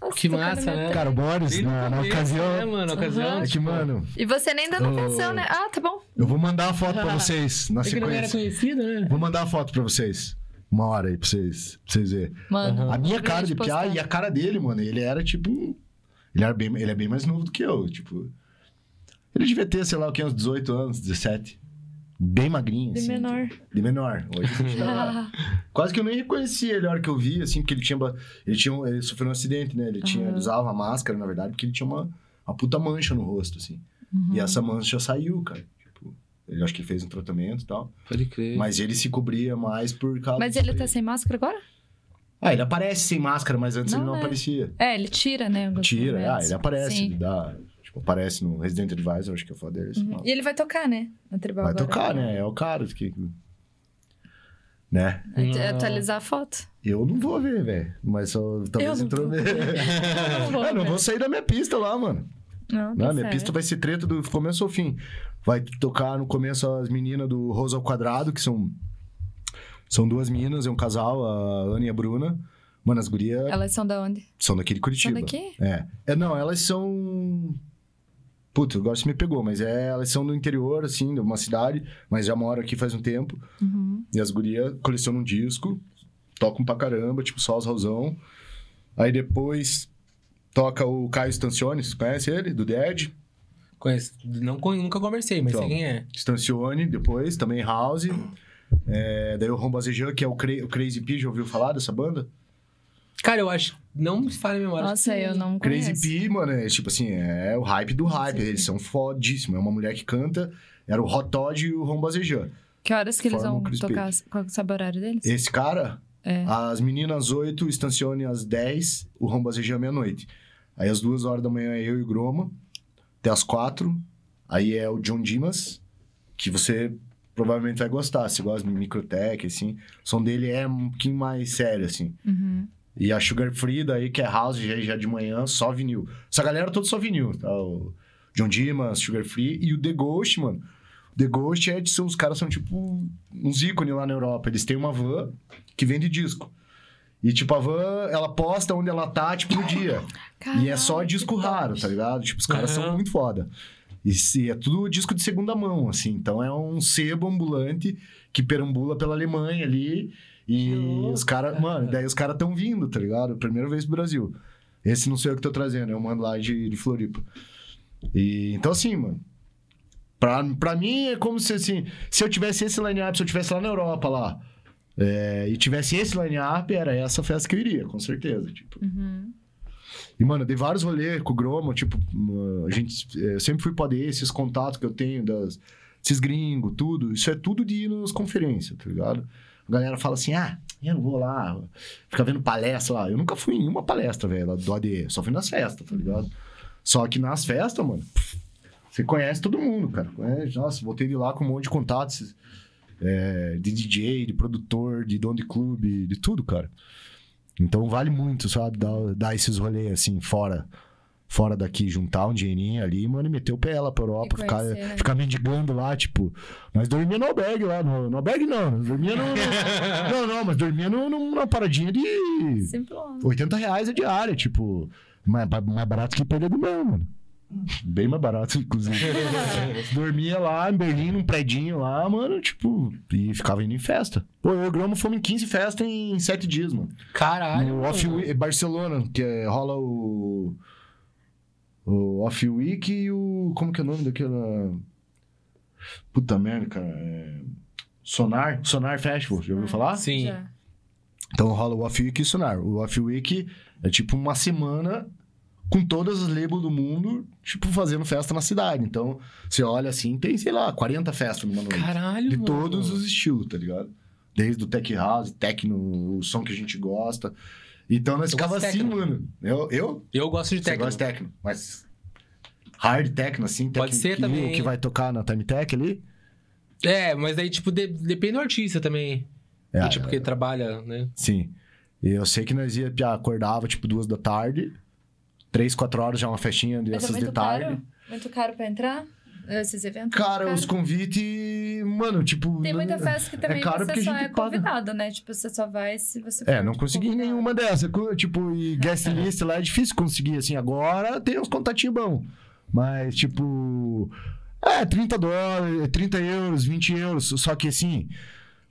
Nossa, Que massa, né? Cara, o Boris, no na, na ocasião. né, mano? A ocasião. Aham. É que, mano, E você nem dando Oh. atenção, né? Ah, tá bom. eu vou mandar a foto pra vocês na É que não era sequência. conhecido, né? Vou mandar a foto pra vocês. Uma hora aí pra vocês, pra vocês verem. Mano. Aham. A minha cara de piá e a cara dele, mano, ele era tipo um. Ele, era bem, ele é bem mais novo do que eu, tipo. Ele devia ter, sei lá, o que, uns 18 anos, 17. Bem magrinho, De assim. menor. De menor. Hoje tá- <laughs> Quase que eu nem reconhecia ele a hora que eu vi, assim, porque ele tinha. Ele, tinha um- ele sofreu um acidente, né? Ele, tinha, Aham. ele usava máscara, na verdade, porque ele tinha uma, uma puta mancha no rosto, assim. Uhum. E essa mancha saiu, cara. Tipo, ele acho que ele fez um tratamento e tal. Pode crer. Mas ele se cobria mais por causa Mas ele tá sem máscara agora? Ah, ele aparece sem máscara, mas antes Não, ele não né? aparecia. É, ele tira, né? Tira, ah, momentos. ele aparece, Sim. ele dá. Tipo, aparece no Resident Advisor, acho que é foda dele. Uhum. E ele vai tocar, né? Na Tribal Vai agora. tocar, né? É o cara que. Né? Não. Atualizar a foto. Eu não vou ver, velho. Mas só talvez não entrou. <laughs> vou eu não vou, não velho. vou sair da minha pista lá, mano. Não, Não, tá minha certo. pista vai ser treta do começo ao fim. Vai tocar no começo as meninas do Rosa ao Quadrado, que são. São duas meninas, é um casal, a Ana e a Bruna. Mano, as gurias Elas são da onde? são daqui de Curitiba. São daqui? É. é. Não, elas são. Puta, agora você me pegou, mas é, elas são do interior, assim, de uma cidade, mas já moram aqui faz um tempo. Uhum. E as gurias colecionam um disco, tocam pra caramba, tipo, só os Rosão. Aí depois toca o Caio Stancione, você conhece ele? Do Dead. Conheço. Não, nunca conversei, mas Então. sei quem é. Stancione, depois, também House. É, daí o Rombazejan, que é o, Cra- o Crazy P, já ouviu falar dessa banda? Cara, eu acho. Não me falha a memória. Nossa, eu não Crazy conheço. P, mano, é tipo assim, é o hype do hype. Crazy. Eles são fodíssimos. É uma mulher que canta. Era o Hot Todd e o Rombazejan. Que horas que eles vão tocar? Qual que sabe o horário deles? Esse cara, É. as meninas às 8, Stancione às 10, o Rombazejan meia-noite. Aí às 2 horas da manhã é eu e o Groma, até às 4. Aí é o John Dimas, que você provavelmente vai gostar. Se gosta de microtech, assim. O som dele é um pouquinho mais sério, assim. Uhum. E a Sugar Free daí, que é house, já, já de manhã, só vinil. Essa galera toda só vinil, tá? O John Dimas, Sugar Free e o The Ghost, mano. O The Ghost é de são, os caras são tipo uns ícones lá na Europa. Eles têm uma van que vende disco. E tipo, a van, ela posta onde ela tá, tipo, no dia. e é só Caralho, disco raro, tá ligado? Tipo, os caras são muito foda. E se, é tudo disco de segunda mão, assim. Então é um sebo ambulante que perambula pela Alemanha ali. E os caras, cara. mano, daí os caras tão vindo, tá ligado? Primeira vez pro Brasil. Esse não sei eu que tô trazendo, eu mando lá de, de Floripa. E, então, assim, mano. Pra, pra mim é como se assim, se eu tivesse esse line-up, se eu tivesse lá na Europa lá, é, e tivesse esse line-up, era essa festa que eu iria, com certeza. Tipo. Uhum. E, mano, dei vários rolês com o Gromo, tipo, a gente. é, Eu sempre fui poder, esses contatos que eu tenho das, desses gringos, tudo. Isso é tudo de ir nas conferências, tá ligado? A galera fala assim: ah, eu não vou lá, ficar vendo palestra lá. Eu nunca fui em uma palestra, velho, do ADE, só fui nas festas, tá ligado? Só que nas festas, mano, você conhece todo mundo, cara. Conhece, nossa, voltei de lá com um monte de contatos é, de DJ, de produtor, de dono de clube, de tudo, cara. Então vale muito, sabe, dar, dar esses rolês assim, fora fora daqui, juntar um dinheirinho ali, mano, e meter o pé lá pra Europa, ficar, né? ficar mendigando lá, tipo. Nós dormia no albergue lá, no, no albergue não, dormia no. no- <laughs> não, não, mas dormia no, numa paradinha de Simplão. 80 reais a diária, tipo. Mais, mais barato que perder do meu, mano. Bem mais barato, inclusive. <laughs> Dormia lá em Berlim, num predinho lá, mano, tipo, e ficava indo em festa. Pô, eu e o Gromo fomos em 15 festas em 7 dias, mano. Caralho. No Off Week, Barcelona, que é- rola o. O Off Week e o. Como que é o nome daquela. Puta merda, cara. é, Sonar? Sonar Festival, já ouviu falar? Sim. Já. Então rola o Off Week e o Sonar. O Off Week é tipo uma semana com todas as labels do mundo, tipo, fazendo festa na cidade. Então, você olha assim, tem, sei lá, 40 festas numa noite. Caralho, de mano. todos os estilos, tá ligado? Desde o tech house, techno, o som que a gente gosta. Então nós ficava assim, techno. mano. Eu, eu Eu gosto de você técnico. gosta de techno, mas hard techno, assim, Pode techno ser que, também. que vai tocar na Time Tech ali. É, mas aí, tipo, de- depende do artista também. É, E, tipo, que trabalha, né? Sim. E eu sei que nós ia, já acordava, tipo, duas da tarde. Três, quatro horas já uma festinha Mas é dessas de tarde. caro? Muito caro pra entrar? Esses eventos? Cara, os convites, mano, tipo... Tem muita festa que também caro você só é paga. convidado, né? Tipo, você só vai se você É, for, não tipo, consegui convidado. nenhuma dessa. Co- Tipo, e guest list lá é difícil conseguir, assim. Agora tem uns contatinhos bons. Mas, tipo... É, 30 dólares, 30 euros, 20 euros. Só que, assim,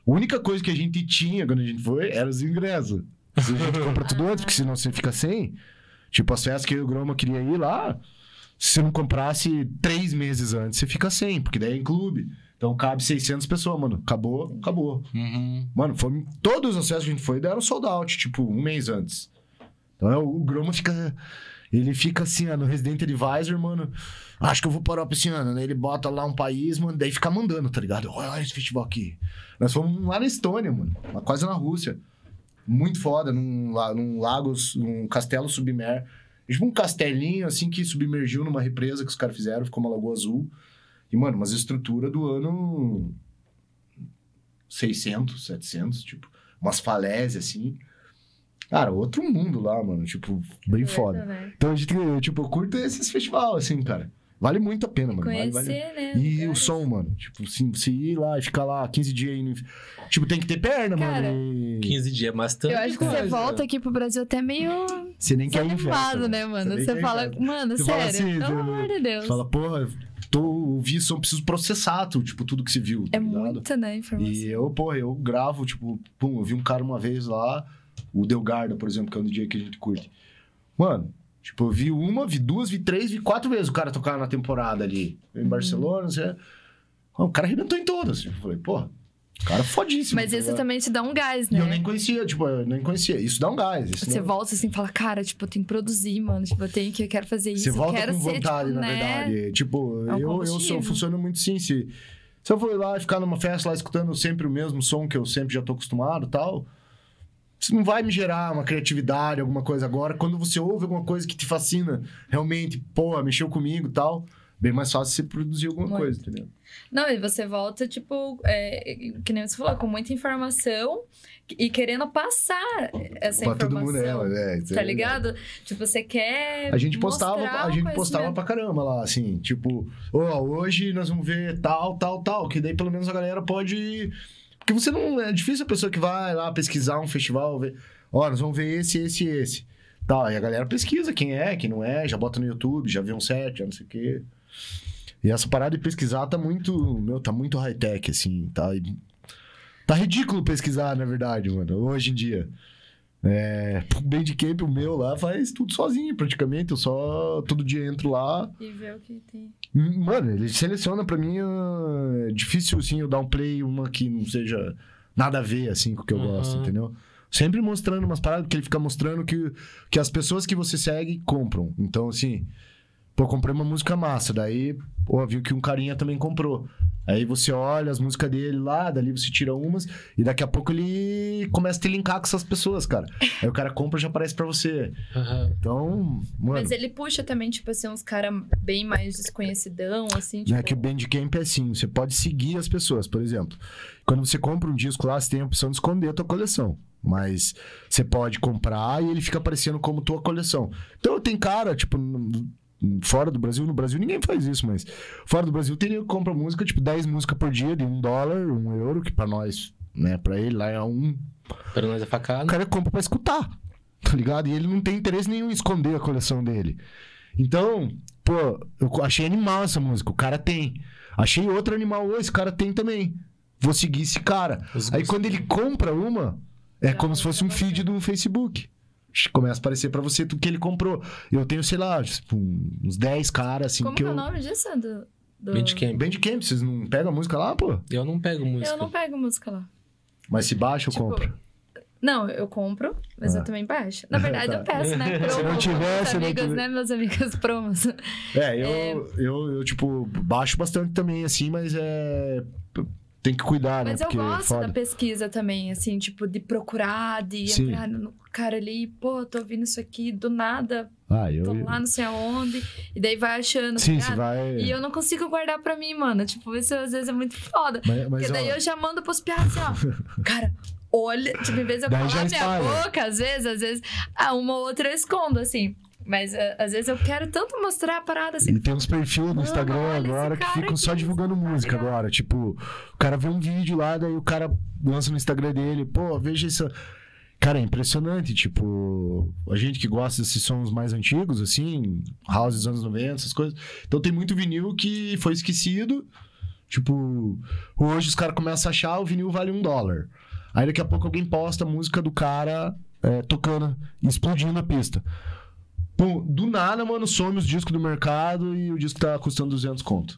a única coisa que a gente tinha quando a gente foi era os ingressos. Se a gente <laughs> compra tudo antes, porque senão você fica sem. Tipo, as festas que eu e o Groma queria ir lá, se você não comprasse três meses antes, você fica sem, porque daí é em clube. Então cabe 600 pessoas, mano. Acabou, acabou. Uhum. Mano, foi, todos os acessos que a gente foi deram sold out, tipo, um mês antes. Então é, o Groma fica. Ele fica assim, ó, no Resident Advisor, mano. Acho que eu vou parar pra esse ano. Daí ele bota lá um país, mano, daí fica mandando, tá ligado? Olha, esse festival aqui. Nós fomos lá na Estônia, mano. Quase na Rússia. Muito foda, num, num lago, num castelo submer. Tipo um castelinho, assim, que submergiu numa represa que os caras fizeram, ficou uma lagoa azul. E, mano, umas estruturas do ano 600, 700, tipo, umas falésias, assim. Cara, outro mundo lá, mano, tipo, bem foda. Então, a gente, tipo, eu curto esses festivais, assim, cara. Vale muito a pena, mano. Vale, Conhecer, vale. né? E o lugares. som, mano. Tipo, se você ir lá e ficar lá 15 dias aí. no- Tipo, tem que ter perna, Cara, mano. E... 15 dias é bastante. Eu acho que você coisa. volta aqui pro Brasil até meio Você nem quer ir em festa, né, mano? Você quer ir em fala, mano, Você fala sério, assim, pelo você- amor de Deus. Você fala, porra, tô, ouvi som, preciso processar, tu, tipo, tudo que você viu. tá é ligado? muita, né, informação. E eu, porra, eu gravo, tipo, pum, eu vi um cara uma vez lá, o Delgarda, por exemplo, que é um DJ que a gente curte. Mano, tipo, eu vi uma, vi duas, vi três, vi quatro vezes o cara tocar na temporada ali. Em Uhum. Barcelona, não sei. O cara arrebentou em todas. Eu falei, porra, cara fodíssimo. Mas tá isso ligado? também te dá um gás, E né? eu nem conhecia, tipo, eu nem conhecia. Isso dá um gás. Você dá- volta assim e fala, cara, tipo, eu tenho que produzir, mano. Tipo, eu tenho que, eu quero fazer isso, Você volta eu quero com ser, vontade, tipo, na né? verdade. Tipo, É um eu, eu sou, funciono muito assim. Se, se eu for lá e ficar numa festa lá escutando sempre o mesmo som que eu sempre já tô acostumado e tal, isso não vai me gerar uma criatividade, alguma coisa. Agora, quando você ouve alguma coisa que te fascina, realmente, pô, mexeu comigo e tal, bem mais fácil você produzir alguma Muito. coisa, entendeu? Não, e você volta, tipo, é, que nem você falou, com muita informação e querendo passar essa pra todo informação. mundo, é, é, isso Tá é ligado? Tipo, você quer. A gente postava, a gente postava pra caramba lá, assim, tipo, ó, hoje nós vamos ver tal, tal, tal, que daí pelo menos a galera pode. Porque você não. É difícil a pessoa que vai lá pesquisar um festival, ver. Ó, nós vamos ver esse, esse e esse. Tá, e a galera pesquisa quem é, quem não é, já bota no YouTube, já vê um set, já não sei o quê. E essa parada de pesquisar tá muito. Meu, tá muito high-tech, assim, tá. Tá ridículo pesquisar, na verdade, mano, hoje em dia. É, o <laughs> Bandcamp, o meu lá, faz tudo sozinho, praticamente. Eu só todo dia entro lá. E ver o que tem. Mano, ele seleciona pra mim. É difícil, assim, eu dar um play, uma que não seja nada a ver, assim, com o que eu Uhum. gosto, entendeu? Sempre mostrando umas paradas, porque ele fica mostrando que, que as pessoas que você segue compram. Então, assim, pô, comprei uma música massa. Daí, pô, viu que um carinha também comprou. Aí você olha as músicas dele lá, dali você tira umas, e daqui a pouco ele começa a te linkar com essas pessoas, cara. Aí o cara compra e já aparece pra você. Aham. Então, mano. Mas ele puxa também, tipo assim, uns caras bem mais desconhecidão, assim, tipo. É que o Bandcamp é assim, você pode seguir as pessoas, por exemplo. Quando você compra um disco lá, você tem a opção de esconder a tua coleção. Mas você pode comprar e ele fica aparecendo como tua coleção. Então tem cara, tipo, fora do Brasil, no Brasil ninguém faz isso, mas fora do Brasil tem nego que compra música, tipo, 10 músicas por dia, de um dólar, um euro, que pra nós, né, pra ele lá é um. Para nós é O facada. cara compra pra escutar, tá ligado? E ele não tem interesse nenhum em esconder a coleção dele. Então, pô, eu achei animal essa música, o cara tem. Achei outro animal, ô, esse cara tem também. Vou seguir esse cara. Os Aí quando ele compra uma, é como se fosse um mostra feed do Facebook. Começa a aparecer pra você tudo que ele comprou. Eu tenho, sei lá, tipo, uns 10 caras assim Como que que é eu. o nome disso? Do, do... Bandcamp. Bandcamp, vocês não pegam a música lá, pô? Eu não pego música. Eu não pego música lá. Mas se baixa, eu Tipo, compro. Não, eu compro, mas Ah. eu também baixo. Na verdade, eu <laughs> Tá. peço, né? <laughs> Promo, Se não tiver, meus amigos, tiver. né? Meus amigos <laughs> promos. É, eu, eu, eu, tipo, baixo bastante também, assim, mas é. Tem que cuidar, Mas né? eu Porque é gosto da pesquisa também, assim, tipo, de procurar, de Sim. entrar no cara ali, pô, tô ouvindo isso aqui, do nada, Ah, eu. tô lá não sei aonde, e daí vai achando, tá Sim, você vai. E eu não consigo guardar pra mim, mano. Tipo, isso às vezes é muito foda. Mas, mas, Porque daí ó, eu já mando pros piados assim, ó. <laughs> Cara, olha. Tipo, em vez de eu falar minha boca, às vezes, às vezes. Ah, uma ou outra eu escondo, assim. Mas ah, às vezes eu quero tanto mostrar a parada assim. E tem uns perfis no Instagram agora que ficam só divulgando música agora. Tipo, o cara vê um vídeo lá, daí o cara lança no Instagram dele, pô, veja isso. Cara, é impressionante, tipo, a gente que gosta desses sons mais antigos, assim, house dos anos 90, essas coisas. Então tem muito vinil que foi esquecido. Tipo, hoje os caras começam a achar o vinil vale um dólar. Aí daqui a pouco alguém posta a música do cara é, tocando, explodindo a pista. Pum, do nada, mano, some os discos do mercado e o disco tá custando 200 conto.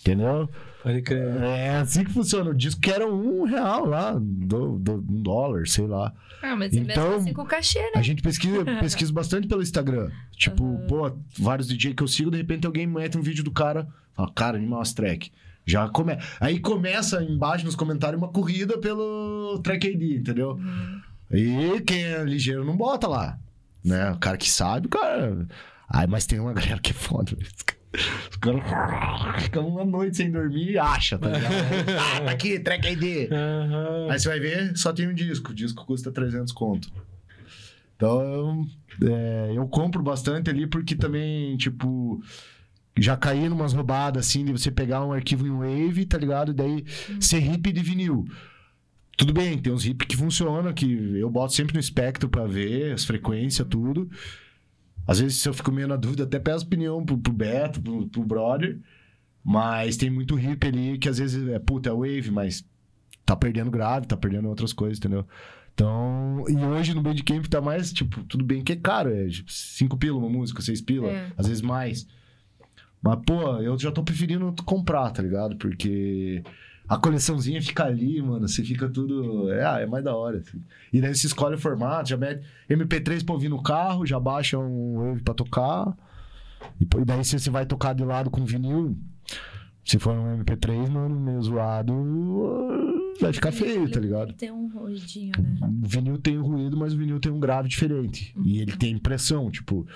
Entendeu? Pode crer. É assim que funciona. O disco que era um real lá, do, do- um dólar, sei lá. Ah, mas é Então, mesmo assim com o cachê, né? A gente pesquisa, <laughs> pesquisa bastante pelo Instagram. Tipo, pô, vários DJ que eu sigo, de repente alguém mete um vídeo do cara, fala, cara, animal as track. Já come... Aí começa embaixo nos comentários uma corrida pelo track ID, entendeu? E quem é ligeiro não bota lá. Né? O cara que sabe, o cara. Ai, mas tem uma galera que é foda. Os caras <laughs> ficam uma noite sem dormir e acha, tá ligado? <laughs> ah, tá aqui, track ID. Aham. Aí você vai ver, só tem um disco. O disco custa 300 conto. Então, é, eu compro bastante ali porque também, tipo, já caí numas roubadas assim de você pegar um arquivo em Wave, tá ligado? E daí ser hip de vinil. Tudo bem, tem uns hip que funcionam, que eu boto sempre no espectro pra ver as frequências, tudo. Às vezes, se eu fico meio na dúvida, até peço opinião pro, pro Beto, pro, pro brother. Mas tem muito hip ali que às vezes é, puta, é wave, mas tá perdendo grave, tá perdendo outras coisas, entendeu? Então, e hoje no Bandcamp tá mais, tipo, tudo bem que é caro, é 5 pila uma música, 6 pila, É. às vezes mais. Mas, pô, eu já tô preferindo comprar, tá ligado? Porque a coleçãozinha fica ali, mano, você fica tudo. É, ah, é mais da hora. assim. E daí você escolhe o formato, já mete MP3 pra ouvir no carro, já baixa um Wave pra tocar. E, e daí se você vai tocar de lado com vinil, se for um MP3, mano, meio zoado, vai ficar feio, tá ligado? Tem um ruidinho, né? O vinil tem um ruído, mas o vinil tem um grave diferente. E ele tem impressão, tipo.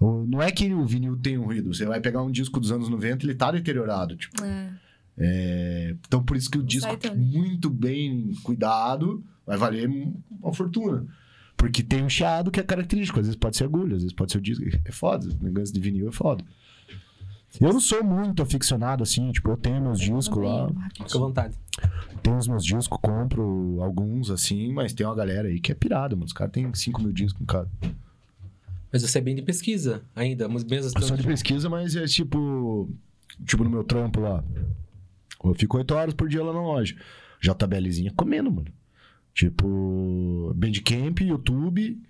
Não é que o vinil tem um ruído. Você vai pegar um disco dos anos 90, ele tá deteriorado. Tipo, É. é, Então, por isso que o Não disco muito bem cuidado vai valer uma fortuna. Porque tem um chiado que é característico. Às vezes pode ser agulha, às vezes pode ser o disco. É foda. O negócio de vinil é foda. Eu não sou muito aficionado assim, tipo, eu tenho meus discos lá. Fica à vontade. Tenho os meus discos, compro alguns assim, mas tem uma galera aí que é pirada, mano. Os caras têm 5 mil discos em cada. Mas você é bem de pesquisa ainda, mas mesmo Eu sou de pesquisa, mas é tipo. Tipo no meu trampo lá. Eu fico 8 horas por dia lá na loja. JBLzinha comendo, mano. Tipo, Bandcamp, YouTube.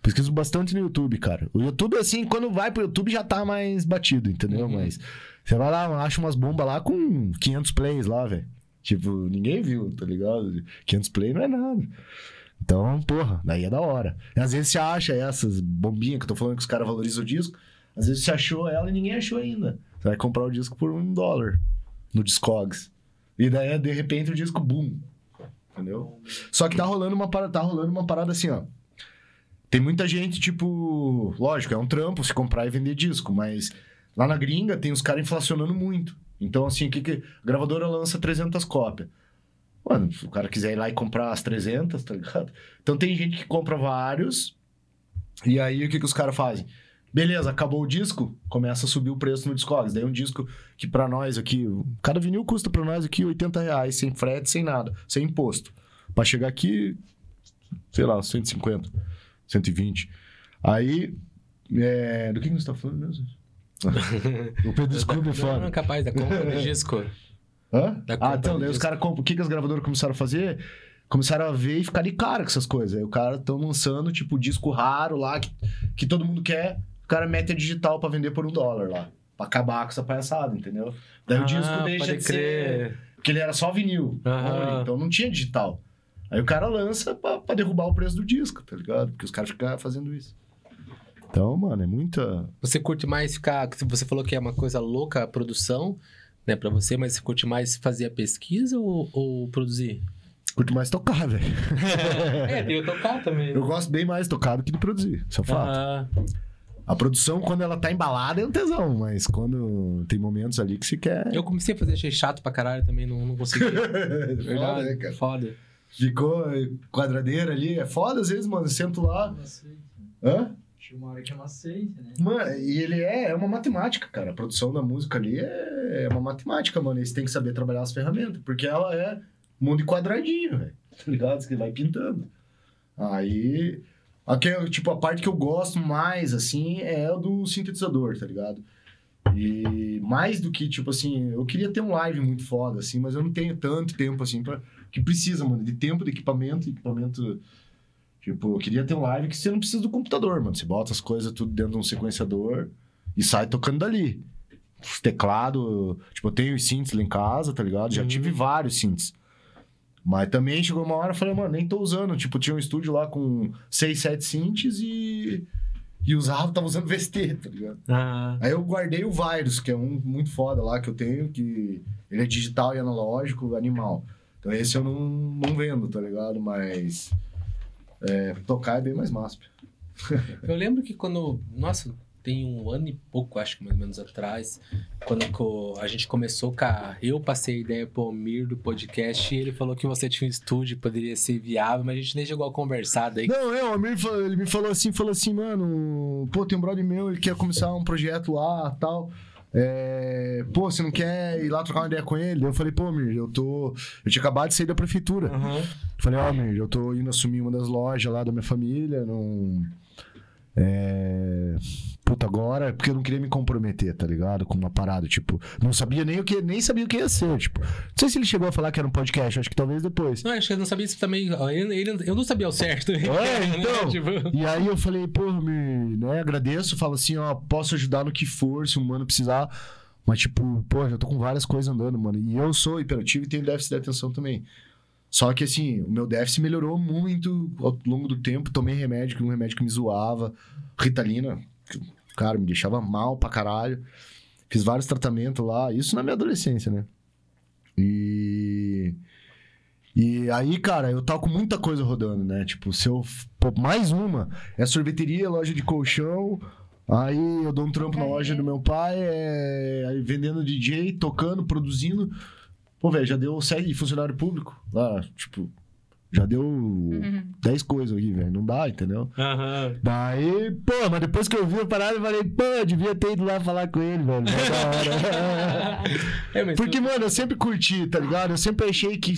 Pesquiso bastante no YouTube, cara. O YouTube, assim, quando vai pro YouTube já tá mais batido, entendeu? Uhum. Mas você vai lá, acha umas bombas lá com 500 plays lá, velho. Tipo, ninguém viu, tá ligado? 500 plays não é nada. Então, porra, daí é da hora. E às vezes você acha essas bombinhas que eu tô falando que os caras valorizam o disco. Às vezes você achou ela e ninguém achou ainda. Você vai comprar o disco por um dólar no Discogs. E daí, de repente, o disco, boom. Entendeu? Só que tá rolando uma parada, tá rolando uma parada assim, ó. Tem muita gente, tipo, lógico, é um trampo se comprar e vender disco, mas lá na gringa tem os caras inflacionando muito. Então, assim, o que, que a gravadora lança 300 cópias. Mano, se o cara quiser ir lá e comprar as 300, tá ligado? Então tem gente que compra vários, e aí o que, que os caras fazem? Beleza, acabou o disco, começa a subir o preço no Discogs. Daí um disco que pra nós aqui, cada vinil custa pra nós aqui 80 reais, sem frete, sem nada, sem imposto. Pra chegar aqui, sei lá, 150, 120. Aí, é, do que que você tá falando mesmo? <laughs> o Pedro Scooby é Não, fora. não, capaz da compra de disco. Hã? Ah, então, daí os caras compram. O que, que as gravadoras começaram a fazer? Começaram a ver e ficar de cara com essas coisas. Aí o cara tão lançando, tipo, disco raro lá, que, que todo mundo quer. O cara mete a digital pra vender por um dólar lá. Pra acabar com essa palhaçada, entendeu? Daí o disco Ah, deixa de ser. crer. Porque ele era só vinil. Então não tinha digital. Aí o cara lança pra, pra derrubar o preço do disco, tá ligado? Porque os caras ficam fazendo isso. Então, mano, é muita. Você curte mais ficar. Você falou que é uma coisa louca a produção, né, pra você, mas você curte mais fazer a pesquisa ou, ou produzir? Curto mais tocar, <laughs> velho. <laughs> é, tem o tocar também. Eu gosto bem mais de tocar do que de produzir. Isso é fato. Ah, A produção, quando ela tá embalada, é um tesão, mas quando tem momentos ali que se quer. eu comecei a fazer, achei chato pra caralho também, não, não consegui. <laughs> Foda, Verdade, né, cara? foda. Ficou quadradeira ali. É foda às vezes, mano. Eu sento lá. Macete. Hã? Tinha uma hora que é macete, né? Mano, e ele é, é uma matemática, cara. A produção da música ali é, é uma matemática, mano. E você tem que saber trabalhar as ferramentas, porque ela é um de quadradinho, velho. <laughs> Tá ligado? Você vai pintando. Aí. Aqui, é, tipo, a parte que eu gosto mais, assim, é a do sintetizador, tá ligado? E mais do que, tipo assim, eu queria ter um live muito foda, assim, mas eu não tenho tanto tempo, assim, pra... que precisa, mano, de tempo, de equipamento, equipamento. Tipo, eu queria ter um live que você não precisa do computador, mano. Você bota as coisas tudo dentro de um sequenciador e sai tocando dali. Teclado, tipo, eu tenho os synths lá em casa, tá ligado? Já Uhum. tive vários synths. Mas também chegou uma hora eu falei, mano, nem tô usando. Tipo, tinha um estúdio lá com 6, 7 synths e. E usava, tava usando <laughs> VST, tá ligado? Ah, Aí eu guardei o Virus, que é um muito foda lá que eu tenho, que ele é digital e analógico, animal. Então esse eu não, não vendo, tá ligado? Mas. É, tocar é bem mais massa. <laughs> eu lembro que quando. Nossa, tem um ano e pouco, acho que mais ou menos atrás, quando a gente começou com a. Eu passei a ideia pro Almir do podcast e ele falou que você tinha um estúdio, poderia ser viável, mas a gente nem chegou a conversar daí. Não, é, o Amir falou- ele me falou assim, falou assim, mano, pô, tem um brother meu, ele quer começar um projeto lá tal. É, pô, você não quer ir lá trocar uma ideia com ele? Eu falei, pô, Amir, eu tô. Eu tinha acabado de sair da prefeitura. Aham. Falei, ó, Amir, eu tô indo assumir uma das lojas lá da minha família, não. É. Puta, agora, porque eu não queria me comprometer, tá ligado? Com uma parada, tipo, não sabia nem o que, nem sabia o que ia ser, tipo. Não sei se ele chegou a falar que era um podcast, acho que talvez depois. Não, acho que eu não sabia isso também. Ele, ele- eu não sabia ao certo. É, <laughs> então. Tipo, E aí eu falei, pô, me, né, agradeço, falo assim, ó, posso ajudar no que for, se o mano precisar. Mas, tipo, pô, já tô com várias coisas andando, mano. E eu sou hiperativo e tenho déficit de atenção também. Só que, assim, o meu déficit melhorou muito ao longo do tempo. Tomei remédio, que um remédio que me zoava. Ritalina, cara, me deixava mal pra caralho. Fiz vários tratamentos lá. Isso na minha adolescência, né? E... E aí, cara, eu tava com muita coisa rodando, né? Tipo, se eu. Pô, mais uma. É sorveteria, loja de colchão. Aí eu dou um trampo na loja do meu pai, é... aí vendendo DJ, tocando, produzindo. Pô, velho, já deu sete funcionário público lá, tipo, já deu Uhum. 10 coisas aqui, velho. Não dá, entendeu? Aham. Daí, pô, mas depois que eu vi a parada, eu falei, pô, eu devia ter ido lá falar com ele, velho. Mó da hora. <laughs> É, mas Porque, tu- mano, eu sempre curti, tá ligado? Eu sempre achei que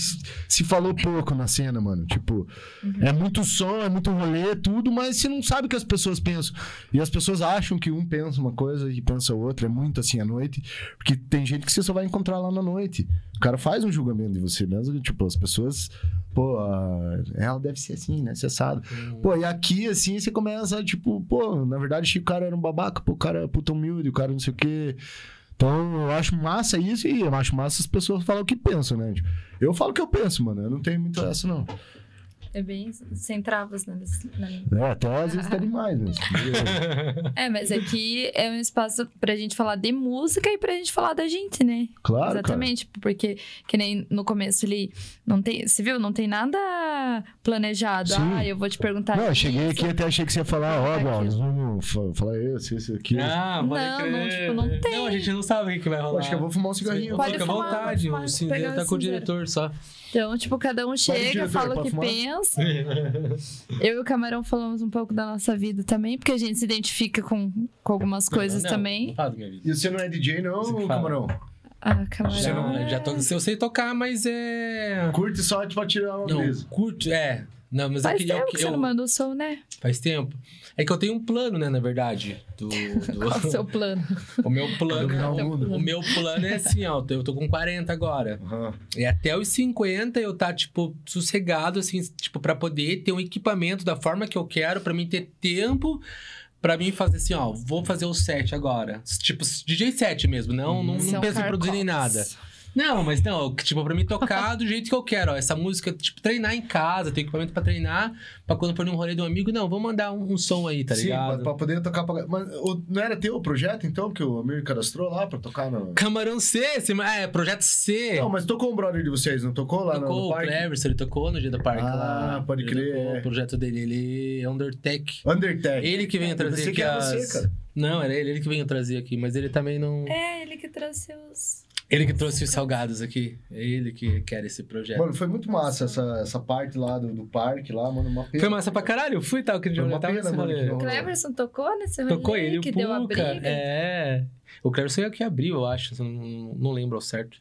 se falou pouco na cena, mano. Tipo, é muito som, é muito rolê, tudo, mas você não sabe o que as pessoas pensam. E as pessoas acham que um pensa uma coisa e pensa outra. É muito assim à noite. Porque tem gente que você só vai encontrar lá na noite. cara faz um julgamento de você mesmo. Tipo, as pessoas. Pô, ela deve ser assim, né? Cessado. Pô, e aqui, assim, você começa, tipo, pô, na verdade, o cara era um babaca, pô, o cara é puta humilde, o cara não sei o quê. Então, eu acho massa isso e eu acho massa as pessoas falam o que pensam, né? Tipo, eu falo o que eu penso, mano. Eu não tenho muito essa, não. É bem sem travas língua. É, até às vezes tá demais, né? <laughs> É, mas aqui é um espaço pra gente falar de música e pra gente falar da gente, né? Claro, Exatamente, porque que nem no começo ali, não tem, você viu, não tem nada planejado. Sim. Ah, eu vou te perguntar. Não, eu cheguei aqui até achei que você ia falar, ó, nós vamos fa- falar isso, isso, aquilo. Ah, Não, crer. não, tipo, não tem. Não, a gente não sabe o que, vai rolar. Acho que eu vou fumar um cigarrinho. Pode Fica à vontade, o tá com o diretor só. Então, tipo, cada um chega, fala o que fumar? pensa. Eu e o Camarão falamos um pouco da nossa vida também, porque a gente se identifica com, com algumas coisas Não, também. Não minha vida. E você não é DJ, não. Camarão? Ah, Camarão. Já, é- já tô, eu sei tocar, mas é. Curte só pra tirar uma Não, brisa. curto, é. Não, mas Faz é que eu, tempo que você eu- não manda o som, né? Faz tempo. É que eu tenho um plano, né, na verdade. Do, do- <laughs> Qual o seu plano? o meu plano. O meu plano é assim, ó. Eu tô com 40 agora. Aham. E até os 50 eu tá, tipo, sossegado, assim, tipo, pra poder ter um equipamento da forma que eu quero, pra mim ter tempo pra mim fazer assim, ó, vou fazer o set agora. Tipo, DJ set mesmo, não, não, Você é não um penso em produzir nem nada. Não, mas não, tipo, pra mim tocar do jeito que eu quero, ó. Essa música, tipo, treinar em casa, ter equipamento pra treinar, pra quando for num rolê de um amigo, não, vamos mandar um, um som aí, tá Sim, ligado? pra, pra poder tocar pra... Mas o- não era teu o projeto, então, que o Amir cadastrou lá pra tocar no... Camarão C, esse- é, Projeto C. Não, mas tocou um brother de vocês, não tocou lá no- Tocou no o parque? Cleverson, ele tocou no dia do parque Ah, lá. pode Ele crer, tocou é. O projeto dele, ele é Undertech. Undertech. Ele que veio Eu trazer aqui que era as... você, cara. Não, era ele, ele que veio trazer aqui, mas ele também não... É, ele que trouxe os. Ele que trouxe os salgados aqui. É ele que quer esse projeto. Mano, foi muito massa essa, essa parte lá do, do parque lá, mano, uma pena. Foi massa pra caralho, eu fui tal, aquele Foi dia uma eu tava pena, nesse mano, rolê. que O Cleverson tocou nesse rolê Tocou ele que o deu a Puka. briga. É. O Cleverson é o que abriu, eu acho. Não, não lembro ao certo.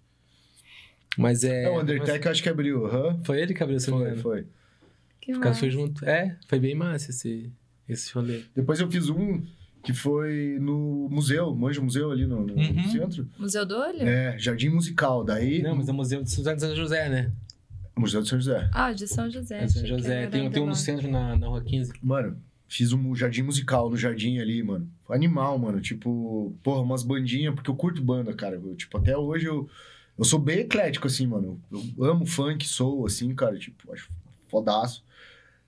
Mas é. É, o Undertech eu acho que abriu, aham. mas Foi ele que abriu, se não me Foi, foi. Que cara foi massa. junto. É, foi bem massa esse, esse rolê. Depois eu fiz um que foi no museu, manja o museu ali no, no Uhum. centro. Museu do Olho? É, Jardim Musical. Daí. Não, mas é o Museu de São José, né? Museu de São José. Ah, de São José. É, São José. Tem, tem um no centro na, na rua 15. Mano, fiz um jardim musical no jardim ali, mano. Foi animal, mano. Tipo, porra, umas bandinhas, porque eu curto banda, cara. Eu, tipo, até hoje eu, eu sou bem eclético, assim, mano. Eu amo funk, soul, assim, cara. Tipo, acho fodaço.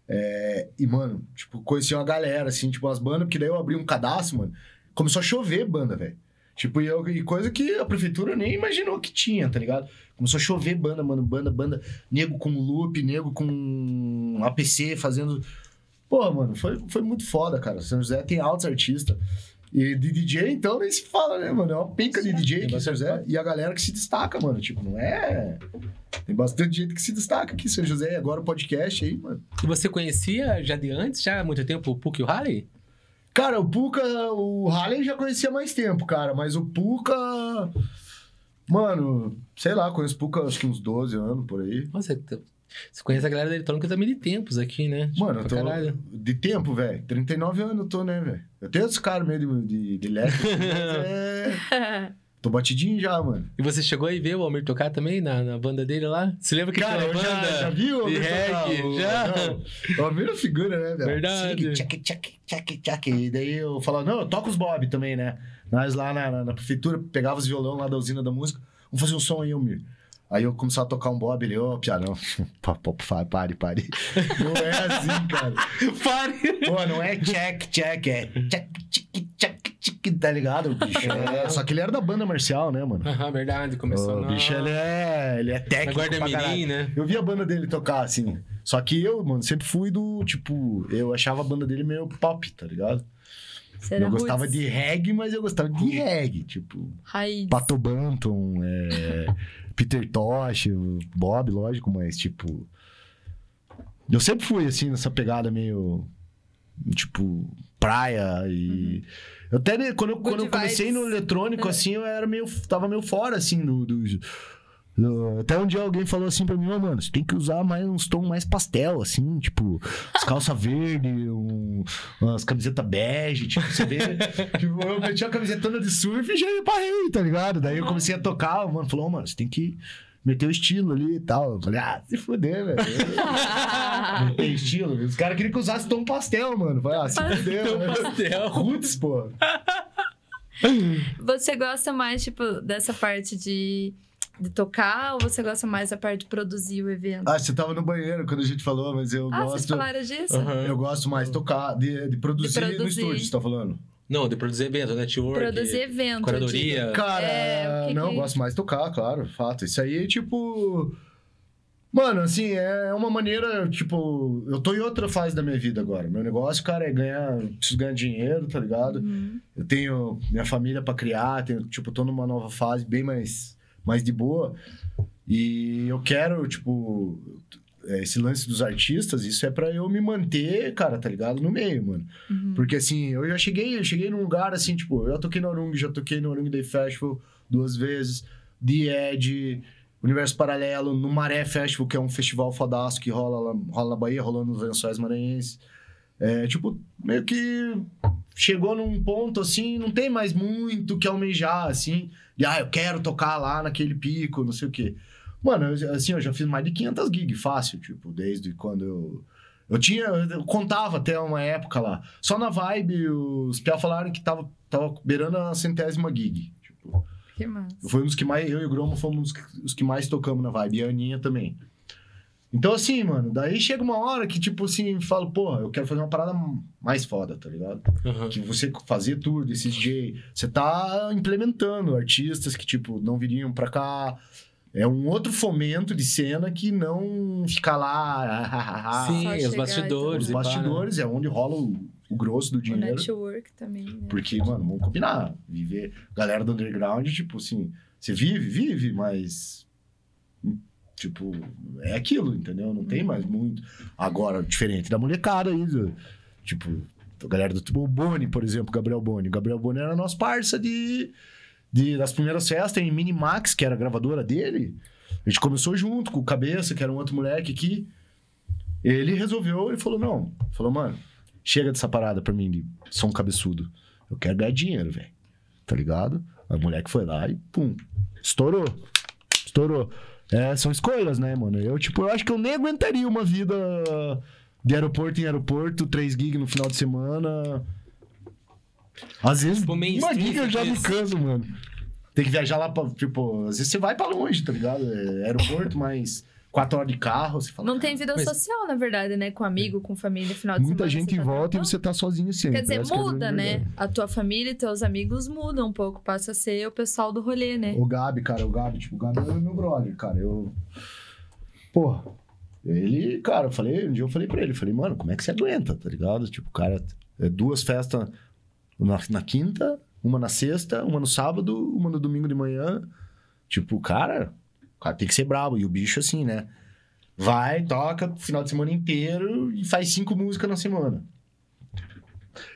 É, e, mano, tipo, conheci uma galera, assim, tipo, as bandas, porque daí eu abri um cadastro, mano. Começou a chover banda, velho. Tipo, e, eu- e coisa que a prefeitura nem imaginou que tinha, tá ligado? Começou a chover banda, mano, banda, banda, nego com loop, nego com APC fazendo. Pô, mano, foi, foi muito foda, cara. São José tem altos artistas. E de DJ, então, nem se fala, né, mano? É uma pinca de DJ aqui em São José. E a galera que se destaca, mano. Tipo, não é. Tem bastante gente que se destaca aqui em São José. E agora o podcast aí, mano. E você conhecia já de antes, já há muito tempo, o Puck e o Harley? Cara, o Puka, o Halley já conhecia há mais tempo, cara. Mas o Puka. Mano, sei lá, conheço o Puka acho que uns 12 anos por aí. Nossa, você conhece a galera da eletrônica também de tempos aqui, né? Tipo, Mano, eu pra tô. caralho. De tempo, velho. 39 anos eu tô, né, velho? Eu tenho esse cara meio de, de, de leque, assim, <laughs> é. Tô batidinho já, mano. E você chegou aí ver o Almir tocar também na, na banda dele lá? Você lembra que Cara, tinha eu uma já, banda já vi o Almir tocar, reggae? o- já? Não, O Almir é figura, né, velho? Verdade. Tchac, tchac, tchac, tchac. E daí eu falava, não, eu toco os Bob também, né? Nós lá na, na, na prefeitura pegava os violão lá da usina da música. Vamos fazer um som aí, Almir. Aí eu começava a tocar um Bob, ele, ô, piá, não. <laughs> Pare, pare. Não é assim, cara. <laughs> Pare! Pô, não é check, check, é check, check, check, check, tá ligado, bicho? É, só que ele era da banda marcial, né, mano? Aham, verdade, começou O na... bicho, ele é, ele é técnico Guarda pra. Mirim, né? Eu vi a banda dele tocar, assim. Só que eu, mano, sempre fui do, tipo... Eu achava a banda dele meio pop, tá ligado? Eu gostava roots. de reggae, mas eu gostava de reggae. Tipo, Raiz. Pato Banton, é, Peter Tosh, o Bob, lógico, mas, tipo... Eu sempre fui, assim, nessa pegada meio... Tipo, praia e... Eu até, quando eu, Good quando eu comecei no eletrônico, É. assim, eu era meio... Tava meio fora, assim, do- do- até um dia alguém falou assim pra mim, "Ô, mano, você tem que usar mais uns tons mais pastel, assim, tipo, as calças <laughs> verdes, um, umas camisetas bege, tipo, você vê. <laughs> tipo, eu meti uma camisetona de surf e já parei, tá ligado? Daí eu comecei a tocar, o mano falou, "Ô, mano, você tem que meteu estilo ali e tal. Eu falei, ah, se fuder, velho. <laughs> Meteu estilo. Os caras queriam que usasse tom pastel, mano. Eu Falei, ah, se fuder, Tom velho. pastel. Roots, pô. Você gosta mais, tipo, dessa parte de, de tocar ou você gosta mais da parte de produzir o evento? Ah, você tava no banheiro quando a gente falou, mas eu Ah, vocês gosto. falaram disso? Aham. Eu gosto mais de tocar, de, de produzir, De no produzir. estúdio, você tá falando? Não, de produzir evento, network. Produzir evento. Curadoria. Cara, É, que não, que- eu gosto mais de tocar, claro, fato. Isso aí, tipo. Mano, assim, é uma maneira, tipo, eu tô em outra fase da minha vida agora. Meu negócio, cara, é ganhar, preciso ganhar dinheiro, tá ligado? Uhum. Eu tenho minha família pra criar, tenho, tipo, tô numa nova fase bem mais, mais de boa. E eu quero, tipo, é, esse lance dos artistas, isso é pra eu me manter, cara, tá ligado? No meio, mano. Uhum. Porque assim, eu já cheguei, eu cheguei num lugar assim, tipo, eu já toquei no Orung, já toquei no Orung Day Festival duas vezes, The Edge, Universo Paralelo, no Maré Festival, que é um festival fodaço que rola, lá, rola na Bahia, rolando nos Lençóis Maranhenses. É, tipo, meio que chegou num ponto assim, não tem mais muito o que almejar, assim, de, ah, eu quero tocar lá naquele pico, não sei o quê. Mano, eu, assim, eu já fiz mais de 500 gigs, fácil, tipo, desde quando eu... Eu tinha, eu contava até uma época lá. Só na vibe, os Piau falaram que tava, tava beirando a centésima gig. Tipo, Que massa. foi um dos que mais, eu e o Gromo fomos os que mais tocamos na vibe, e a Aninha também. Então, assim, mano, daí chega uma hora que, tipo assim, falo, porra, eu quero fazer uma parada mais foda, tá ligado? Aham. Que você fazer tour desses DJ, você tá implementando artistas que, tipo, não viriam pra cá. É um outro fomento de cena que não ficar lá. Sim, os bastidores. Os né? bastidores é onde rola o, o grosso do O dinheiro. network também, né? Porque, mano, vamos combinar. Viver. Galera do underground, tipo assim, você vive, vive, mas. Tipo, é aquilo, entendeu? Não tem mais muito. Agora, diferente da molecada aí, tipo, a galera do tipo, o Boni, por exemplo, Gabriel Boni. O Gabriel Boni era nosso parça de, de, das primeiras festas em Minimax, que era a gravadora dele. A gente começou junto com o Cabeça, que era um outro moleque aqui. Ele resolveu e falou: não. Falou, mano, chega dessa parada pra mim de som cabeçudo. Eu quero ganhar dinheiro, velho. Tá ligado? A moleque foi lá e pum. Estourou. Estourou. É, são escolhas, né, mano? Eu, tipo, eu acho que eu nem aguentaria uma vida de aeroporto em aeroporto, três gigs no final de semana. Às vezes, Tipo, uma gig eu já me esse. canso, mano. Tem que viajar lá pra, tipo, às vezes você vai pra longe, tá ligado? É aeroporto, mas quatro horas de carro, você fala. Não tem vida Mas- social, na verdade, né? Com amigo, com família, final de Muita semana. gente você em tá volta e você tá sozinho sempre. Quer dizer, essa que é muda, né? A tua família e teus amigos mudam um pouco. Passa a ser o pessoal do rolê, né? O Gabi, cara, o Gabi, tipo, o Gabi é meu brother, cara. Eu. Porra. Ele, cara, eu falei, um dia eu falei pra ele, eu falei, mano, como é que você aguenta, tá ligado? Tipo, cara, é duas festas na, na quinta, uma na sexta, uma no sábado, uma no domingo de manhã. Tipo, cara, o cara tem que ser brabo. E o bicho, assim, né? Vai, toca o final de semana inteiro e faz cinco músicas na semana.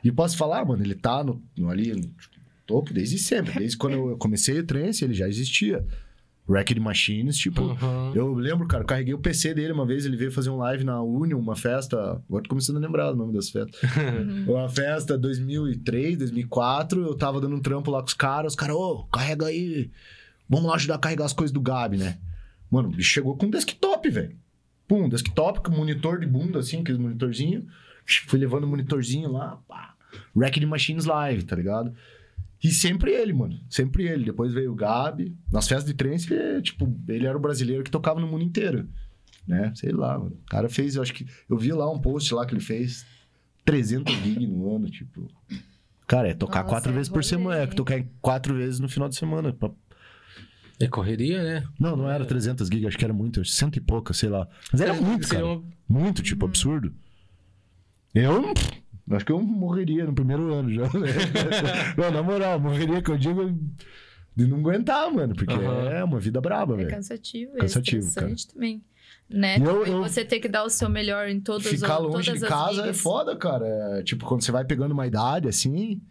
E posso falar, mano, ele tá no, no- ali no topo desde sempre. Desde quando eu comecei o trance, ele já existia. Record Machines, tipo... Aham. Eu lembro, cara, eu carreguei o PC dele uma vez, ele veio fazer um live na Union, uma festa... Agora tô começando a lembrar o nome das festas. <laughs> Uma festa 2003, 2004, eu tava dando um trampo lá com os caras, os caras, ô, carrega aí, vamos lá ajudar a carregar as coisas do Gabi, né? Mano, bicho chegou com um desktop, velho. Pum, desktop com monitor de bunda, assim, aqueles monitorzinho. Fui levando o monitorzinho lá, pá. Record Machines Live, tá ligado? E sempre ele, mano. Sempre ele. Depois veio o Gabi. Nas festas de trance, ele, tipo, ele era o brasileiro que tocava no mundo inteiro. Né? Sei lá, mano. O cara fez, eu acho que... Eu vi lá um post lá que ele fez. 300 gig no ano, tipo... Cara, é tocar Nossa, quatro é vezes por semana. É tocar quatro vezes no final de semana. pra- É correria, né? Não, não era 300 gig, acho que era muito. Cento e pouca, sei lá. Mas era muito, Seria cara. uma- Muito, tipo, Uhum. absurdo. Eu acho que eu morreria no primeiro ano já. né? <laughs> não, na moral, morreria que eu digo de não aguentar, mano. Porque Aham. é uma vida braba, É velho. cansativo, é Cansativo, estressante também. Né? E eu- eu- Você ter que dar o seu melhor em todas, Ficar todas longe de as casa é foda, cara. É, tipo, quando você vai pegando uma idade assim.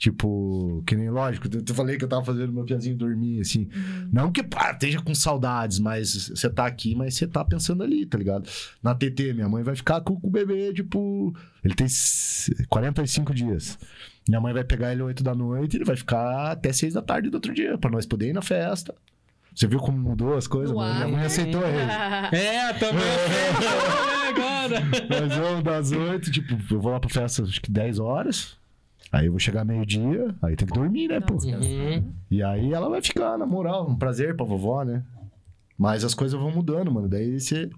Tipo, que nem lógico, eu te falei que eu tava fazendo meu piazinho dormir, assim. Uhum. Não que pá, esteja com saudades, mas você tá aqui, mas você tá pensando ali, tá ligado? Na TT, minha mãe vai ficar com, com o bebê, tipo. Ele tem s- 45 dias. Minha mãe vai pegar ele 8 da noite e ele vai ficar até 6 da tarde do outro dia, pra nós poder ir na festa. Você viu como mudou as coisas? Mano? Minha mãe aceitou ele. <laughs> É, também. <laughs> É, agora. Nós vamos das 8, tipo, eu vou lá pra festa acho que 10 horas. Aí eu vou chegar meio-dia, aí tem que dormir, né, pô? Uhum. E aí ela vai ficar, na moral, um prazer pra vovó, né? Mas as coisas vão mudando, mano. Daí você.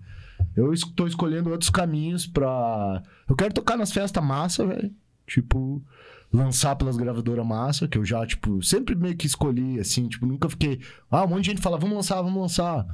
Eu es- tô escolhendo outros caminhos pra. Eu quero tocar nas festas massa, velho. Tipo, lançar pelas gravadoras massa, que eu já, tipo, sempre meio que escolhi, assim, tipo, nunca fiquei. Ah, um monte de gente fala, vamos lançar, vamos lançar.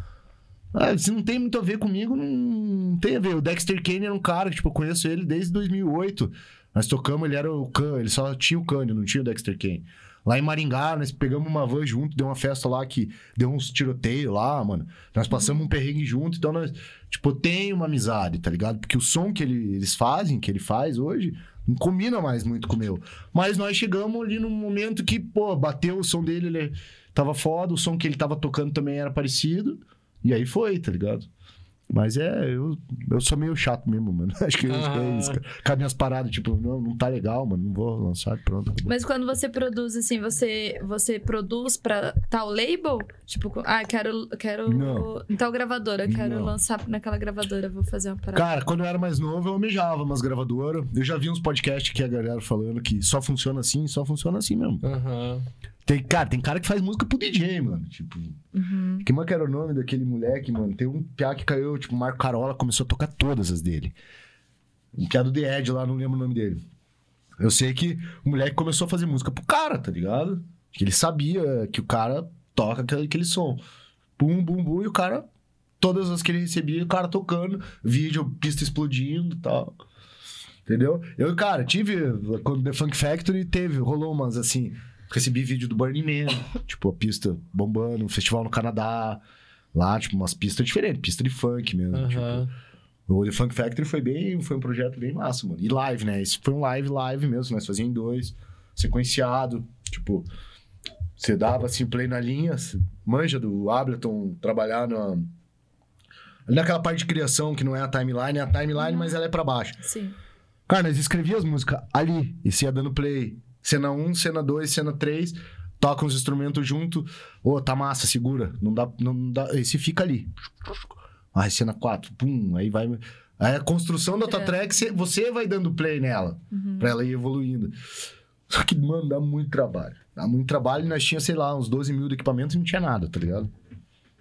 Ah, se não tem muito a ver comigo, não, não tem a ver. O Dexter Kane era um cara que, tipo, eu conheço ele desde 2008. Nós tocamos, ele era o Khan, ele só tinha o Kanye, não tinha o Dexter Kane. Lá em Maringá, nós pegamos uma van junto, deu uma festa lá que deu uns tiroteios lá, mano. Nós passamos um perrengue junto, então nós, tipo, tem uma amizade, tá ligado? Porque o som que ele- eles fazem, que ele faz hoje, não combina mais muito com o meu. Mas nós chegamos ali num momento que, pô, bateu o som dele, ele tava foda, o som que ele tava tocando também era parecido. E aí foi, tá ligado? Mas é, eu, eu sou meio chato mesmo, mano. <laughs> Acho que eu- Ah. é isso. Com minhas paradas, tipo, não, não tá legal, mano. Não vou lançar, pronto. acabou. Mas quando você produz, assim, você, você produz pra tal label? Tipo, ah, quero. quero Não. tal gravadora, quero Não. lançar naquela gravadora, vou fazer uma parada. Cara, quando eu era mais novo, eu almejava umas gravadoras. Eu já vi uns podcasts que a galera falando que só funciona assim, só funciona assim mesmo. Aham. Tem, cara, tem cara que faz música pro DJ, mano. Tipo, Uhum. que que era o nome daquele moleque, mano? Tem um piá que caiu, tipo, o Marco Carola começou a tocar todas as dele. Um piá do The Edge lá, não lembro o nome dele. Eu sei que o moleque começou a fazer música pro cara, tá ligado? Que ele sabia que o cara toca aquele, aquele som. Bum, bum, bum, e o cara, todas as que ele recebia, o cara tocando, vídeo, pista explodindo e tal. Entendeu? Eu, cara, tive, quando The Funk Factory teve, rolou umas assim, recebi vídeo do Burning Man, <laughs> tipo, a pista bombando, um festival no Canadá, lá, tipo, umas pistas diferentes, pista de funk mesmo. Tipo, Aham. o The Funk Factory foi bem, foi um projeto bem massa, mano. E live, né? Esse foi um live, live mesmo, nós fazíamos em dois, sequenciado, tipo, você dava assim play na linha, manja do Ableton trabalhar na ali naquela parte de criação que não é a timeline, é a timeline, mas ela é pra baixo. Sim. Cara, nós escrevia as músicas ali e você ia dando play. Cena 1, cena 2, cena 3, toca uns instrumentos junto. Ô, tá massa, segura. Não dá, não dá. Esse fica ali. Aí cena 4, pum, aí vai. Aí a construção da tua É. track, cê- você vai dando play nela, Uhum. pra ela ir evoluindo. Só que, mano, dá muito trabalho. Dá muito trabalho e nós tínhamos, sei lá, uns 12 mil de equipamento e não tinha nada, tá ligado?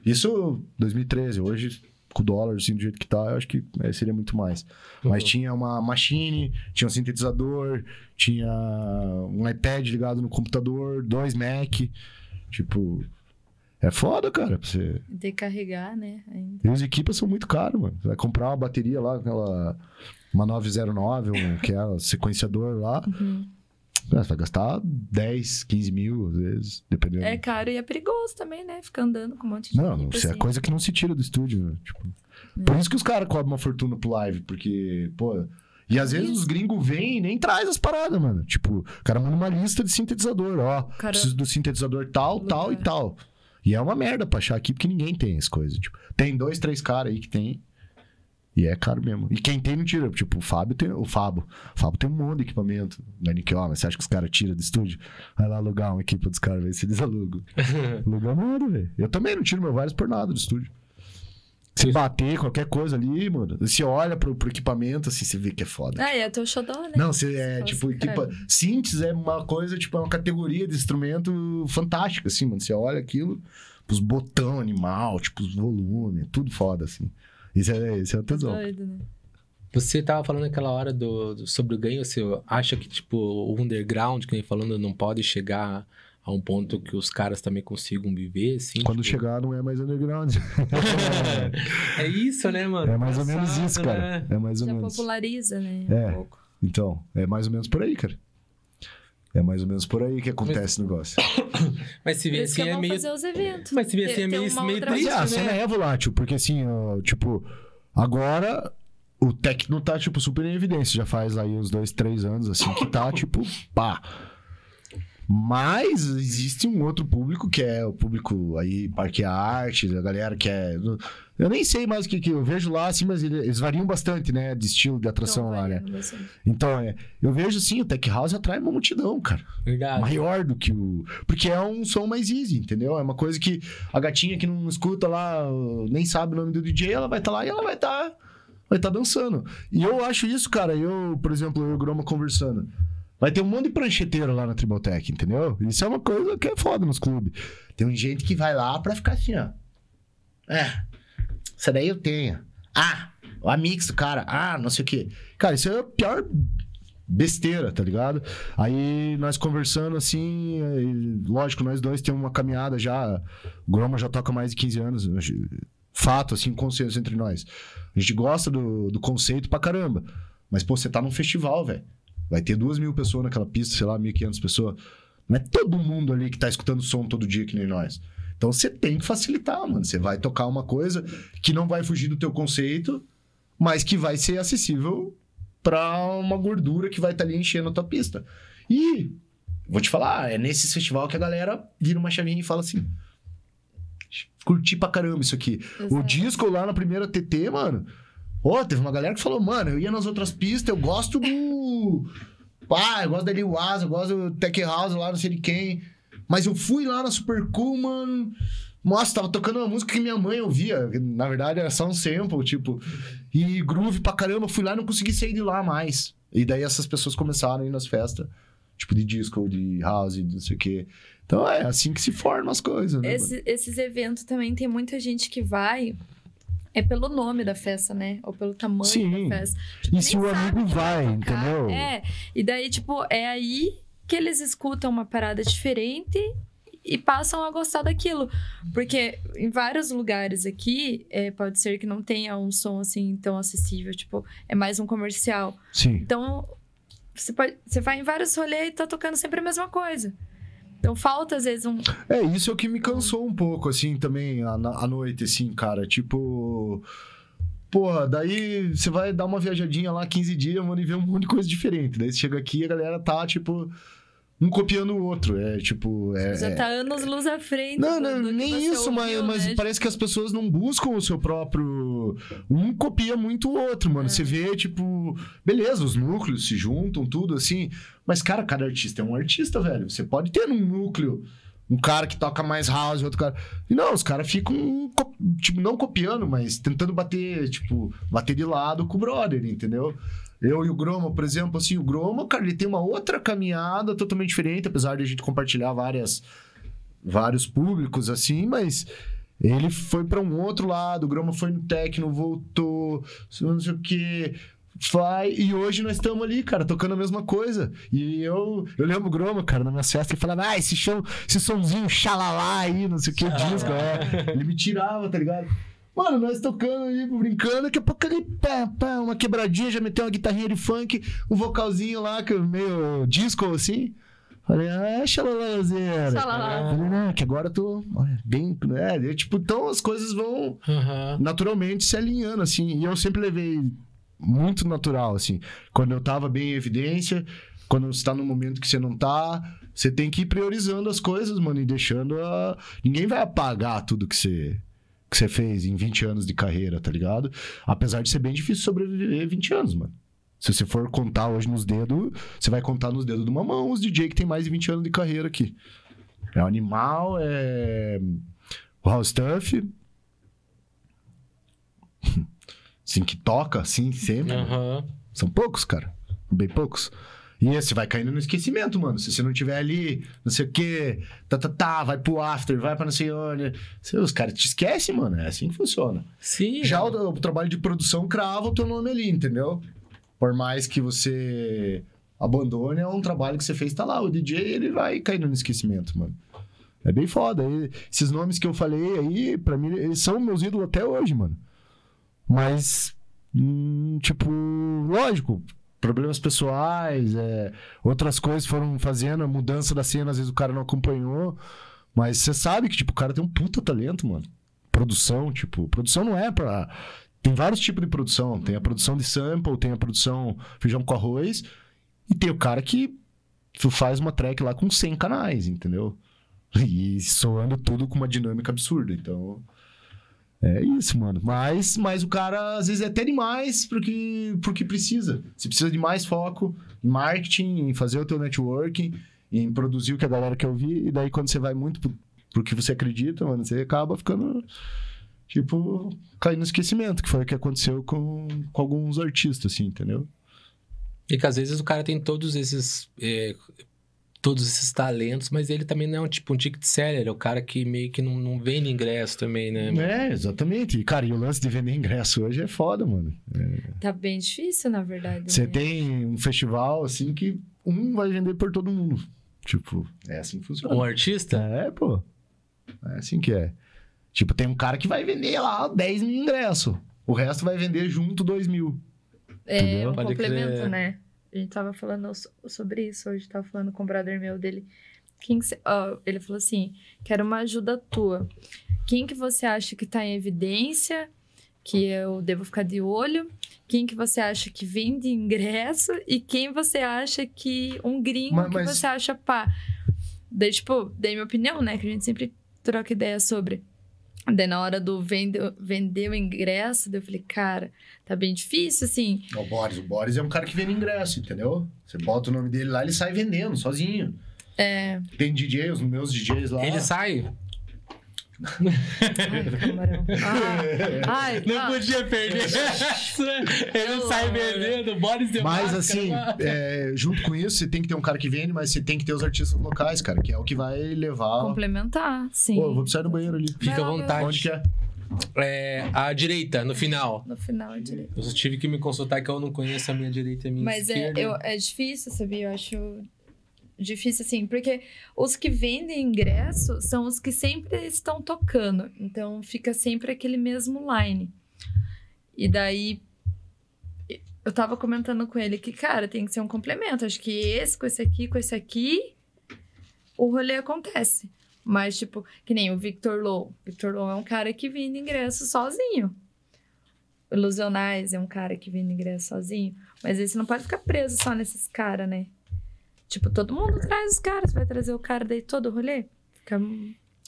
Isso 2013. Hoje, com o dólar, assim, do jeito que tá, eu acho que é, seria muito mais. Mas Uhum. tinha uma machine, tinha um sintetizador, tinha um iPad ligado no computador, dois Mac. Tipo, é foda, cara. Pra você... Que carregar, né? ainda. E os equipas são muito caros, mano. Você vai comprar uma bateria lá, aquela. Uma 909, um, que é o sequenciador lá. Uhum. Você vai gastar 10, 15 mil, às vezes, dependendo. É caro e é perigoso também, né? Ficar andando com um monte de Não, isso é coisa que não se tira do estúdio, né? Tipo, Por isso que os caras cobram uma fortuna pro live, porque, pô. E às vezes Isso. os gringos vêm e nem traz as paradas, mano. Tipo, o cara manda uma lista de sintetizador, ó. Cara- Preciso do sintetizador tal, tal e tal. E é uma merda pra achar aqui, porque ninguém tem as coisas. Tipo, tem dois, três caras aí que tem. E é caro mesmo. E quem tem não tira. Tipo, o Fábio tem. O Fábio. O Fábio tem um monte de equipamento na Nikkei, mas você acha que os caras tiram do estúdio? Vai lá alugar uma equipe dos caras, ver se eles alugam. <laughs> Alugar nada, velho. Eu também não tiro meu vários por nada do estúdio. Se bater qualquer coisa ali, mano, você olha pro, pro equipamento, assim, você vê que é foda. Ah, é teu xodó, né? Não, você é, Fala tipo, assim, equipa... Synths é uma coisa, tipo, é uma categoria de instrumento fantástica, assim, mano. Você olha aquilo, os botão animal, tipo, os volumes, tudo foda, assim. Isso é, isso é um tesão. Doido, né? Você tava falando naquela hora do, do- sobre o ganho, você acha que, tipo, o underground, que nem falando, não pode chegar a um ponto que os caras também consigam viver, assim? Quando tipo... chegar, não é mais underground. <laughs> é isso, né, mano? é mais ou menos isso, cara. né? É mais ou Já menos. populariza, né? É. Um pouco. Então, é mais ou menos por aí, cara. É mais ou menos por aí que acontece o negócio. <coughs> Mas se vê assim, é meio... fazer os eventos. Mas se vê assim, é meio, meio Mas triste, é, a né? cena é volátil, porque assim, ó, tipo, agora o techno tá, tipo, super em evidência. Já faz aí uns dois, três anos, assim, que tá, <coughs> tipo, pá. Mas existe um outro público que é o público aí, Parque Arte, a galera que é. Eu nem sei mais o que, que eu vejo lá, assim, mas ele- eles variam bastante, né? De estilo de atração Então, lá, né? bastante. Então, é, eu vejo sim, o Tech House atrai uma multidão, cara. Verdade. Maior do que o. Porque é um som mais easy, entendeu? É uma coisa que a gatinha que não escuta lá, nem sabe o nome do DJ, ela vai estar lá e ela vai estar. vai estar dançando. E eu acho isso, cara. Eu, por exemplo, eu e o Groma conversando. Vai ter um monte de prancheteiro lá na Tribotec, entendeu? Isso é uma coisa que é foda nos clubes. Tem gente que vai lá pra ficar assim, ó. É. Essa daí eu tenho. Ah, o Amix do cara. Ah, não sei o quê. Cara, isso é a pior besteira, tá ligado? Aí nós conversando assim, aí, lógico, nós dois temos uma caminhada já. O Groma já toca mais de 15 anos. Fato, assim, consenso entre nós. A gente gosta do, do conceito pra caramba. Mas, pô, você tá num festival, velho. Vai ter duas mil pessoas naquela pista, sei lá, 1.500 pessoas. Não é todo mundo ali que tá escutando som todo dia que nem nós. Então você tem que facilitar, mano. Você vai tocar uma coisa que não vai fugir do teu conceito, mas que vai ser acessível pra uma gordura que vai estar ali enchendo a tua pista. E vou te falar, é nesse festival que a galera vira uma chavinha e fala assim: curti pra caramba isso aqui. O Exato. disco lá na primeira TT, mano. Ó, teve uma galera que falou, mano, eu ia nas outras pistas, eu gosto do. Ah, eu gosto da Lil eu gosto do Tech House lá, não sei de quem. Mas eu fui lá na Super Cool, mano. Nossa, tava tocando uma música que minha mãe ouvia. Na verdade, era só um sample, tipo. E groove pra caramba. Fui lá e não consegui sair de lá mais. E daí essas pessoas começaram a ir nas festas. Tipo, de disco, de house, de não sei o quê. Então é assim que se formam as coisas, né? Esse- esses eventos também tem muita gente que vai. É pelo nome da festa, né? Ou pelo tamanho Sim. da festa. E nem se o amigo vai, tocar. entendeu? É. E daí, tipo, é aí que eles escutam uma parada diferente e passam a gostar daquilo. Porque em vários lugares aqui, é, pode ser que não tenha um som assim tão acessível. Tipo, é mais um comercial. Sim. Então, você, pode, você vai em vários rolês e tá tocando sempre a mesma coisa. Então, falta às vezes um. É, isso é o que me cansou um pouco, assim, também, à, noite, assim, cara. Tipo. Porra, daí você vai dar uma viajadinha lá 15 dias, mano, e ver um monte de coisa diferente. Daí você chega aqui e a galera tá, tipo, um copiando o outro. É tipo. É, Já é- tá anos luz à frente. Não, não, nem isso, mas, ouviu, mas né? parece que as pessoas não buscam o seu próprio. Um copia muito o outro, mano. É. Você vê, tipo, beleza, os núcleos se juntam, tudo assim. Mas, cara, cada artista é um artista, velho. Você pode ter num núcleo um cara que toca mais house, outro cara. E não, os caras ficam, tipo, não copiando, mas tentando bater, tipo, bater de lado com o brother, entendeu? Eu e o Groma, por exemplo, assim, o Groma, cara, ele tem uma outra caminhada totalmente diferente, apesar de a gente compartilhar várias vários públicos assim, mas ele foi pra um outro lado, o Groma foi no techno, voltou, não sei o que, vai e hoje nós estamos ali, cara, tocando a mesma coisa. E eu, eu lembro o Groma, cara, na minha festa, ele falava: "Ah, esse esse somzinho xalalá aí, não sei o que, disco, é". Ele me tirava, tá ligado? Mano, nós tocando ali, brincando, daqui a pouco ali, pá, pá, uma quebradinha, já meteu uma guitarrinha de funk, um vocalzinho lá, que é meio disco assim. Falei, ah, xalalazeira. Xalala. Falei, não, que agora eu tô olha, bem. É, eu, tipo, então as coisas vão Aham. naturalmente se alinhando, assim. E eu sempre levei muito natural, assim. Quando eu tava bem em evidência, quando você tá no momento que você não tá, você tem que ir priorizando as coisas, mano, e deixando a. Ninguém vai apagar tudo que você. Que você fez em 20 anos de carreira, tá ligado? Apesar de ser bem difícil sobreviver 20 anos, mano. Se você for contar hoje nos dedos, você vai contar nos dedos de uma mão os DJ que tem mais de 20 anos de carreira aqui. É o Animal, é. O House Stuff. <laughs> Assim, que toca, assim, sempre. Aham. São poucos, cara. Bem poucos. E você vai caindo no esquecimento, mano. Se você não tiver ali, não sei o quê, tá, tá, tá, vai pro after, vai pra não sei onde. Os caras te esquecem, mano. É assim que funciona. Sim. Já o, o trabalho de produção crava o teu nome ali, entendeu? Por mais que você abandone, é um trabalho que você fez, tá lá. O DJ, ele vai caindo no esquecimento, mano. É bem foda. E esses nomes que eu falei aí, pra mim, eles são meus ídolos até hoje, mano. Mas, hum, tipo, lógico, problemas pessoais, é, outras coisas foram fazendo, a mudança da cena, às vezes o cara não acompanhou. Mas você sabe que, tipo, o cara tem um puta talento, mano. Produção, tipo, produção não é pra. Tem vários tipos de produção. Tem a produção de sample, tem a produção feijão com arroz. E tem o cara que tu faz uma track lá com 100 canais, entendeu? E soando tudo com uma dinâmica absurda. Então. É isso, mano. Mas, mas o cara, às vezes, é até demais porque, porque precisa. Você precisa de mais foco em marketing, em fazer o teu networking, em produzir o que a galera quer ouvir. E daí, quando você vai muito pro que você acredita, mano, você acaba ficando, tipo, caindo no esquecimento, que foi o que aconteceu com, com alguns artistas, assim, entendeu? E que às vezes o cara tem todos esses. é, todos esses talentos, mas ele também não é um tipo um ticket seller, é o cara que meio que não, não vende ingresso também, né? É, exatamente. E, cara, e o lance de vender ingresso hoje é foda, mano. Tá bem difícil, na verdade. Você né? tem um festival, assim, que um vai vender por todo mundo. Tipo, é assim que funciona. Um artista? É, pô. É assim que é. Tipo, tem um cara que vai vender lá 10 mil ingressos. O resto vai vender junto 2 mil. É Entendeu? um Pode complemento, crer. né? A gente tava falando so- sobre isso hoje, tava falando com o brother meu dele. Quem que ele falou assim: quero uma ajuda tua. Quem que você acha que tá em evidência, que eu devo ficar de olho? Quem que você acha que vende ingresso? E quem você acha que. Um gringo Mas- que mas- você acha pá? Daí, tipo, dei minha opinião, né? Que a gente sempre troca ideia sobre. Daí, na hora do vende, vender o ingresso, daí eu falei, cara, tá bem difícil, assim. O Boris. O Boris é um cara que vende ingresso, entendeu? Você bota o nome dele lá, ele sai vendendo, sozinho. É. Tem DJ, os meus DJs lá. Ele sai? <laughs> Ai, ai, Não ah, podia perder <laughs> essa. Ele sai vendendo, Boris de Mas máscara, assim, é, junto com isso, você tem que ter um cara que vende, mas você tem que ter os artistas locais, cara, que é o que vai levar. complementar, sim. Pô, eu vou precisar no banheiro ali. Fica à vontade. Onde que é? É, a direita, no final. No final, eu diria. Eu só tive que me consultar que eu não conheço a minha direita e a minha Mas é, esquerda. eu, é difícil, sabia? Eu acho difícil, assim, porque os que vendem ingresso são os que sempre estão tocando. Então, fica sempre aquele mesmo line. E daí, eu tava comentando com ele que, cara, tem que ser um complemento. Acho que esse com esse aqui, com esse aqui, o rolê acontece. Mas, tipo, que nem o Victor Low. Victor Low é um cara que vende ingresso sozinho. Ilusionais é um cara que vende ingresso sozinho. Mas esse não pode ficar preso só nesses caras, né? Tipo, todo mundo traz os caras. Vai trazer o cara daí todo o rolê? Fica...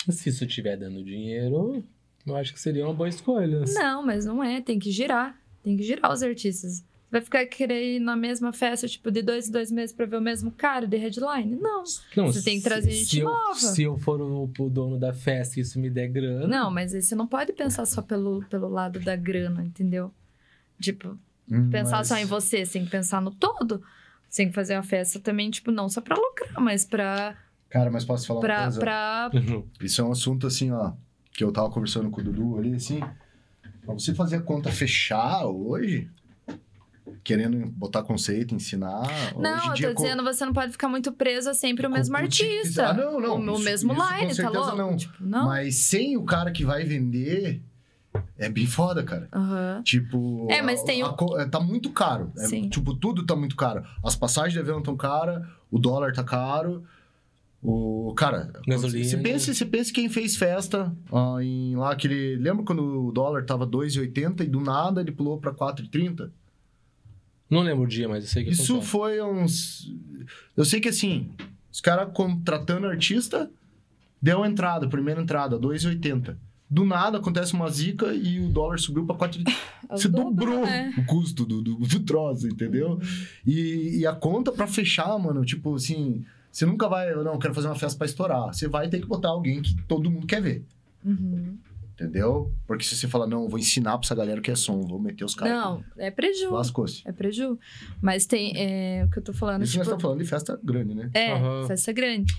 Se isso estiver dando dinheiro, eu acho que seria uma boa escolha. Não, mas não é. Tem que girar. Tem que girar os artistas. Vai ficar querer ir na mesma festa, tipo, de dois em dois meses pra ver o mesmo cara de headline? Não. Não, Você tem que trazer se- gente se eu, nova. Se eu for o, o dono da festa e isso me der grana. Não, mas aí você não pode pensar só pelo, pelo lado da grana, entendeu? Tipo, Hum, pensar mas- só em você, você tem que pensar no todo. Você tem que fazer uma festa também, tipo, não só pra lucrar, mas pra. Cara, mas posso falar uma pra, coisa? pra... Isso é um assunto assim, ó, que eu tava conversando com o Dudu ali, assim. Pra você fazer a conta fechar hoje, querendo botar conceito, ensinar. hoje Não, em eu dia, tô co- dizendo, você não pode ficar muito preso a sempre o mesmo artista. Ah, não, não, O, o isso- mesmo isso com line, tá louco? não. Tipo, não. Mas sem o cara que vai vender, é bem foda, cara. Aham. Tipo. É, mas a- tem a co- é, tá muito caro. É, Sim. tipo, tudo tá muito caro. As passagens de avião tão caras, o dólar tá caro. O. Cara, Gasolina. você pensa, você pensa quem fez festa ah, em lá aquele. Lembra quando o dólar tava 2,80 e do nada ele pulou pra 4,30? Não lembro o dia, mas eu sei que Isso foi uns. Eu sei que assim, os caras contratando artista, deu entrada, primeira entrada, 2,80. Do nada acontece uma zica e o dólar subiu pra 4. <laughs> É dobro, dobrou né? o custo do, do, do troço, entendeu? E, e a conta pra fechar, mano, tipo assim, você nunca vai, eu não quero fazer uma festa pra estourar. Você vai ter que botar alguém que todo mundo quer ver, Uhum. entendeu? Porque se você falar, não, eu vou ensinar pra essa galera que é som, vou meter os caras. Não, é preju. Lascou-se. É preju. Mas tem. É, o que eu tô falando, Isso tipo. nós estamos falando de festa grande, né? É, Aham. festa grande.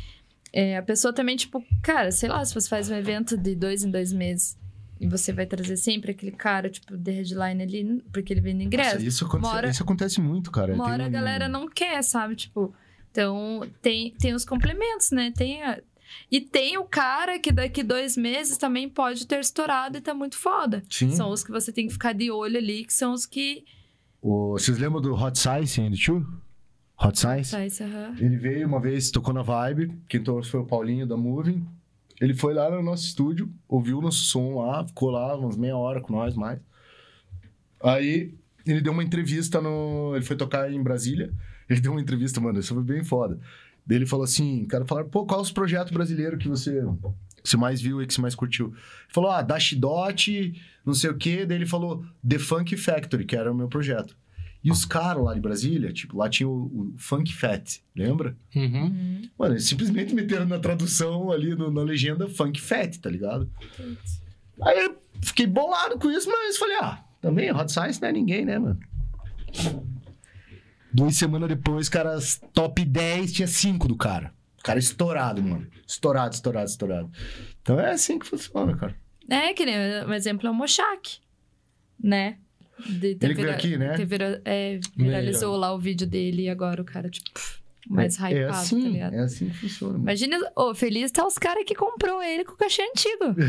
É, a pessoa também, tipo, cara, sei lá, se você faz um evento de dois em dois meses e você vai trazer sempre aquele cara, tipo, de headline ali, porque ele vende ingresso. Nossa, isso, acontece, hora- isso acontece muito, cara. Uma hora a galera não quer, sabe? Tipo, então tem, tem os complementos, né? Tem a- E tem o cara que daqui dois meses também pode ter estourado e tá muito foda. Sim. São os que você tem que ficar de olho ali, que são os que. O- Vocês lembram do Hot Science and Two? Hot Science? Sai, aham. Ele veio uma vez, tocou na Vibe. Quem trouxe foi o Paulinho da Moving. Ele foi lá no nosso estúdio, ouviu o nosso som lá, ficou lá umas meia hora com nós mais. Aí ele deu uma entrevista no. Ele foi tocar em Brasília. Ele deu uma entrevista, mano, isso foi bem foda. Daí ele falou assim: cara, falaram, pô, qual é os projetos brasileiros que você você mais viu e que você mais curtiu? Ele falou, ah, Dash Dot, não sei o quê. Daí ele falou The Funk Factory, que era o meu projeto. E os caras lá de Brasília, tipo, lá tinha o, o Funk Fat, lembra? Uhum. Mano, eles simplesmente meteram na tradução ali no- na legenda Funk Fat, tá ligado? Aí eu fiquei bolado com isso, mas falei, ah, também Hot Science não é ninguém, né, mano? Duas semanas depois, caras top 10 tinha 5 do cara. O cara estourado, mano. Estourado, estourado, estourado. Então é assim que funciona, cara. É, que nem um exemplo é o Mochak, né? De ter Ele veio aqui, né? ter vira- é, viralizou lá o vídeo dele e agora o cara, tipo, mais é, hypado, é assim, tá ligado? é assim que funciona. mano. Imagina, ô, feliz tá os caras que comprou ele com o cachê antigo. <laughs>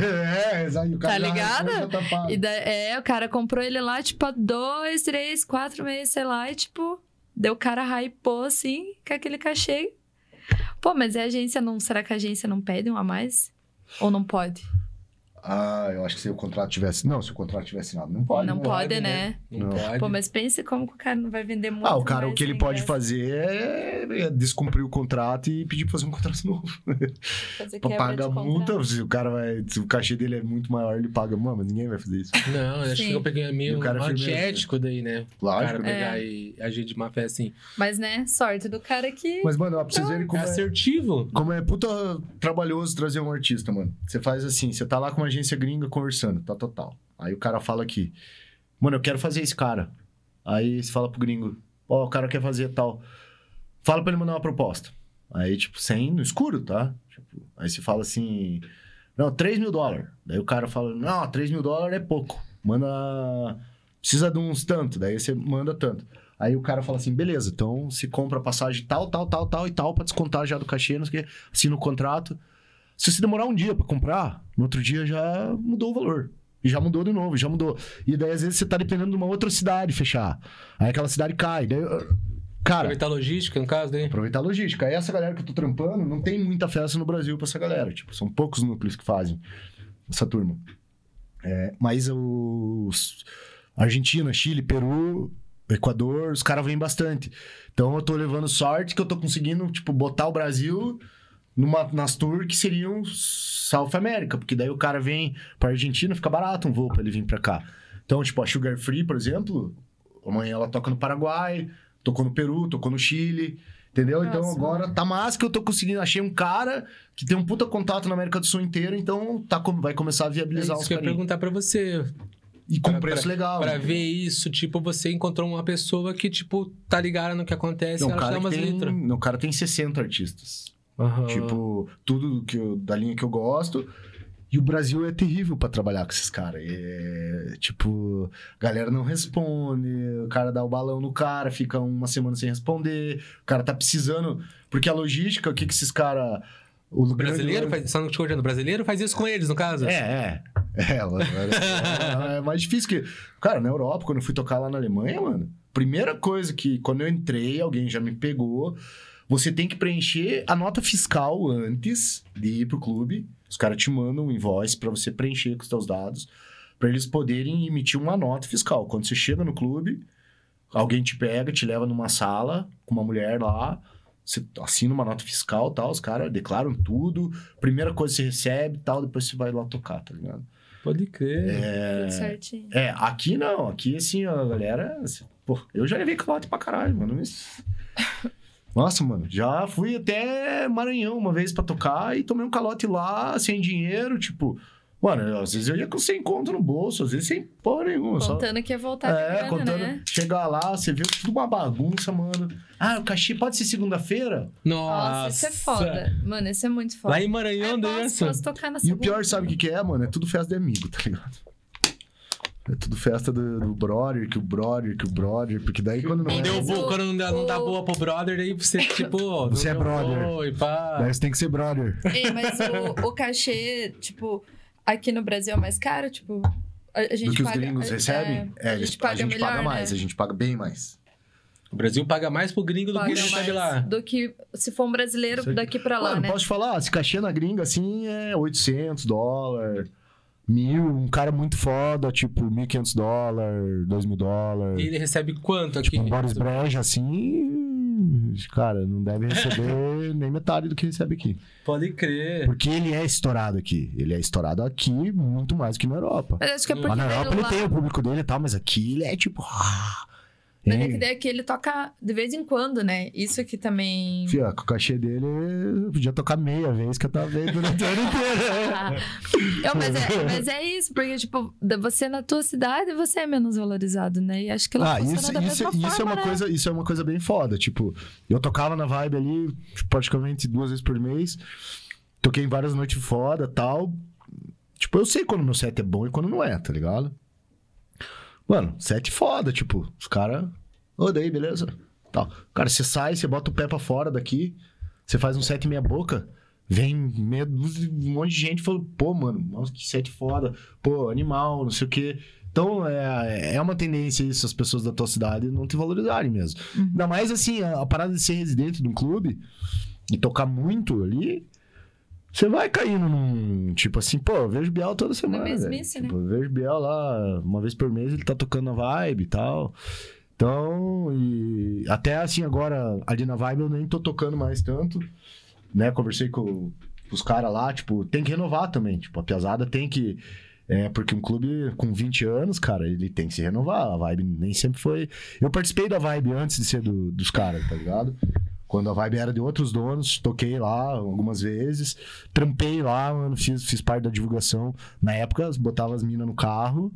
É, exato. o cara Tá ligado? tá. E da- é, o cara comprou ele lá, tipo, há dois, três, quatro meses, sei lá, e tipo, deu o cara hypou assim, com aquele cachê. Pô, mas é a agência não. Será que a agência não pede um a mais? Ou não pode? Ah, eu acho que se o contrato tivesse. Não, se o contrato tivesse nada, não pode. não né? pode, pode, né? Não, Não. pode. Pô, mas pense como que o cara não vai vender muito. Ah, o cara, o que ele sem pode fazer é, é descumprir o contrato e pedir pra fazer um contrato <laughs> novo. Fazer Pra pagar de multa, se o cara vai. Se o cachê dele é muito maior, ele paga. Mano, mas ninguém vai fazer isso. Não, acho que eu peguei meio E o cara é antiético daí, né? O Lógico. cara né? pegar É. e agir de má fé assim. Mas, né, sorte do cara que. Mas, mano, ó, pra vocês verem É como é, assertivo. como é puta trabalhoso trazer um artista, mano. Você faz assim, você tá lá com uma agência gringa conversando, tá total. Aí o cara fala aqui, mano, eu quero fazer esse cara. Aí você fala pro gringo, ó, o cara quer fazer tal. Fala pra ele mandar uma proposta. Aí, tipo, sem, no escuro, tá? Tipo, aí você fala assim, não, 3 mil dólares. Daí o cara fala, não, 3 mil dólares é pouco. Manda, precisa de uns tanto. Daí você manda tanto. Aí o cara fala assim, beleza, então se compra passagem tal, tal, tal, tal e tal, pra descontar já do cachê, não sei o quê, assina o contrato. Se você demorar um dia pra comprar, no outro dia já mudou o valor. E já mudou de novo, já mudou. E daí, às vezes, você tá dependendo de uma outra cidade fechar. Aí aquela cidade cai. Daí, uh, cara, Aproveitar a logística, no caso, né? aproveitar a logística. Aí essa galera que eu tô trampando, não tem muita festa no Brasil pra essa galera. Tipo, são poucos núcleos que fazem essa turma. É, mas os Argentina, Chile, Peru, Equador, os caras vêm bastante. Então eu tô levando sorte que eu tô conseguindo, tipo, botar o Brasil numa, nas tours que seriam South América, porque daí o cara vem pra Argentina, fica barato um voo pra ele vir pra cá. Então, tipo, a Sugar Free, por exemplo, amanhã ela toca no Paraguai, tocou no Peru, tocou no Chile, entendeu? então Nossa, agora tá massa que eu tô conseguindo, achei um cara que tem um puta contato na América do Sul inteira, então tá, vai começar a É viabilizar isso os que eu ia perguntar pra você. E com Pra- preço legal. Pra né? ver isso, tipo, você encontrou uma pessoa que, tipo, tá ligada no que acontece Não, e ela te dá umas tem, letras. o cara tem 60 artistas. Aham. Tipo, tudo que eu- da linha que eu gosto. E o Brasil é terrível pra trabalhar com esses caras. É, tipo, a galera não responde, o cara dá o balão no cara, fica uma semana sem responder, o cara tá precisando. Porque a logística, o que que esses caras. O O brasileiro faz, só não te cortando, o brasileiro faz isso com eles, no caso? É, é. É, ela- é mais difícil que. Cara, na Europa, quando eu fui tocar lá na Alemanha, mano, primeira coisa que quando eu entrei, alguém já me pegou. Você tem que preencher a nota fiscal antes de ir pro clube. Os caras te mandam um invoice pra você preencher com os seus dados, pra eles poderem emitir uma nota fiscal. Quando você chega no clube, alguém te pega, te leva numa sala com uma mulher lá, você assina uma nota fiscal tal, os caras declaram tudo, primeira coisa que você recebe tal, depois você vai lá tocar, tá ligado? Pode crer. É, Tudo certinho. é aqui não, aqui assim, a galera, assim, pô, eu já levei calote pra caralho, mano, mas... <laughs> Nossa, mano, já fui até Maranhão uma vez pra tocar e tomei um calote lá, sem dinheiro, tipo... Mano, às vezes eu ia com 100 conto no bolso, às vezes sem porra nenhuma, só... Contando que ia voltar É, grana, contando. né? Chegar lá, você vê tudo uma bagunça, mano. Ah, o cachê pode ser segunda-feira? Nossa. Nossa, isso é foda. Mano, isso é muito foda. Lá em Maranhão, é, posso, dessa. posso tocar na E o pior, sabe o que, que é, mano? É tudo festa de amigo, tá ligado? É tudo festa do, do brother, que o brother, que o brother. Porque daí quando não Ei, é. Deu boa, o- quando não dá, não dá boa pro brother, daí você, tipo... <laughs> não Você é brother. boa pá. Daí você tem que ser brother. Ei, mas o, o cachê, tipo, aqui no Brasil é mais caro, tipo. A, a gente Do que os paga, gringos é, recebem? É, a eles- gente paga, melhor, né? mais, a gente paga bem mais. O Brasil paga mais pro gringo do que Paga ele recebe lá. Do que se for um brasileiro daqui pra lá, Mano, né? posso te falar, se cachê na gringa assim é 800 dólares, mil, um cara muito foda, tipo 1.500 dólares, 2.000 E dólares. ele recebe quanto aqui? Tipo, um Boris Breja assim, cara, não deve receber <laughs> nem metade do que recebe aqui. Pode crer. Porque ele é estourado aqui. Ele é estourado aqui muito mais que na Europa. Mas acho que é porque Lá na Europa ele lá- tem o público dele e tal, mas aqui ele é tipo. Ah, Mas é hein? que daí aqui ele toca de vez em quando, né? Isso que também. Fio, com o cachê dele, eu podia tocar meia vez que eu tava vendo durante o ano inteiro. Eu, mas, é, mas é isso, porque, tipo, você na tua cidade, você é menos valorizado, né? E acho que lá Ah, isso, isso, isso é forma, uma né? coisa, isso é uma coisa bem foda. Tipo, eu tocava na vibe ali tipo, praticamente duas vezes por mês. Toquei em várias noites foda tal. Tipo, eu sei quando meu set é bom e quando não é, tá ligado? Mano, set foda, tipo, os caras. Ô, daí, beleza? Tal. Cara, você sai, você bota o pé pra fora daqui, você faz um set meia boca. Vem meia dúzia, um monte de gente falando, pô, mano, nossa, que set foda, pô, animal, não sei o quê. Então, é, é uma tendência isso, as pessoas da tua cidade não te valorizarem mesmo. Uhum. Ainda mais, assim, a, a parada de ser residente de um clube e tocar muito ali, você vai caindo num, tipo assim, pô, eu vejo Biel toda semana, velho. mesmice, né? Tipo, eu vejo Biel lá, uma vez por mês ele tá tocando na vibe e tal. Então, e até assim agora, ali na vibe eu nem tô tocando mais tanto, né? Conversei com, com os caras lá, tipo, tem que renovar também. Tipo, a piazada tem que. É, porque um clube com 20 anos, cara, ele tem que se renovar. A vibe nem sempre foi. Eu participei da vibe antes de ser do- dos caras, tá ligado? Quando a vibe era de outros donos, toquei lá algumas vezes, trampei lá, mano, fiz, fiz parte da divulgação. Na época, botava as minas no carro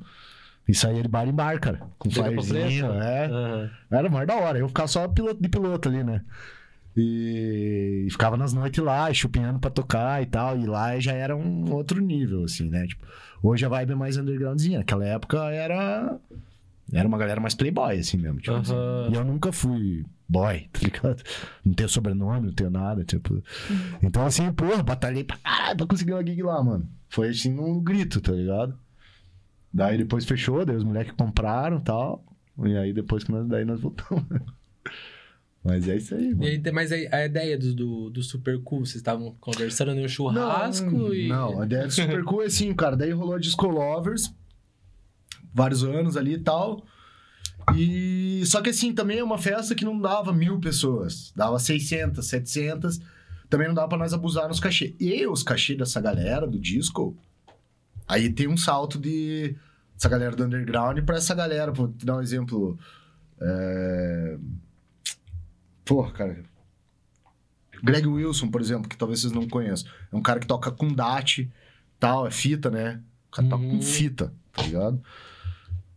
e saía de bar em bar, cara. Com firezinho, é. Aham. Era mais da hora. Eu ficava só piloto de piloto ali, né? E, e ficava nas noites lá, chupinhando pra tocar e tal. E lá já era um outro nível, assim, né? Tipo, hoje a vibe é mais undergroundzinha. Naquela época era. Era uma galera mais playboy, assim mesmo. Tipo, assim. Aham. E eu nunca fui boy, tá ligado? Não tenho sobrenome, não tenho nada, tipo. Então, assim, porra, batalhei pra caralho pra conseguir uma gig lá, mano. Foi assim num grito, tá ligado? Daí depois fechou, daí os moleques compraram e tal. E aí depois que nós, daí nós voltamos. <laughs> Mas é isso aí, mano. E aí, mas a, a ideia do, do, do Super Cool, vocês estavam conversando no churrasco não, e. Não, a ideia do Super Cool é assim, cara. Daí rolou a Disco Lovers, vários anos ali e tal. E só que assim, também é uma festa que não dava mil pessoas, dava 600, 700. Também não dava pra nós abusar nos cachê. E os cachê dessa galera do disco, aí tem um salto de essa galera do underground pra essa galera. Vou te dar um exemplo. É... Pô, cara. Greg Wilson, por exemplo, que talvez vocês não conheçam. É um cara que toca com DAT, tal, é fita, né? O cara toca Uhum. com fita, tá ligado?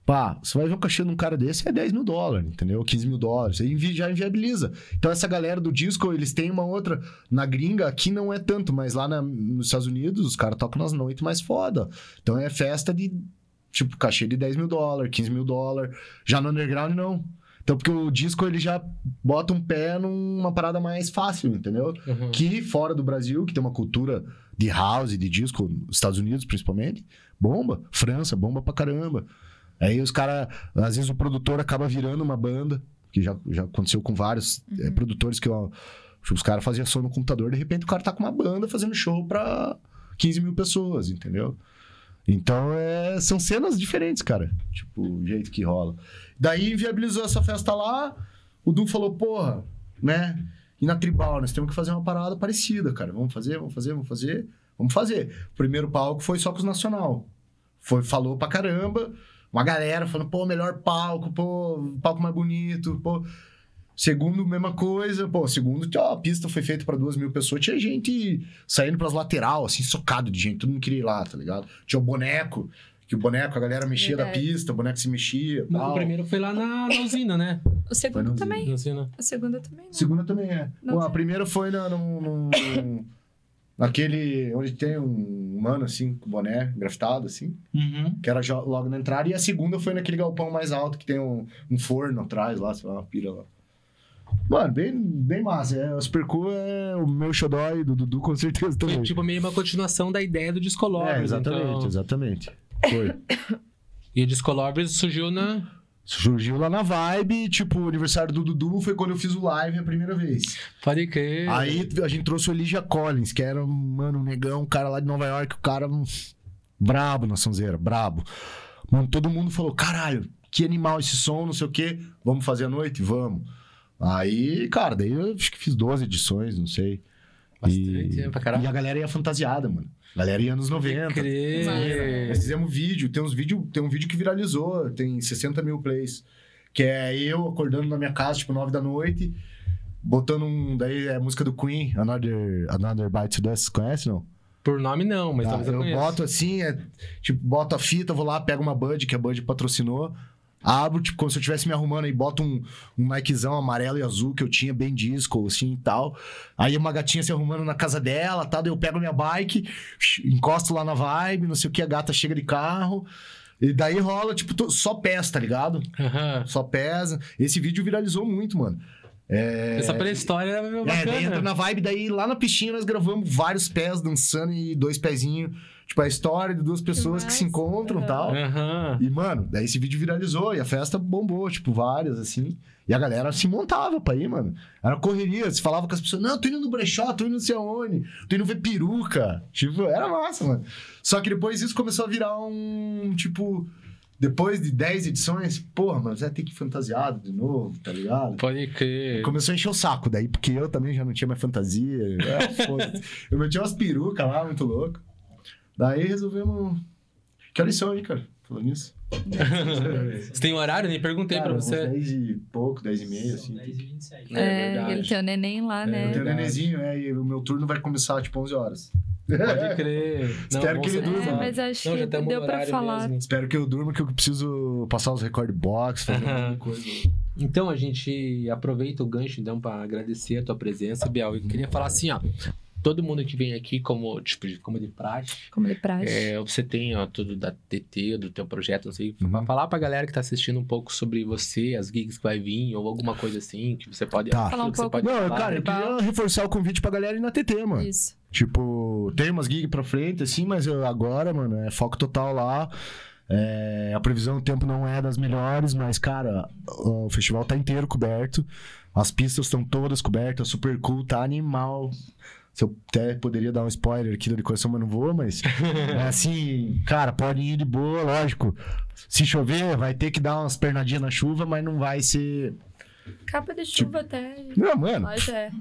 Pá, você vai ver um cachê num cara desse é 10 mil dólares, entendeu? 15 mil dólares. Aí já inviabiliza. Então, essa galera do disco, eles têm uma outra. Na gringa, aqui não é tanto, mas lá na- nos Estados Unidos, os caras tocam nas noites mais foda. Então, é festa de, tipo, cachê de 10 mil dólares, 15 mil dólares. Já no underground, não. Então, porque o disco, ele já bota um pé numa parada mais fácil, entendeu? Uhum. que fora do Brasil, que tem uma cultura de house, de disco, Estados Unidos principalmente, bomba. França, bomba pra caramba. Aí os caras, às vezes o produtor acaba virando uma banda, que já, já aconteceu com vários eh, produtores que ó, tipo, os caras faziam som no computador, de repente o cara tá com uma banda fazendo show pra 15 mil pessoas, entendeu? Então, é, são cenas diferentes, cara. Tipo, o jeito que rola. Daí inviabilizou essa festa lá. O Du falou, porra, né? E na tribal, nós temos que fazer uma parada parecida, cara. Vamos fazer, vamos fazer, vamos fazer. Vamos fazer. O primeiro palco foi só com os nacional. Foi, falou pra caramba. Uma galera falando, pô, melhor palco, pô, palco mais bonito, pô. Segundo, mesma coisa. Pô, segundo, ó, a pista foi feita pra duas mil pessoas. Tinha gente saindo pras lateral, assim, socado de gente. Todo mundo queria ir lá, tá ligado? Tinha o boneco, que o boneco, a galera mexia da Verdade. pista, o boneco se mexia. Mas tal. o primeiro foi lá na, na usina, né? O segundo também. Na usina. O segundo também, né? Segunda também é. Não Bom, a primeira foi na, num, num- num- naquele. onde tem um mano assim, com boné grafitado, assim, Uhum. que era logo na entrada. E a segunda foi naquele galpão mais alto que tem um, um forno atrás lá, sei lá, uma pira lá. Mano, bem, bem massa. É, o Super Cool é o meu xodó e do Dudu com certeza também. Foi tipo meio uma continuação da ideia do Disco Lovers. é, exatamente, então. exatamente. Foi. <coughs> E o Disco Lovers surgiu na. Surgiu lá na vibe, tipo, o aniversário do Dudu foi quando eu fiz o live a primeira vez. Pode crer. Aí a gente trouxe o Elijah Collins, que era, mano, um negão, um cara lá de Nova York, o cara um, brabo na sonzeira, brabo. Mano, todo mundo falou, caralho, que animal esse som, não sei o quê. Vamos fazer a noite? Vamos. Aí, cara, daí eu acho que fiz 12 edições, não sei. Bastante, né, pra caralho. e a galera ia fantasiada, mano. A galera ia anos 90. Crer. Nós fizemos vídeo, tem uns vídeo, tem um vídeo que viralizou, tem 60 mil plays. Que é eu acordando na minha casa, tipo, 9 da noite, botando um. Daí é a música do Queen, Another, Another Bite to Dust, conhece não? Por nome não, mas Tá, talvez eu, eu boto assim, é, tipo, boto a fita, vou lá, pego uma Bud, que a Bud patrocinou, abro, tipo, como se eu estivesse me arrumando e boto um, um Nikezão amarelo e azul que eu tinha, bem disco, assim e tal. Aí uma gatinha se arrumando na casa dela, tal, daí eu pego minha bike, encosto lá na vibe, não sei o que, a gata chega de carro. E daí rola, tipo, só pés, tá ligado? Aham. Só pés. Esse vídeo viralizou muito, mano. É... Essa pré-história é É, daí entra bacana. na vibe, daí lá na piscina nós gravamos vários pés dançando e dois pezinhos. Tipo, a história de duas pessoas que, se massa. encontram e tal. Aham. E, mano, daí esse vídeo viralizou e a festa bombou, tipo, várias, assim. E a galera se montava pra ir, mano. Era correria, se falava com as pessoas, não, tô indo no brechó, tô indo não sei aonde, tô indo ver peruca. Tipo, era massa, mano. Só que depois isso começou a virar um, tipo... Depois de 10 edições, porra, você vai ter que ir fantasiado de novo, tá ligado? Pode crer. Começou a encher o saco daí, porque eu também já não tinha mais fantasia. É, <laughs> eu metia umas perucas lá, muito louco. Daí resolvemos. Que horas são aí, cara? Falando nisso. <laughs> Você tem horário? Nem perguntei Cara, pra você. 10 e pouco, 10 e meia, assim. 10 e 27. É É, ele tem o neném lá, Eu né? tenho verdade. nenenzinho, é, e o meu turno vai começar tipo 11 horas. Pode crer. <laughs> Espero bom que ele durma. É, mas acho Não, que deu pra falar. mesmo. Espero que eu durma, que eu preciso passar os record box, fazer <laughs> alguma coisa. Então a gente aproveita o gancho então para agradecer a tua presença, Biel. Eu queria falar assim, ó. Todo mundo que vem aqui como tipo de- como de praxe, Como ele praxe. é, você tem ó, tudo da TT, do teu projeto, não sei, Uhum. pra falar pra galera que tá assistindo um pouco sobre você, as gigs que vai vir ou alguma coisa assim que você pode Tá. Falar um que você pouco. pode Não, falar. cara, eu queria reforçar o convite pra galera ir na TT, mano. Isso. Tipo, tem umas gigs pra frente, assim, mas eu- agora, mano, é foco total lá. É, a previsão do tempo não é das melhores, mas, cara, o festival tá inteiro coberto. As pistas estão todas cobertas, super cool, tá animal. Se eu até poderia dar um spoiler aqui da decoração, mas não vou, mas. <laughs> é assim, cara, pode ir de boa, lógico. Se chover, vai ter que dar umas pernadinhas na chuva, mas não vai ser. Capa de chuva até. Não, mano. Mas é.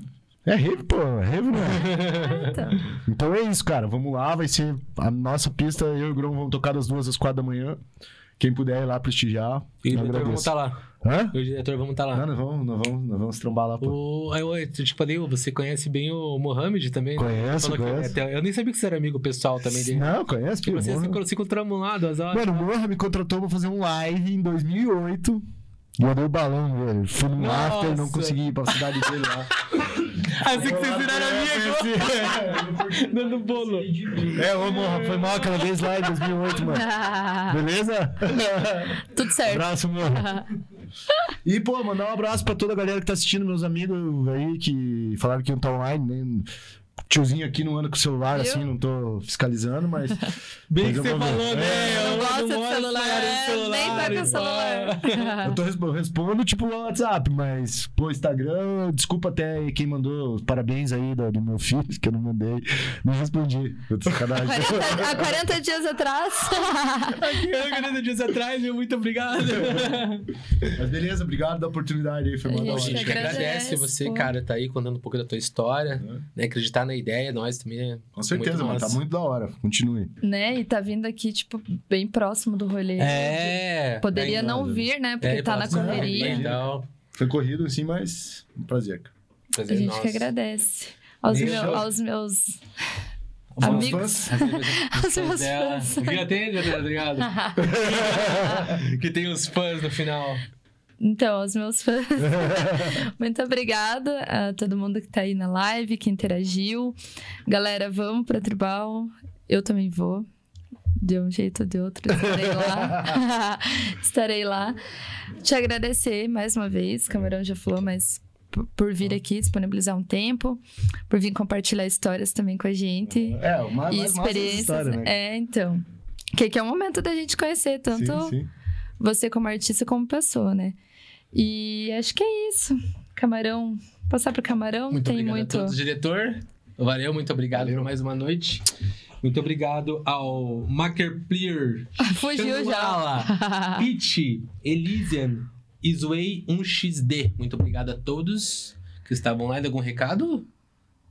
É rave, pô. É rave, né? É, <laughs> então. Então é isso, cara. Vamos lá, vai ser a nossa pista. Eu e o Grão vamos tocar das duas às quatro da manhã. Quem puder ir lá prestigiar. E o diretor vamos estar lá. Hã? E o diretor vamos estar lá. Não, nós vamos, nós vamos, nós vamos trombar lá, pô. O, aí, eu, te falei, você conhece bem o Mohamed também? né? Conheço, que- até- eu nem sabia que você era amigo pessoal também dele. Não, conhece, Que pô. você Morra. se, se encontramos lá duas horas. Mano, o Morra me contratou pra fazer um live em 2008. E eu dei o balão, velho. Fui num Nossa. after, não consegui ir pra cidade dele lá. <laughs> assim que vocês viraram amigos. <laughs> Dando bolo. É, ô Morra, foi mal aquela vez lá em 2008, mano. <laughs> Beleza? Tudo certo. Abraço, Morra. <laughs> E, pô, mandar um abraço pra toda a galera que tá assistindo, meus amigos aí que falaram que não tá online, né? Tiozinho aqui não anda com o celular, Viu? assim, não tô fiscalizando, mas. <laughs> Bem que você ver. falou, né? É, Eu Eu gosto de celular, é, nem tá com o celular. <laughs> Eu tô respo- respondo, tipo, no WhatsApp, mas, pô, Instagram, desculpa até quem mandou os parabéns aí do, do meu filho, que eu não mandei. Não respondi. Eu tô sacanagem. 40, há 40 dias atrás. <laughs> Aqui, 40 dias atrás, meu, muito obrigado. mas beleza, obrigado da oportunidade aí, foi da A gente agradece, agradece você, pô. cara, tá aí contando um pouco da tua história, né? Acreditar na ideia, nós também. é Com certeza, mano, tá muito da hora. Continue. né? E tá vindo aqui, tipo, bem próximo do rolê. É. Poderia é, não vir, né? Porque é, tá na correria. né, e tal. Foi corrido, assim, mas um prazer. cara. A Prazer gente nosso. que agradece. Aos, meu- eu- aos meus Os amigos. fãs? Os meus fãs. <laughs> Tá ligado? <laughs> <laughs> que tem os fãs no final. Então, aos meus fãs. <laughs> Muito obrigada a todo mundo que tá aí na live, que interagiu. Galera, vamos pra Tribal. Eu também vou. De um jeito ou de outro, estarei lá. <laughs> estarei lá. Te agradecer mais uma vez, Camarão já falou, mas por, vir aqui, disponibilizar um tempo, por vir compartilhar histórias também com a gente. É, mais, e experiências. história, né? É, então. Que, que é o momento da gente conhecer tanto Sim, sim. você como artista como pessoa, né? E acho que é isso. Camarão, passar pro Camarão, Muito tem obrigado muito. a todos, diretor. Valeu, muito obrigado Valeu. por mais uma noite. Muito obrigado ao Maker Player. Fugiu já. Peach, Elysian, Isway 1XD. Muito obrigado a todos que estavam lá. Tem algum recado?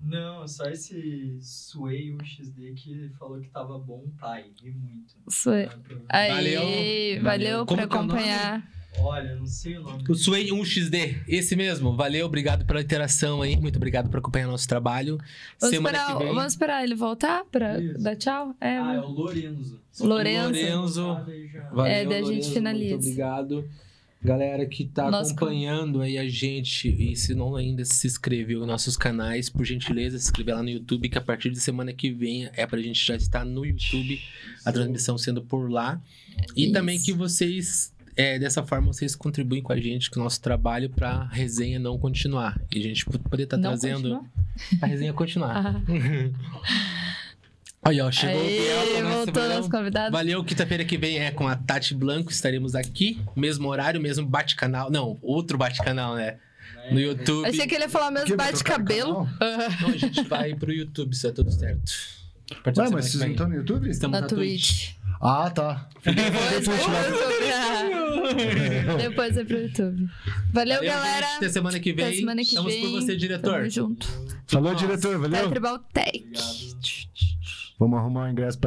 Não, só esse Sway 1XD que falou que tava bom, pai. Ri muito. É- Tá. Aí, Valeu. valeu, Valeu. Por é acompanhar. Olha, não sei o nome. O Sway 1XD, esse mesmo. Valeu, obrigado pela interação aí. Muito obrigado por acompanhar nosso trabalho. Vamos Semana esperar, que vem. vamos esperar ele voltar pra Isso. dar tchau? É, Ah, é o Lorenzo. Lorenzo. Lorenzo. Já- Valeu, É, daí a gente Lorenzo, finaliza. Muito obrigado. Galera que tá Nosso acompanhando aí a gente e se não ainda se inscreveu em nossos canais, por gentileza, se inscrever lá no YouTube, que a partir de semana que vem é pra gente já estar no YouTube, a transmissão sendo por lá. E Isso. também que vocês, é, dessa forma, vocês contribuem com a gente, com o nosso trabalho, pra resenha não continuar. E a gente poder estar Não trazendo continua? a resenha continuar. Ah. <laughs> Olha, ó, chegou o Aí, Biel. voltou semana- nosso convidado. Valeu, quinta-feira que vem é com a Tati Blanco, estaremos aqui, mesmo horário, mesmo bate-canal. Não, outro bate-canal, né? É, No YouTube. Achei que ele ia falar mesmo bate-cabelo. Ah, Não, a gente vai pro YouTube, se é tudo certo. Ué, mas vocês não estão no YouTube? Estamos Na Twitch. Ah, tá. Depois YouTube. Depois vai pro YouTube. <laughs> Valeu, galera. gente. Até semana que vem. Até semana que Estamos vem. por você, diretor. Tamo junto. Falou, diretor, valeu? Tribal Tech. Obrigado. Vamos arrumar o ingresso pra